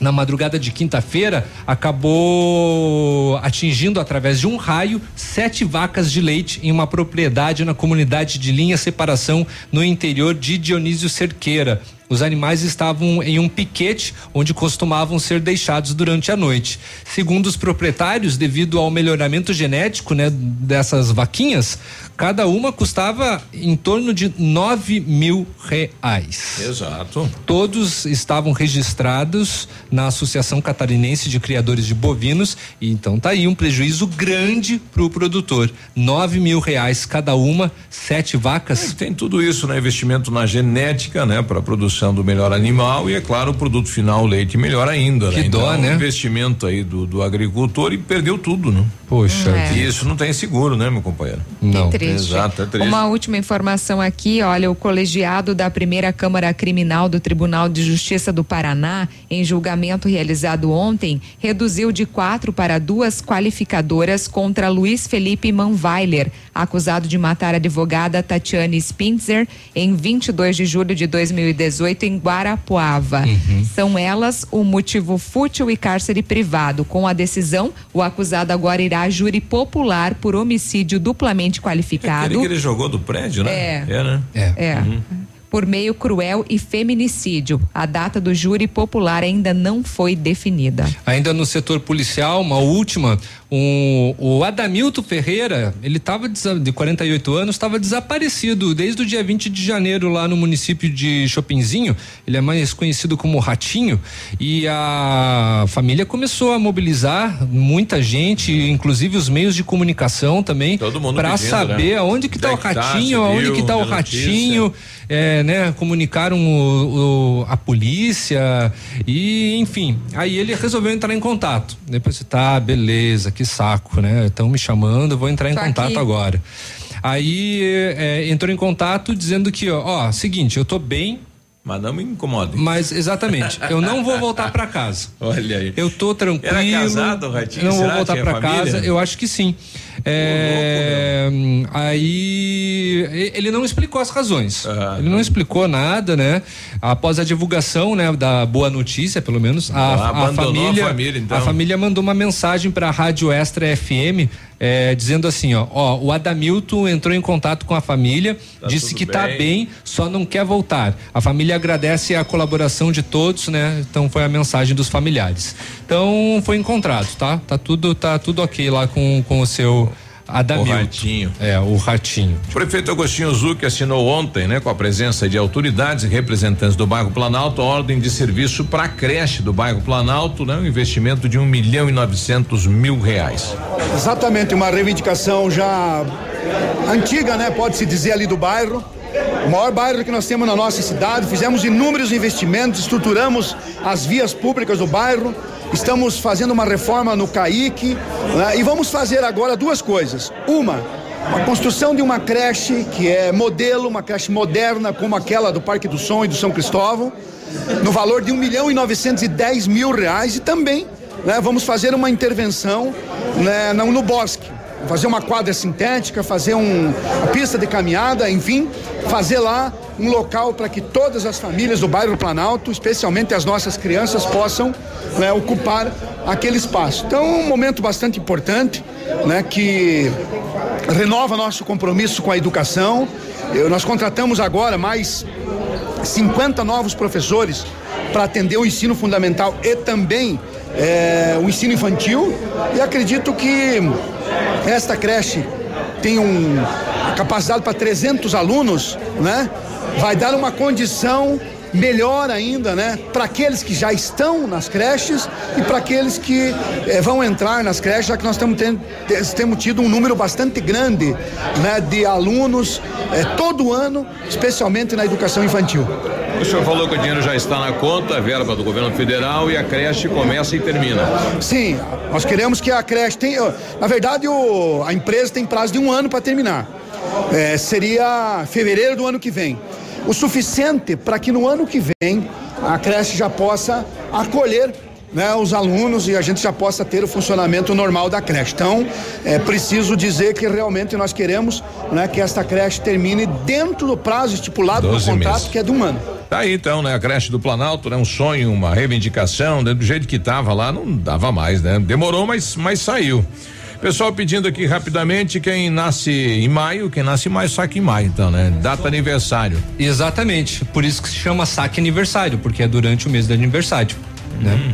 na madrugada de quinta-feira acabou atingindo através de um raio sete vacas de leite em uma propriedade na comunidade de linha separação no interior de Dionísio Cerqueira. Os animais estavam em um piquete onde costumavam ser deixados durante a noite. Segundo os proprietários, devido ao melhoramento genético, né, dessas vaquinhas, cada uma custava em torno de nove mil reais. Exato. Todos estavam registrados na Associação Catarinense de Criadores de Bovinos e então tá aí um prejuízo grande para o produtor. Nove mil reais cada uma, sete vacas. Tem tudo isso, né? Investimento na genética, né? Para produção do melhor animal e, é claro, o produto final, o leite, melhor ainda, Que né? dó, então, né? investimento aí do, do agricultor e perdeu tudo, né? Poxa. É. E isso não tem seguro, né, meu companheiro? Não. Triste. Exato, é triste. Uma última informação aqui, olha, o colegiado da primeira Câmara Criminal do Tribunal de Justiça do Paraná, em julgamento realizado ontem, reduziu de quatro para duas qualificadoras contra Luiz Felipe Manweiler, acusado de matar a advogada Tatiane Spintzer em 22 de julho de 2018 em Guarapuava. São elas o motivo fútil e cárcere privado. Com a decisão, o acusado agora irá a júri popular por homicídio duplamente qualificado. Aquele que ele jogou do prédio, né? É. É, né? É. Por meio cruel e feminicídio. A data do júri popular ainda não foi definida. Ainda no setor policial, uma última, um, o Adamilton Ferreira, ele estava de 48 anos, estava desaparecido desde o dia 20 de janeiro lá no município de Chopinzinho. Ele é mais conhecido como Ratinho e a família começou a mobilizar muita gente, inclusive os meios de comunicação também, para pedindo, saber né? aonde que está o Onde é tá, Ratinho, se aonde que está o. Ratinho é, né, comunicaram o, o- a polícia e, enfim, aí ele resolveu entrar em contato. Depois tá, beleza, que saco, né? Estão me chamando, eu vou entrar em Tô contato aqui. agora. Aí é, entrou em contato dizendo que, ó, ó, seguinte, eu tô bem, Mas não me incomode. mas exatamente, eu não vou voltar para casa. Olha aí. Eu tô tranquilo. Era casado Ratinho? Não vou Será? voltar Tinha para casa. Eu acho que sim. É, aí e- ele não explicou as razões. Ah, ele não explicou nada, né? Após a divulgação, né, da boa notícia, pelo menos, a, Ah, a abandonou a família, família, então. a família mandou uma mensagem para a Rádio Extra FM. É, dizendo assim, ó, ó, o Adamilton entrou em contato com a família, Tá disse que tá bem. bem, só não quer voltar. A família agradece a colaboração de todos, né? Então foi a mensagem dos familiares. Então foi encontrado, tá? Tá tudo, tá tudo ok lá com, com o seu Adamilton. O ratinho. É, o ratinho. O prefeito Agostinho Zucchi assinou ontem, né, com a presença de autoridades e representantes do bairro Planalto, a ordem de serviço para a creche do bairro Planalto, né, um investimento de um milhão e novecentos mil reais. Exatamente, uma reivindicação já antiga, né? Pode-se dizer ali do bairro. O maior bairro que nós temos na nossa cidade. Fizemos inúmeros investimentos, estruturamos as vias públicas do bairro. Estamos fazendo uma reforma no CAIC né? e vamos fazer agora duas coisas. Uma, a construção de uma creche que é modelo, uma creche moderna como aquela do Parque do Som e do São Cristóvão, no valor de um milhão e novecentos e dez mil reais e também né, vamos fazer uma intervenção né, no, no bosque. Fazer uma quadra sintética, fazer um, uma pista de caminhada, enfim, fazer lá um local para que todas as famílias do bairro Planalto, especialmente as nossas crianças, possam né, ocupar aquele espaço. Então, um momento bastante importante, né, que renova nosso compromisso com a educação. Eu- nós contratamos agora mais 50 novos professores para atender o ensino fundamental e também é, o ensino infantil e acredito que esta creche tem um capacidade para 300 alunos, né? Vai dar uma condição melhor ainda, né, para aqueles que já estão nas creches e para aqueles que eh, vão entrar nas creches, já que nós temos, tendo, temos tido um número bastante grande, né, de alunos eh, todo ano, especialmente na educação infantil. O senhor falou que o dinheiro já está na conta, a verba do governo federal e a creche começa e termina. Sim, nós queremos que a creche tenha. Na verdade, o, a empresa tem prazo de um ano para terminar. É, seria fevereiro do ano que vem. O suficiente para que no ano que vem a creche já possa acolher né, os alunos e a gente já possa ter o funcionamento normal da creche. Então, é preciso dizer que realmente nós queremos né, que esta creche termine dentro do prazo estipulado no 12 contrato, meses. que é de um ano. Tá aí então, né? A creche do Planalto, né? Um sonho, uma reivindicação, né? Do jeito que tava lá, não dava mais, né? Demorou, mas, mas saiu. Pessoal pedindo aqui rapidamente, quem nasce em maio, quem nasce em maio, saque em maio, então, né? Data aniversário. Exatamente, por isso que se chama saque aniversário, porque é durante o mês do aniversário. Né?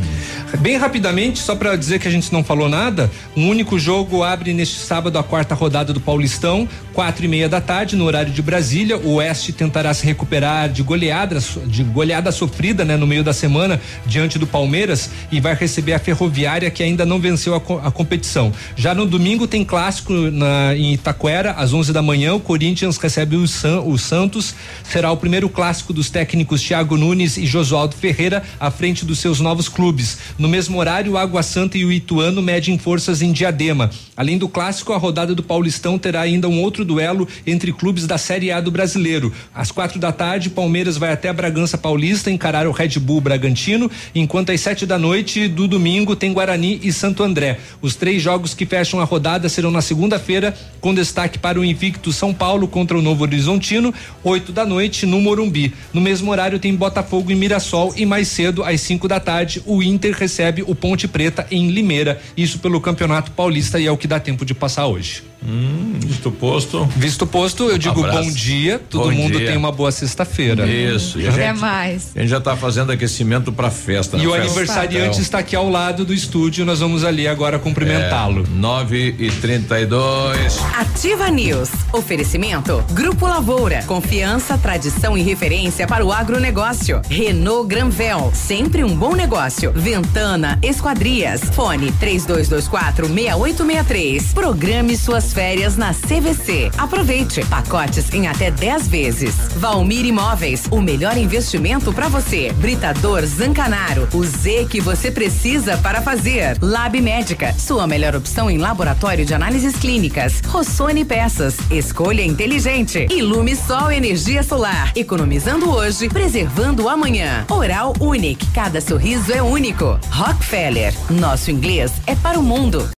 Bem rapidamente, só para dizer que a gente não falou nada, um único jogo abre neste sábado a quarta rodada do Paulistão, quatro e meia da tarde, no horário de Brasília. O Oeste tentará se recuperar de goleada, de goleada sofrida, né, no meio da semana diante do Palmeiras e vai receber a Ferroviária que ainda não venceu a, a competição. Já no domingo tem clássico na, em Itaquera às 11 da manhã. O Corinthians recebe o, San, o Santos. Será o primeiro clássico dos técnicos Thiago Nunes e Josualdo Ferreira à frente dos seus novos clubes. No mesmo horário, o Água Santa e o Ituano medem forças em Diadema. Além do clássico, a rodada do Paulistão terá ainda um outro duelo entre clubes da Série A do Brasileiro. Às quatro da tarde, Palmeiras vai até Bragança Paulista encarar o Red Bull Bragantino, enquanto às sete da noite do domingo tem Guarani e Santo André. Os três jogos que fecham a rodada serão na segunda-feira, com destaque para o invicto São Paulo contra o Novo Horizontino, oito da noite no Morumbi. No mesmo horário tem Botafogo e Mirassol e mais cedo, às cinco da tarde, o Inter recebe o Ponte Preta em Limeira. Isso pelo Campeonato Paulista e é o que dá tempo de passar hoje. Hum, visto posto. Visto posto, eu digo Abraço. bom dia. Todo Bom mundo dia. tem uma boa sexta-feira. Isso. E a Até gente, mais. a gente já tá fazendo aquecimento pra festa. E né? o Festa- aniversariante Então, está aqui ao lado do estúdio, nós vamos ali agora cumprimentá-lo. É, nove e trinta e dois. Ativa News. Oferecimento. Grupo Lavoura. Confiança, tradição e referência para o agronegócio. Renault Granvel. Sempre um bom negócio. Ventana Esquadrias. Fone 3224 6863. Programe férias na CVC. Aproveite. Pacotes em até 10 vezes. Valmir Imóveis. O melhor investimento para você. Britador Zancanaro. O Z que você precisa para fazer. Lab Médica. Sua melhor opção em laboratório de análises clínicas. Rossoni Peças. Escolha inteligente. Ilume Sol Energia Solar. Economizando hoje, preservando amanhã. Oral Unique. Cada sorriso é único. Rockefeller. Nosso inglês é para o mundo.